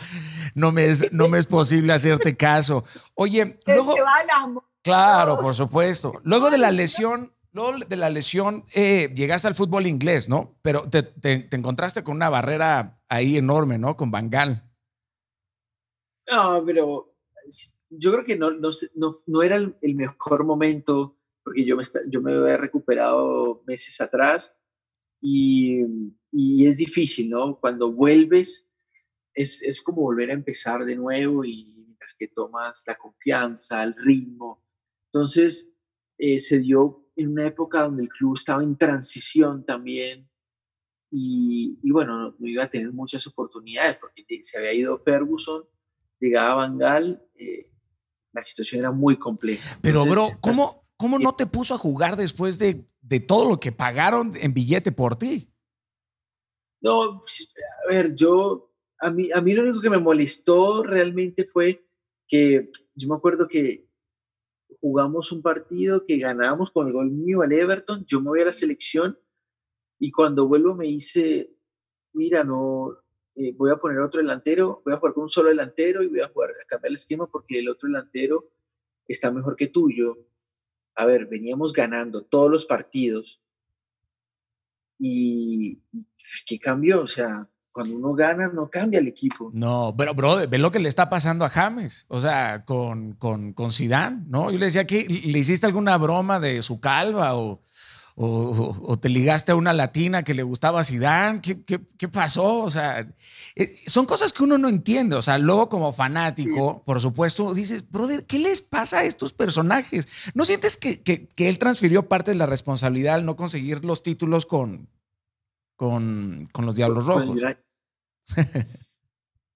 no me es, no me es posible hacerte caso. Oye, luego... se va al amor. Claro, por supuesto. Luego de la lesión, luego de la lesión, eh, llegaste al fútbol inglés, ¿no? Pero te, te- te encontraste con una barrera ahí enorme, ¿no? Con Bangal. No, pero yo creo que no, no, no, no era el, el mejor momento porque yo me, esta- yo me había recuperado meses atrás y, y es difícil, ¿no? Cuando vuelves es, es como volver a empezar de nuevo y mientras que tomas la confianza, el ritmo. Entonces eh, se dio en una época donde el club estaba en transición también y, y bueno, no, no iba a tener muchas oportunidades porque se había ido Ferguson llegaba Van Gaal, eh, la situación era muy compleja. Pero, Entonces, bro, ¿cómo, cómo no te puso a jugar después de, de todo lo que pagaron en billete por ti? No, a ver, yo, a mí, a mí lo único que me molestó realmente fue que yo me acuerdo que jugamos un partido que ganábamos con el gol mío al Everton, yo me voy a la selección y cuando vuelvo me dice, mira, no, eh, voy a poner otro delantero, voy a jugar con un solo delantero y voy a jugar a cambiar el esquema porque el otro delantero está mejor que tuyo. A ver, veníamos ganando todos los partidos y ¿qué cambió? O sea, cuando uno gana no cambia el equipo. No, pero, bro, ve lo que le está pasando a James, o sea, con, con, con Zidane, ¿no? Yo le decía que le hiciste alguna broma de su calva o, o, o, te ligaste a una latina que le gustaba a Zidane, ¿Qué, qué, pasó? O sea, eh, son cosas que uno no entiende, o sea, luego como fanático, por supuesto, dices, brother, ¿qué les pasa a estos personajes? ¿No sientes que, que, que él transfirió parte de la responsabilidad al no conseguir los títulos con, con, con los Diablos pues, Rojos?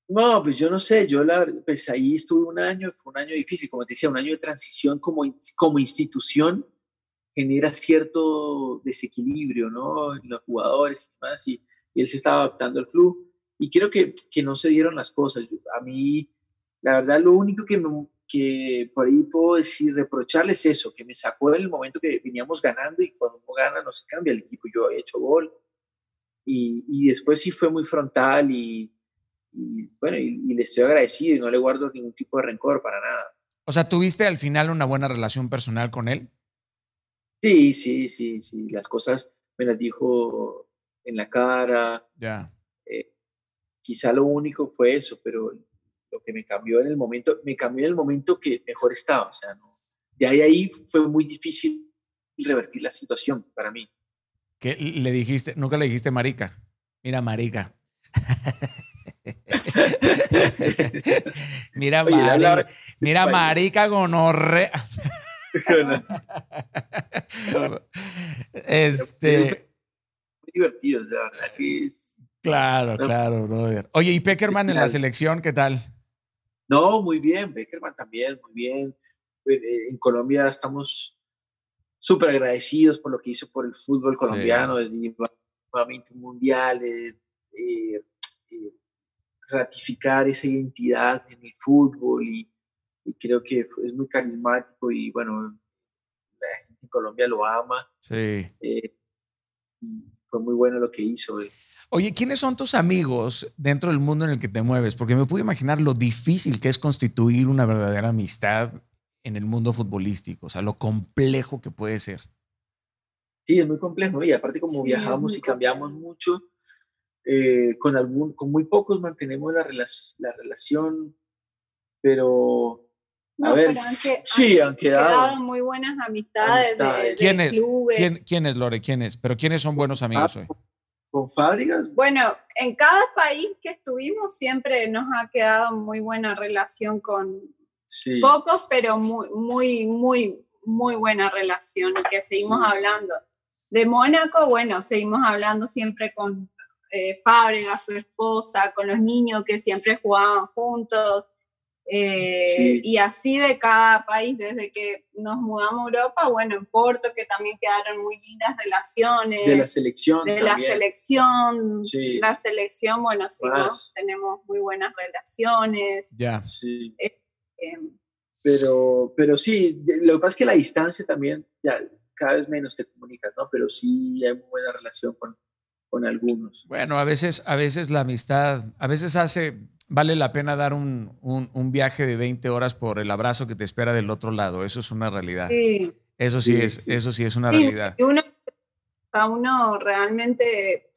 No, pues yo no sé, yo la, pues ahí estuve un año, fue un año difícil, como te decía, un año de transición como, como institución genera cierto desequilibrio, ¿no? En los jugadores y más, y, él se estaba adaptando al club, y creo que, que no se dieron las cosas. a mí, la verdad, lo único que, que por ahí puedo decir, reprocharle es eso, que me sacó en el momento que veníamos ganando, y cuando uno gana no se cambia el equipo, yo he hecho gol, y, y después sí fue muy frontal, y y bueno, y, le estoy agradecido y no le guardo ningún tipo de rencor para nada. O sea, ¿tuviste al final una buena relación personal con él? Sí, sí, sí, sí. Las cosas me las dijo en la cara. Ya. Eh, quizá lo único fue eso, pero lo que me cambió en el momento, me cambió en el momento que mejor estaba. O sea, no, de ahí ahí fue muy difícil revertir la situación para mí. ¿Qué le dijiste? Nunca le dijiste marica. Mira, marica. mira, mira, marica gonorre. este. Muy divertido, la verdad que es. Claro, claro, brother. Oye, ¿y Peckerman en la selección qué tal? No, muy bien, Peckerman también, muy bien. Pues, eh, en Colombia estamos súper agradecidos por lo que hizo por el fútbol colombiano, sí. desde nuevamente un mundial, eh, eh, ratificar esa identidad en el fútbol y, creo que es muy carismático y bueno, la gente en Colombia lo ama. Sí. Eh, fue muy bueno lo que hizo. Oye, ¿quiénes son tus amigos dentro del mundo en el que te mueves? Porque me puedo imaginar lo difícil que es constituir una verdadera amistad en el mundo futbolístico, o sea, lo complejo que puede ser. Sí, es muy complejo y aparte como viajamos y cambiamos mucho, eh, con, algún, con muy pocos mantenemos la, la relación, pero a ver, sí, han, quedado, muy buenas amistades. De, ¿Quién, es, ¿quién, es, Lore? ¿Quién es? ¿Pero quiénes son buenos amigos hoy? ¿Con fábricas? Bueno, en cada país que estuvimos siempre nos ha quedado muy buena relación con pocos, pero muy, muy, muy, muy buena relación que seguimos hablando. De Mónaco, bueno, seguimos hablando siempre con eh, Fábrega, su esposa, con los niños que siempre jugaban juntos. Eh, y así de cada país, desde que nos mudamos a Europa, bueno, en Porto, que también quedaron muy lindas relaciones. De la selección. De la selección. La selección, bueno, sí, tenemos muy buenas relaciones. Ya. Sí. Eh, pero, pero sí, lo que pasa es que la distancia también, ya cada vez menos te comunicas, ¿no? Pero sí hay muy buena relación con, con algunos. Bueno, a veces, a veces la amistad, a veces hace, vale la pena dar un, un, viaje de 20 horas por el abrazo que te espera del otro lado. Eso es una realidad. Sí. Eso sí, es, eso sí es una realidad. Uno, a uno realmente,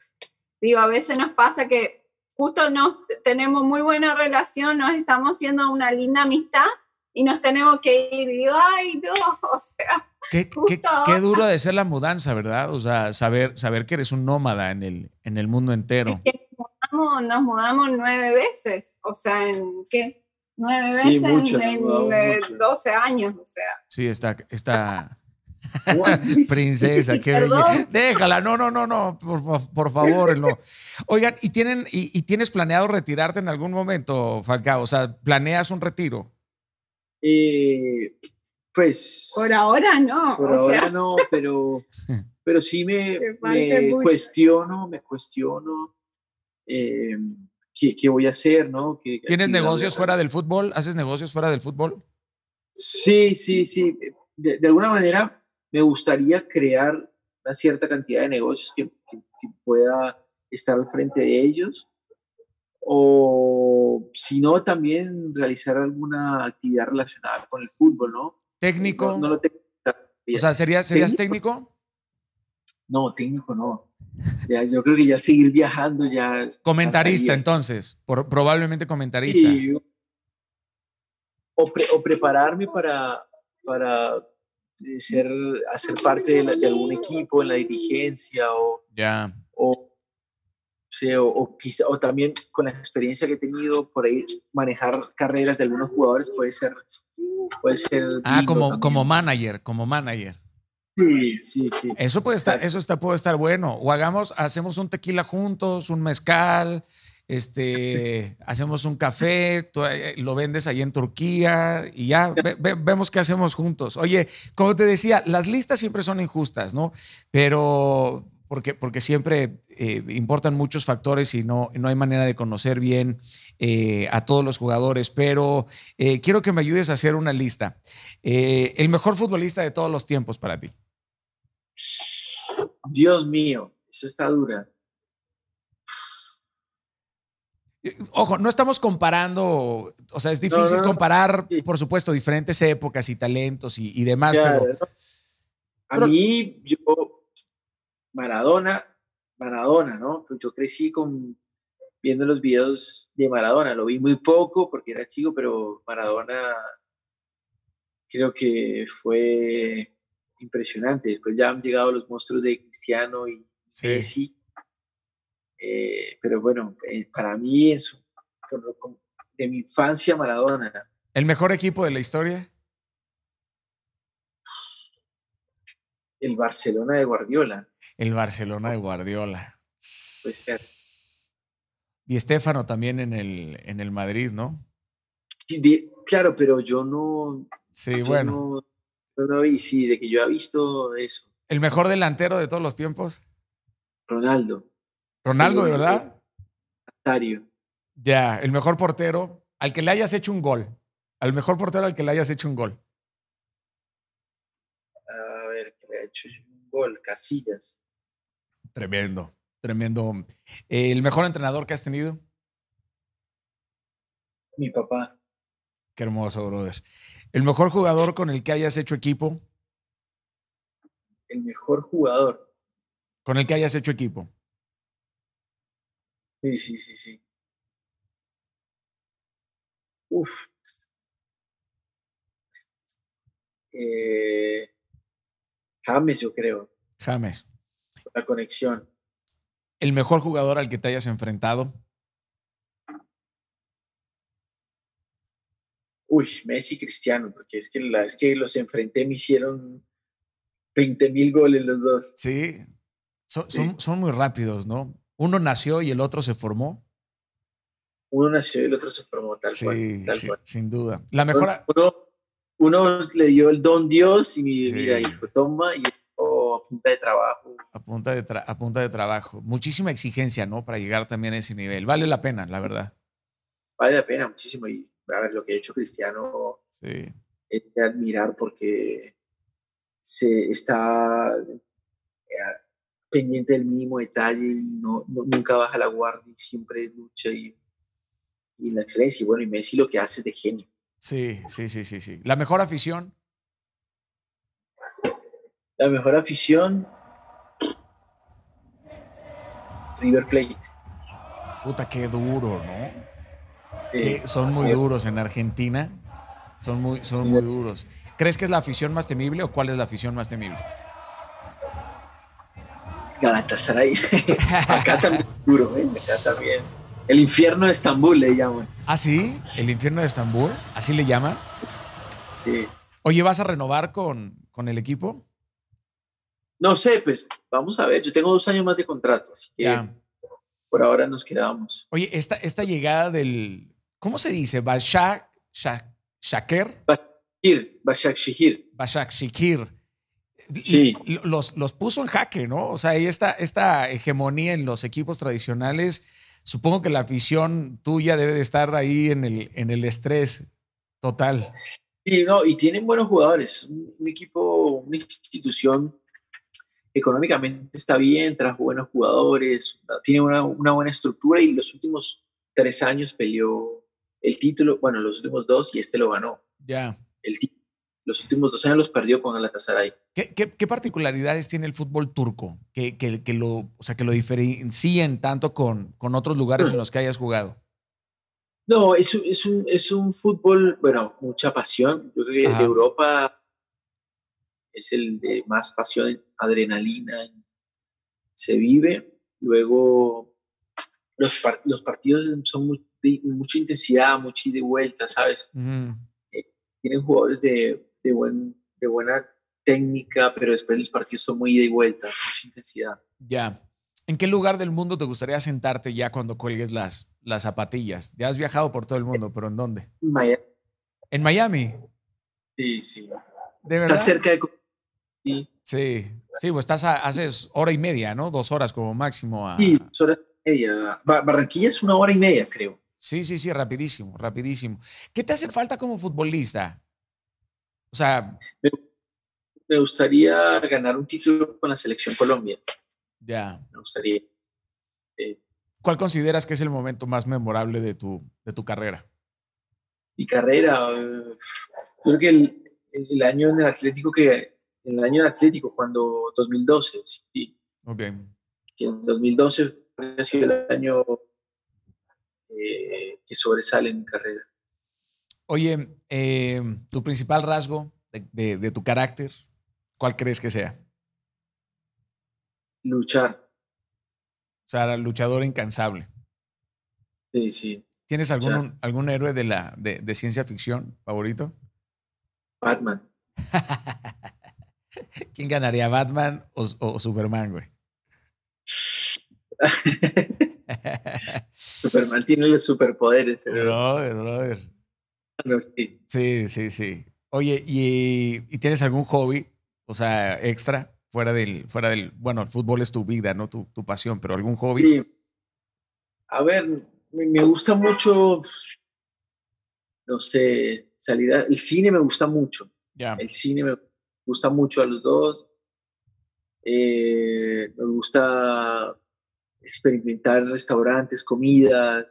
digo, a veces nos pasa que justo no tenemos muy buena relación, nos estamos haciendo una linda amistad y nos tenemos que ir. Y digo, ay, no, o sea. Qué, qué, duro de ser la mudanza, ¿verdad? O sea, saber, saber que eres un nómada en el, en el mundo entero. nos, mudamos, nueve veces, o sea, ¿en qué? Nueve veces en, 12 años, o sea. Sí, está, está princesa, qué Déjala, no, no, no, no, por, por favor, no. Oigan, ¿y, tienen, y, y, tienes planeado retirarte en algún momento, Falcao? O sea, ¿planeas un retiro? Eh, pues... Por ahora no. Por ahora no, pero, pero sí me, cuestiono, me cuestiono eh, ¿qué, voy a hacer, ¿no? ¿Tienes negocios fuera del fútbol? ¿Haces negocios fuera del fútbol? Sí, sí, sí. De, alguna manera me gustaría crear una cierta cantidad de negocios que, que pueda estar al frente de ellos o si no, también realizar alguna actividad relacionada con el fútbol, ¿no? ¿Técnico? No, lo tengo. O sea, ¿serías, ¿serías técnico? No, técnico no. Ya, yo creo que ya seguir viajando ya. Comentarista, entonces, probablemente comentarista. o, o, prepararme para, para ser, hacer parte de, algún equipo en la dirigencia o, ya o, o, o, también con la experiencia que he tenido por ahí manejar carreras de algunos jugadores puede ser puede ser ah como como manager como manager Sí, sí, sí. Eso puede estar, eso está, puede estar bueno. O hagamos, hacemos un tequila juntos, un mezcal, este, hacemos un café, eh, lo vendes ahí en Turquía y ya vemos qué hacemos juntos. Oye, como te decía, las listas siempre son injustas, ¿no? Pero porque, porque siempre eh, importan muchos factores y no, no hay manera de conocer bien eh, a todos los jugadores. Pero quiero que me ayudes a hacer una lista. el mejor futbolista de todos los tiempos para ti. Dios mío, eso está dura. Ojo, no estamos comparando, o sea, es difícil comparar, por supuesto, diferentes épocas y talentos y, demás, pero... A mí, yo, Maradona, Maradona, ¿no? Yo crecí con, viendo los videos de Maradona, lo vi muy poco porque era chico, pero Maradona creo que fue impresionante. Después ya han llegado los monstruos de Cristiano y Messi. Eh, pero bueno, eh, para mí, es de mi infancia, Maradona. ¿El mejor equipo de la historia? El Barcelona de Guardiola. El Barcelona de Guardiola. Puede ser. Y Estefano también en el, en el Madrid, ¿no? claro, pero yo no. Sí, bueno. No, y sí, de que yo he visto eso. ¿El mejor delantero de todos los tiempos? Ronaldo. ¿Ronaldo, de verdad? Nazario. Ya, el mejor portero, al que le hayas hecho un gol. Al mejor portero al que le hayas hecho un gol. A ver, que le ha hecho un gol, Casillas. Tremendo, tremendo. ¿El mejor entrenador que has tenido? Mi papá. Qué hermoso, brother. ¿El mejor jugador con el que hayas hecho equipo? El mejor jugador. Con el que hayas hecho equipo. Sí, sí, sí, sí. Uf. Eh, James, yo creo. James. La conexión. ¿El mejor jugador al que te hayas enfrentado? Uy, Messi Cristiano, porque es que, la, es que los enfrenté, me hicieron 20 mil goles los dos. Sí. Son, Son, muy rápidos, ¿no? Uno nació y el otro se formó. Uno nació y el otro se formó, tal cual. sí, Sin duda. La mejor. Uno, le dio el don Dios y mira, hijo, toma y a punta de trabajo. A punta de, a punta de trabajo. Muchísima exigencia, ¿no? Para llegar también a ese nivel. Vale la pena, la verdad. Vale la pena muchísimo. Y a ver, lo que ha hecho Cristiano sí. es de admirar porque se está eh, pendiente del mínimo detalle y no, nunca baja la guardia y siempre lucha y, y la excelencia. Y bueno, y Messi lo que hace es de genio. Sí, sí, sí, sí, sí. ¿La mejor afición? La mejor afición, River Plate. Puta, qué duro, ¿no? son muy duros en Argentina. Son muy, son muy duros. ¿Crees que es la afición más temible o cuál es la afición más temible? Galatasaray. Acá también duro, ¿eh? Acá también. El infierno de Estambul le llaman. ¿Ah, sí? ¿El infierno de Estambul? ¿Así le llaman? Sí. Oye, ¿vas a renovar con, con el equipo? No sé, pues vamos a ver. Yo tengo dos años más de contrato, así que por ahora nos quedamos. Oye, esta, esta llegada del, ¿cómo se dice? Bashak, Shaker. Bashak Shikir. Bashak Shikir. Sí. Los, los puso en jaque, ¿no? O sea, esta, esta hegemonía en los equipos tradicionales, supongo que la afición tuya debe de estar ahí en el, en el estrés total. Sí, no, y tienen buenos jugadores. Un, equipo, una institución económicamente está bien, trajo buenos jugadores, tiene una, una buena estructura y los últimos tres años peleó el título, bueno, los últimos dos y este lo ganó. Ya. El los últimos dos años los perdió con Galatasaray. ¿Qué, qué, qué particularidades tiene el fútbol turco que, que, que, lo, o sea, que lo diferencien tanto con, con otros lugares en los que hayas jugado? No, es, es, un, es un fútbol, bueno, mucha pasión. Yo creo que Europa es el de más pasión, adrenalina, se vive. Luego, los, los partidos son mucha intensidad, mucha ida y vuelta, ¿sabes? Eh, tienen jugadores de, de, buen, de buena técnica, pero después los partidos son muy ida y vuelta, mucha intensidad. Ya. ¿En qué lugar del mundo te gustaría sentarte ya cuando cuelgues las, las zapatillas? Ya has viajado por todo el mundo, pero ¿en dónde? Miami. ¿En Miami? Sí, sí. ¿De verdad? Está cerca de... Sí. Sí, sí pues estás a, haces hora y media, ¿no? Dos horas como máximo. A... Sí, dos horas y media. Barranquilla es una hora y media, creo. Sí, sí, sí, rapidísimo, rapidísimo. ¿Qué te hace falta como futbolista? O sea... Me, gustaría ganar un título con la selección Colombia. Ya. Me gustaría. ¿Cuál consideras que es el momento más memorable de tu, de tu carrera? Mi carrera, eh, creo que el, el, año en el Atlético que en el año en Atlético cuando 2012, sí. Ok. Que en 2012 ha sido el año eh, que sobresale en mi carrera. Oye, eh, tu principal rasgo de, de, tu carácter, ¿cuál crees que sea? Luchar. O sea, luchador incansable. Sí, sí. ¿Tienes algún, algún héroe de, la, de, de ciencia ficción favorito? Batman. ¿Quién ganaría, Batman o, o Superman, güey? Superman tiene los superpoderes. Brother, brother. Sí. sí, sí, sí. Oye, ¿y, ¿y, tienes algún hobby, o sea, extra, fuera del, fuera del, bueno, el fútbol es tu vida, ¿no? Tu, tu pasión, pero algún hobby? Sí. A ver, me, gusta mucho, no sé, salir a, el cine me gusta mucho. Ya. El cine me gusta mucho a los dos. Eh, me gusta experimentar restaurantes, comida.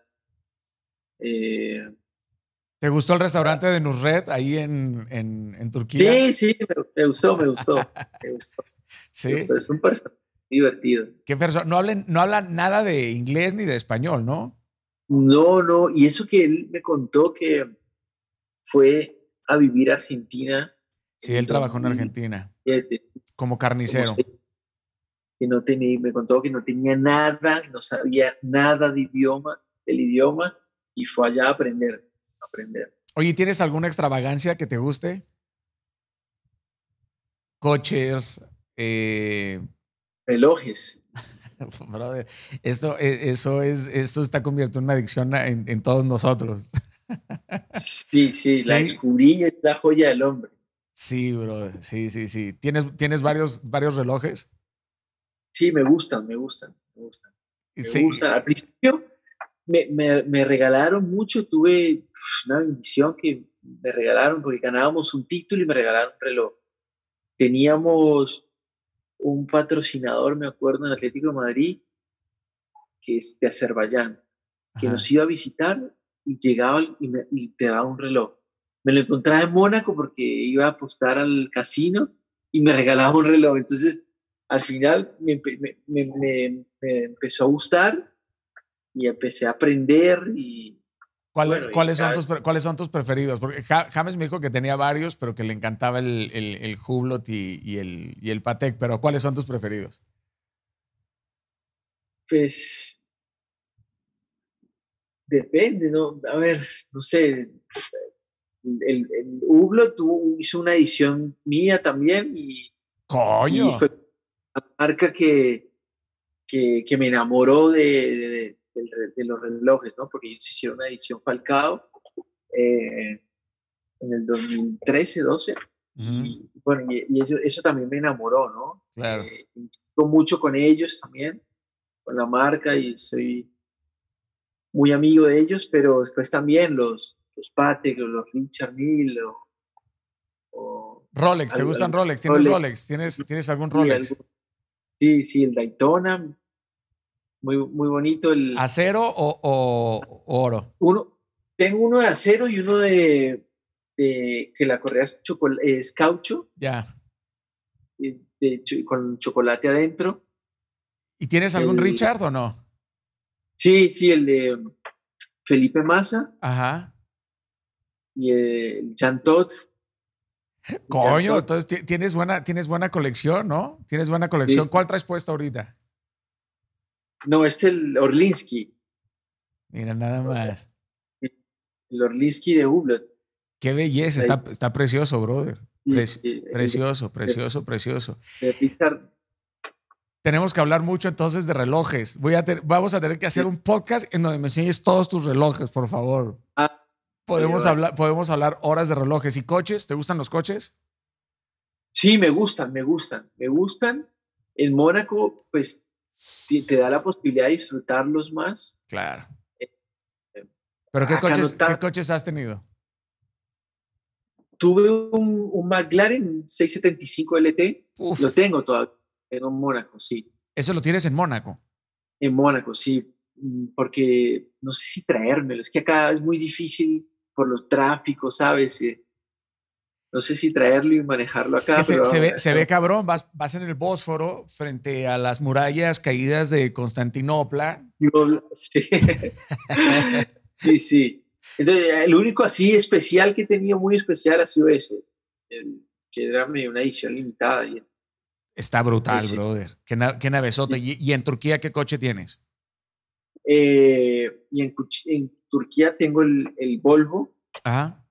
Eh, ¿Te gustó el restaurante de Nusret ahí en, en, en Turquía? Sí, sí, me, me, gustó, me gustó. me gustó. Sí. Me gustó. Es un personaje divertido. ¿Qué persona? No hablan, no hablan nada de inglés ni de español, ¿no? No, no. Y eso que él me contó que fue a vivir a Argentina. Sí, él trabajó en Argentina. Como carnicero. Que no tenía, me contó que no tenía nada, no sabía nada de idioma, del idioma, y fue allá a aprender, aprender. Oye, ¿tienes alguna extravagancia que te guste? Coches, eh... relojes. Brother, esto, eso es, esto está convirtiendo en una adicción en, en todos nosotros. Sí, sí, la escurilla es la joya del hombre. Sí, bro, sí, sí, sí. ¿Tienes, ¿tienes varios, varios relojes? Sí, me gustan, me gustan, me gustan. Me Sí. gustan. Al principio me, me, me, regalaron mucho, tuve una bendición que me regalaron porque ganábamos un título y me regalaron un reloj. Teníamos un patrocinador, me acuerdo, en Atlético de Madrid, que es de Azerbaiyán, que Ajá. nos iba a visitar y llegaba y, me, y te daba un reloj. Me lo encontraba en Mónaco porque iba a apostar al casino y me regalaba un reloj. Entonces, al final me, me, me, me empezó a gustar y empecé a aprender y... ¿Cuáles, bueno, ¿cuáles, son tus, ¿Cuáles son tus preferidos? Porque Ja- James me dijo que tenía varios, pero que le encantaba el, el, el Hublot y, y el, y el Patek. Pero ¿cuáles son tus preferidos? Pues depende, ¿no? A ver, no sé. El, el Hublot tuvo- hizo una edición mía también y, ¡Coño! y fue una marca que, que, que me enamoró de, de, de- de los relojes, ¿no? Porque ellos hicieron una edición Falcao eh, en el 2013, 12. Ujú, Y bueno, y, y eso, eso también me enamoró, ¿no? claro. Eh, mucho con ellos también, con la marca y soy muy amigo de ellos, pero después también los, los Patek, los, Richard Mille o, o Rolex, ¿te algo- gustan Rolex? ¿Tienes Rolex. Rolex? ¿Tienes, ¿Tienes algún sí, Rolex? algo- sí, sí, el Daytona, muy, muy bonito. El, ¿Acero o, o- o oro? uno, tengo uno de acero y uno de, de que la correa es, caucho, Ya. de con chocolate adentro. ¿Y tienes algún El- Richard o no? Sí, sí, el de Felipe Massa Ajá. y el Jean Todt. Coño, entonces tienes buena, tienes buena colección, ¿no? Tienes buena colección. ¿Cuál traes puesto ahorita? No, este es el Orlinsky. Mira, nada más. El Orlinsky de Hublot. Qué belleza, está, está precioso, brother. precioso, precioso, precioso. Tenemos que hablar mucho entonces de relojes. Voy a vamos a tener que hacer un podcast en donde me enseñes todos tus relojes, por favor. Ah, podemos, hablar, podemos hablar horas de relojes. ¿Y coches? ¿Te gustan los coches? Sí, me gustan, me gustan, me gustan. En Mónaco, pues te da la posibilidad de disfrutarlos más. Claro. Eh, ¿Pero qué coches, ¿qué coches has tenido? Tuve un, un McLaren 675 LT, lo tengo todavía en Mónaco, sí. ¿Eso lo tienes en Mónaco? En Mónaco, sí, mm, porque no sé si traérmelo, es que acá es muy difícil por los tráficos, ¿sabes? Eh, no sé si traerlo y manejarlo acá. se, ve, se, ve, cabrón, vas, vas en el Bósforo frente a las murallas caídas de Constantinopla. Sí, sí. sí. Entonces, el único así especial que he tenido, muy especial, ha sido ese, que era una edición limitada. Y, Está brutal, brother. Qué, qué navezota. ¿Y, en Turquía qué coche tienes? Eh, y en, en, Turquía tengo el, el Volvo. Ajá.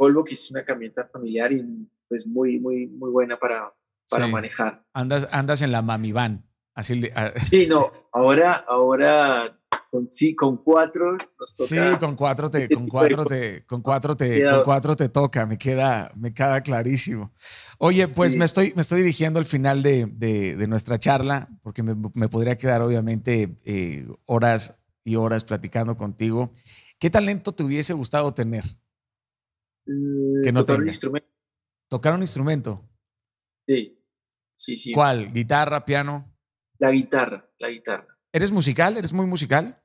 Volvo, que es una camioneta familiar y pues muy, muy, muy buena para, para manejar. Andas, andas en la Mami Van. Así, sí, no, ahora, ahora con, sí, con cuatro nos toca. Sí, con cuatro te, con cuatro te, con cuatro te, con cuatro te toca, me queda, me queda clarísimo. Oye, pues me, estoy, me estoy dirigiendo al final de, de, nuestra charla, porque me, me podría quedar obviamente eh, horas y horas platicando contigo. ¿Qué talento te hubiese gustado tener? Que no tocar un instrumento. ¿Tocar un instrumento? Sí, sí, sí. ¿Cuál? ¿Guitarra, piano? La guitarra, la guitarra. ¿Eres musical? ¿Eres muy musical?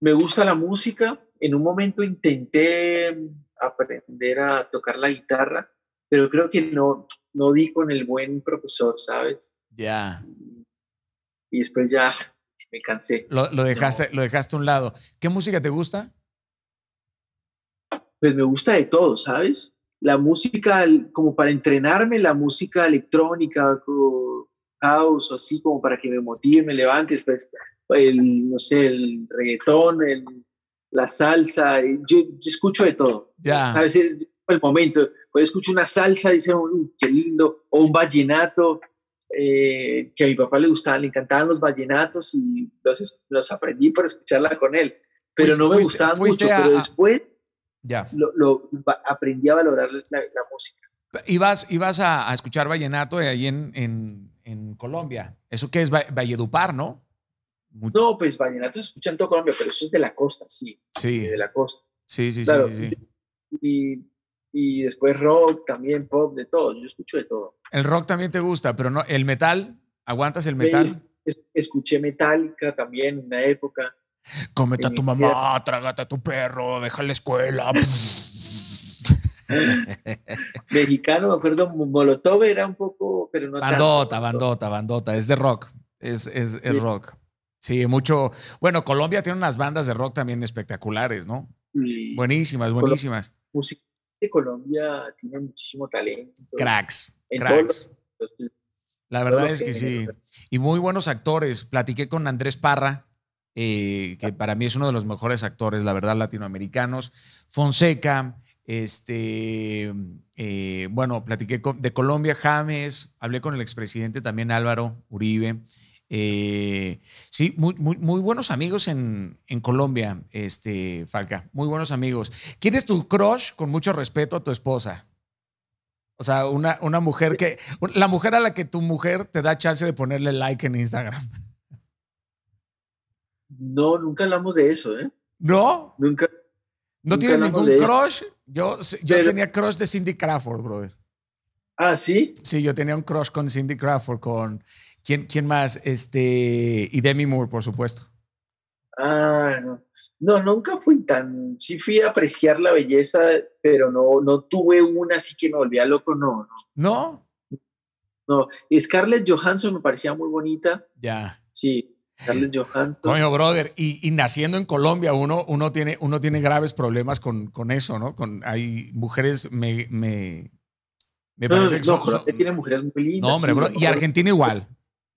Me gusta la música. En un momento intenté aprender a tocar la guitarra, pero creo que no, no di con el buen profesor, ¿sabes? Ya. Y después ya me cansé. Lo, dejaste, lo dejaste a un lado. ¿Qué música te gusta? Pues me gusta de todo, ¿sabes? La música, como para entrenarme, la música electrónica, house o así como para que me motive, me levante, después el, no sé, el reggaetón, el, la salsa, yo, escucho de todo. Ya. ¿Sabes? Es el momento. Pues escucho una salsa y dice, qué lindo, o un vallenato, eh, que a mi papá le gustaban, le encantaban los vallenatos y entonces los aprendí por escucharla con él. Pero no me gustaban mucho, pero después ya. Lo, aprendí a valorar la, música. ¿Ibas, ibas a, a escuchar vallenato ahí en, en, en Colombia. ¿Eso qué es Valledupar, no? No, pues vallenato se escucha en todo Colombia, pero eso es de la costa, sí. Sí. De la costa. Sí, sí, sí, sí, Y, y, después rock, también pop, de todo. Yo escucho de todo. El rock también te gusta, pero no, el metal, ¿aguantas el metal? escuché Metallica también en una época. Cómete a tu mamá, trágate a tu perro, deja la escuela. Mexicano, me acuerdo, Molotov era un poco, pero no Bandota, bandota, bandota, es de rock, es, es, es rock. Sí, mucho. Bueno, Colombia tiene unas bandas de rock también espectaculares, ¿no? buenísimas, buenísimas. Música de Colombia tiene muchísimo talento. Cracks, cracks. La verdad es que sí. Y muy buenos actores. Platiqué con Andrés Parra, eh, que para mí es uno de los mejores actores, la verdad, latinoamericanos. Fonseca, este, eh, bueno, platiqué de Colombia, James, hablé con el expresidente también Álvaro Uribe. Eh, sí, muy, muy, buenos amigos en, en, Colombia, este, Falca, muy buenos amigos. ¿Quién es tu crush con mucho respeto a tu esposa? O sea, una, una mujer que, la mujer a la que tu mujer te da chance de ponerle like en Instagram. No, nunca hablamos de eso, ¿eh? ¿No? Nunca. ¿No tienes ningún crush? Yo, yo tenía crush de Cindy Crawford, brother. Ah, ¿sí? Sí, yo tenía un crush con Cindy Crawford, con... ¿Quién, quién más? Este... Y Demi Moore, por supuesto. Ah, no. No, nunca fui tan... Sí fui a apreciar la belleza, pero no, no tuve una así que me volvía loco, no. ¿No? No. no. Scarlett Johansson me parecía muy bonita. Ya. Sí. Carlos Johansson. Coño, brother, y, naciendo en Colombia, uno, uno, tiene, uno tiene graves problemas con, con eso, ¿no? Con, hay mujeres me, Me parece que no, son- Colombia son- tiene mujeres muy lindas. No, hombre, sí, bro. Y Argentina igual.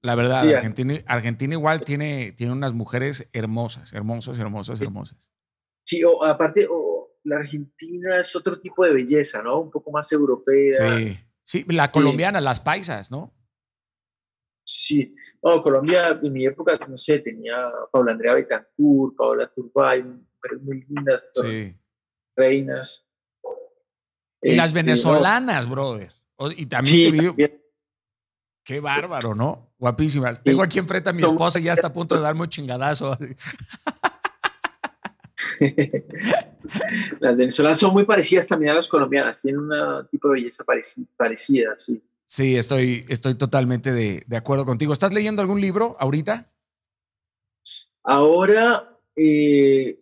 La verdad, Sí, Argentina, Argentina igual tiene, tiene unas mujeres hermosas, hermosas, hermosas, hermosas. Sí, o aparte, o, la Argentina es otro tipo de belleza, ¿no? Un poco más europea. Sí. Sí, la colombiana, las paisas, ¿no? Sí. No, Colombia en mi época, no sé, tenía Paula Andrea Betancourt, Paola Turbay, mujeres muy lindas, Sí. reinas. Y las Este, no, venezolanas, brother. Y también Sí, te vi- también. Qué bárbaro, ¿no? Guapísimas. Tengo aquí enfrente a mi esposa y ya está a punto de darme un chingadazo. las venezolanas son muy parecidas también a las colombianas, tienen un tipo de belleza pareci- parecida, sí. Sí, estoy, estoy totalmente de, de acuerdo contigo. ¿Estás leyendo algún libro ahorita? Ahora eh,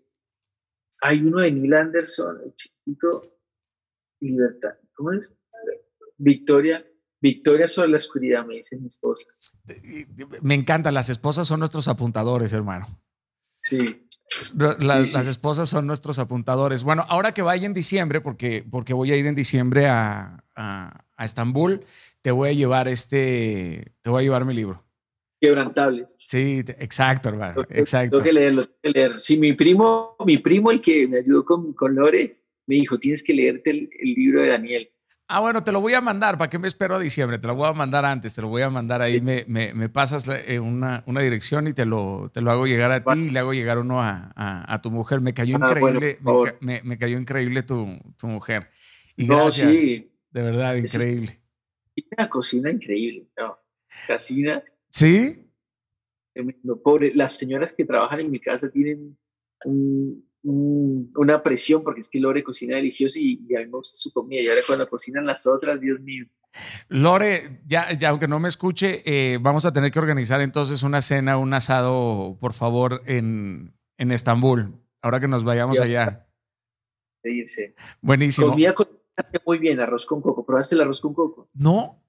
hay uno de Neil Anderson, el chiquito, Libertad. ¿Cómo es? Victoria. Victoria sobre la oscuridad, me dice mi esposa. Me encantan. Las esposas son nuestros apuntadores, hermano. Sí. La- Sí, sí, las esposas son nuestros apuntadores. Bueno, ahora que vaya en diciembre, porque, porque voy a ir en diciembre a, a, a Estambul, te voy a llevar este, te voy a llevar mi libro. Quebrantables. Sí, exacto, hermano. Que- Exacto. Tengo que leerlo, tengo que leer. Sí, mi primo, mi primo, el que me ayudó con, con Lore, me dijo, tienes que leerte el, el libro de Daniel. Ah, bueno, te lo voy a mandar. ¿Para qué me espero a diciembre? Te lo voy a mandar antes. Te lo voy a mandar ahí. Me, me- me pasas eh, una, una dirección y te lo, te lo hago llegar a ti y le hago llegar uno a, a- a tu mujer. Me cayó Ah, increíble. me, me- cayó increíble tu, tu mujer. Y no, gracias. sí, De verdad, es- increíble. Una cocina increíble. No, cocina, ¿Sí? pobre, las señoras que trabajan en mi casa tienen un- un- una presión porque es que Lore cocina delicioso y, y a mí me gusta su comida. Y ahora cuando cocinan las otras, Dios mío. Lore, ya, ya aunque no me escuche, eh, vamos a tener que organizar entonces una cena, un asado, por favor, en, en Estambul. Ahora que nos vayamos Ya. allá. Irse. Buenísimo. Comida con- muy bien, arroz con coco. ¿Probaste el arroz con coco? No,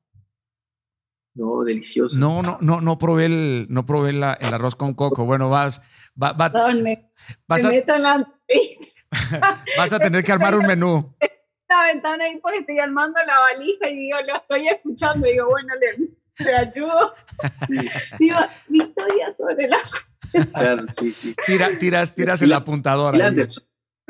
No, delicioso. no, no, no, no probé el, no probé la- el arroz con coco. Bueno, vas, va- va- Perdón, me, vas, me a, la, vas a tener que armar un menú. la ventana ahí porque estoy armando la valija y digo, lo estoy escuchando. Y digo, bueno, le, le ayudo. Sí, Digo, mi historia sobre la... claro, sí, sí. Tira, tiras, tiras el apuntador. Anderson.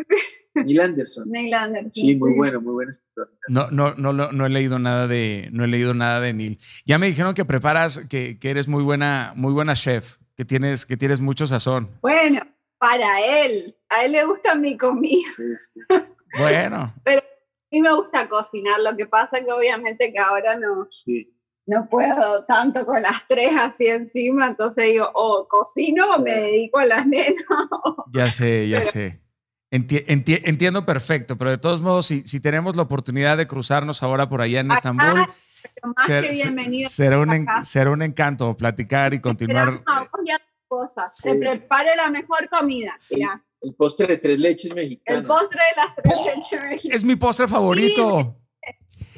Neil Anderson. Neil Anderson. Sí, muy bueno, muy buen escritor. No, no, no, no he leído nada de, no he leído nada de Neil. Ya me dijeron que preparas, que, que eres muy buena, muy buena chef, que tienes, que tienes mucho sazón. Bueno, para él. A él le gusta mi comida. Sí, sí, Bueno, A mí me gusta cocinar. Lo que pasa es que obviamente que ahora no, sí. no puedo tanto con las tres así encima. Entonces digo, o cocino o me dedico a las nenas. ya sé, ya Pero- sé. Enti- enti- entiendo perfecto, pero de todos modos, si, si tenemos la oportunidad de cruzarnos ahora por allá en Acá, Estambul, ser- será, un, en- será un encanto platicar y continuar. Te prepare la mejor comida. Mira, El postre de tres leches el mexicano. postre de las tres ¡Oh! leches mexicanas. Es mi postre favorito.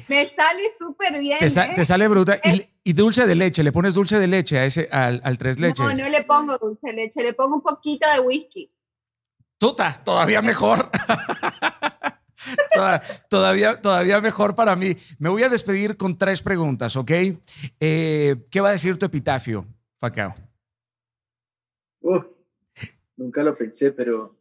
Me sale súper bien. Te, sa- ¿eh? te sale bruta. Y, y dulce de leche, le pones dulce de leche a ese, al, al tres leches. No, no le pongo dulce de leche, le pongo un poquito de whisky. Tuta, todavía mejor. Toda- todavía, todavía mejor para mí. Me voy a despedir con tres preguntas, ¿ok? Eh, ¿Qué va a decir tu epitafio, Facao? Nunca lo pensé, pero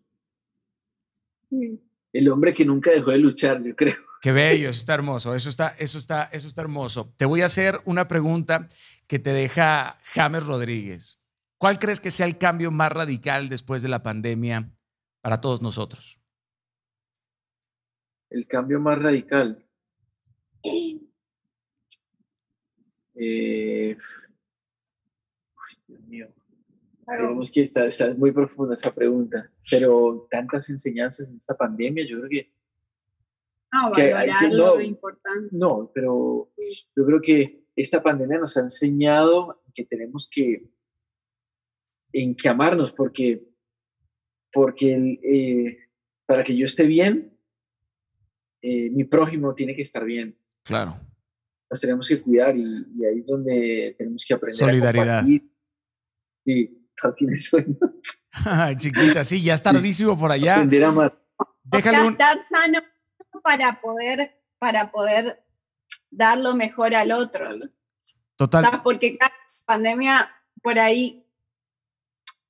el hombre que nunca dejó de luchar, yo creo. Qué bello, eso está hermoso, eso está, eso está, eso está hermoso. Te voy a hacer una pregunta que te deja James Rodríguez. ¿Cuál crees que sea el cambio más radical después de la pandemia para todos nosotros? El cambio más radical. Eh, uy, Dios mío. Digamos que está, está muy profunda esa pregunta, pero tantas enseñanzas en esta pandemia, yo creo que No, Que hay que- no. lo importante. no, pero yo creo que esta pandemia nos ha enseñado que tenemos que en que amarnos porque porque el, eh, para que yo esté bien eh, mi prójimo tiene que estar bien Claro. nos tenemos que cuidar y, y ahí es donde tenemos que aprender Solidaridad. a. Sí, todo tiene sueño. Ay, chiquita, sí, ya es tardísimo por allá. Aprender a amar. Déjale un, estar sano para poder, para poder dar lo mejor al otro. Total. O sea, porque cada pandemia por ahí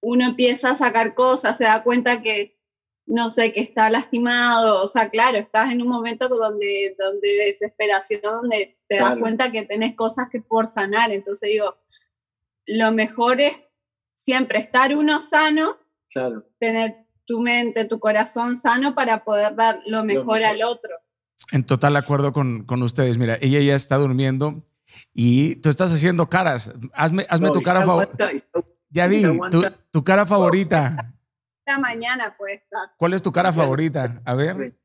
uno empieza a sacar cosas, se da cuenta que, no sé, que está lastimado, o sea, claro, estás en un momento donde, donde de desesperación, donde te das cuenta que tenés cosas que por sanar, entonces digo, lo mejor es siempre estar uno sano, claro. tener tu mente, tu corazón sano para poder dar lo mejor al otro. En total acuerdo con, con, ustedes. Mira, ella ya está durmiendo y tú estás haciendo caras. Hazme, hazme tu cara favorita. Ya vi, tu, tu, cara favorita. Esta mañana puede estar. ¿Cuál es tu cara favorita? A ver.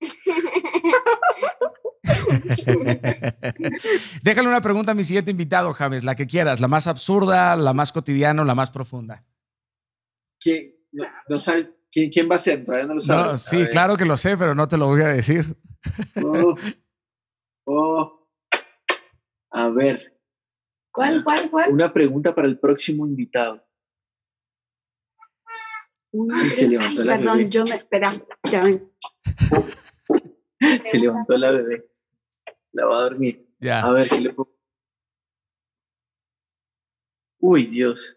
Déjale una pregunta a mi siguiente invitado, James, la que quieras, la más absurda, la más cotidiana, la más profunda. ¿Quién, no, sabes quién, va a ser? Todavía no lo sabes. sí, claro que lo sé, pero no te lo voy a decir. Oh, oh. A ver. ¿Cuál, cuál, cuál? Una pregunta para el próximo invitado. se levantó la perdón, bebé. yo me espera, ya ven. Se levantó la bebé. La va a dormir. Ya. A ver, ¿qué le puedo? Uy, Dios.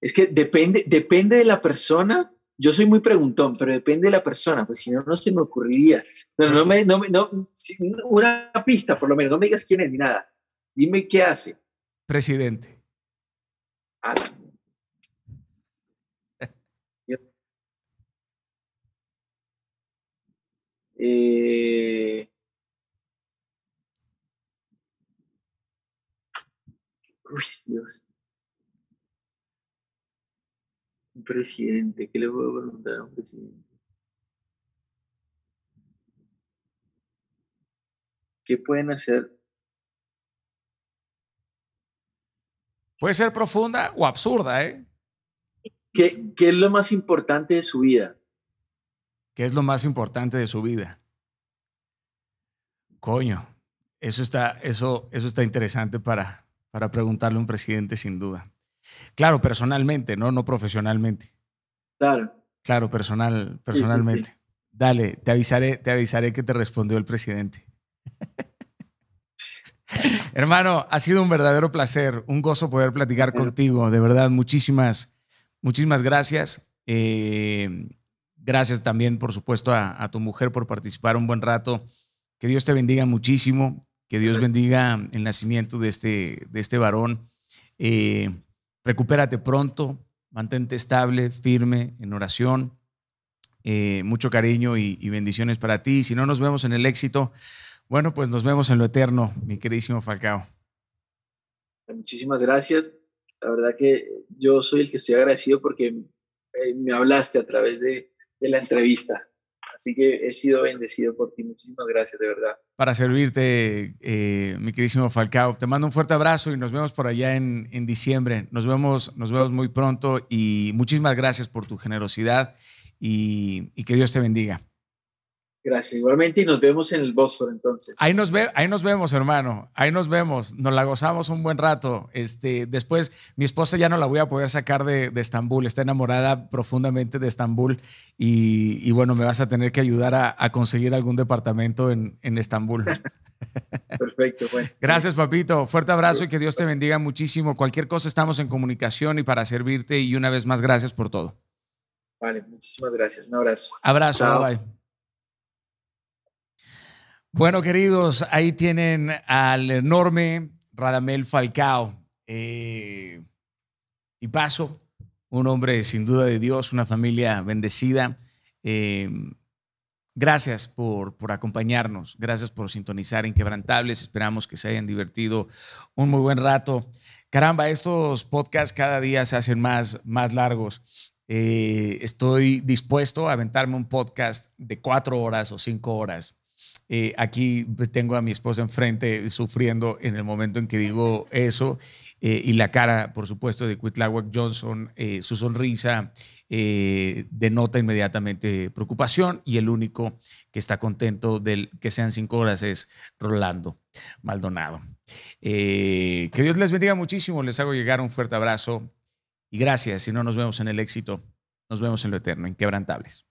Es que depende, depende de la persona. Yo soy muy preguntón, pero depende de la persona, pues si no, no se me ocurriría. Pero no me, no, no, una pista por lo menos, no me digas quién es ni nada. Dime qué hace. Presidente. Ah. Eh... Uy, Dios. Un presidente, ¿qué le puedo preguntar a un presidente? ¿Qué pueden hacer? Puede ser profunda o absurda, ¿eh? ¿Qué, ¿Qué, es lo más importante de su vida? ¿Qué es lo más importante de su vida? Coño, eso está, eso, eso está interesante para, para preguntarle a un presidente sin duda. Claro, personalmente, no, no profesionalmente. Claro. Claro, personal, personalmente. Dale, te avisaré, te avisaré que te respondió el presidente. Hermano, ha sido un verdadero placer, un gozo poder platicar contigo. De verdad, muchísimas, muchísimas gracias. Eh, gracias también, por supuesto, a, a, tu mujer por participar un buen rato. Que Dios te bendiga muchísimo. Que Dios bendiga el nacimiento de este, de este varón. Eh, recupérate pronto, mantente estable, firme, en oración. Eh, mucho cariño y, y, bendiciones para ti. Si no nos vemos en el éxito, bueno, pues nos vemos en lo eterno, mi queridísimo Falcao. Muchísimas gracias. La verdad que yo soy el que estoy agradecido porque eh, me hablaste a través de, de la entrevista. Así que he sido bendecido por ti. Muchísimas gracias, de verdad. Para servirte, eh, mi queridísimo Falcao. Te mando un fuerte abrazo y nos vemos por allá en, en, diciembre. Nos vemos, nos vemos muy pronto y muchísimas gracias por tu generosidad y, y que Dios te bendiga. Gracias, igualmente, y nos vemos en el Bósforo entonces. Ahí nos, ve, ahí nos vemos, hermano. Ahí nos vemos. Nos la gozamos un buen rato. Este, después, mi esposa ya no la voy a poder sacar de, de Estambul. Está enamorada profundamente de Estambul. Y, y, bueno, me vas a tener que ayudar a, a conseguir algún departamento en, en Estambul. Perfecto, bueno. Gracias, papito. Fuerte abrazo y que Dios te bendiga muchísimo. Cualquier cosa estamos en comunicación y para servirte. Y una vez más, gracias por todo. Vale, muchísimas gracias. Un abrazo. Abrazo, Chao. bye. Bueno, queridos, ahí tienen al enorme Radamel Falcao. Eh, y paso, un hombre sin duda de Dios, una familia bendecida. Eh, gracias por, por, acompañarnos, gracias por sintonizar Inquebrantables. Esperamos que se hayan divertido un muy buen rato. Caramba, estos podcasts cada día se hacen más, más largos. Eh, estoy dispuesto a aventarme un podcast de cuatro horas o cinco horas. Eh, aquí tengo a mi esposa enfrente sufriendo en el momento en que digo eso eh, y la cara, por supuesto, de Quitlawack Johnson, eh, su sonrisa eh, denota inmediatamente preocupación y el único que está contento del que sean cinco horas es Rolando Maldonado. Eh, que Dios les bendiga muchísimo, les hago llegar un fuerte abrazo y gracias. Si no nos vemos en el éxito, nos vemos en lo eterno, inquebrantables.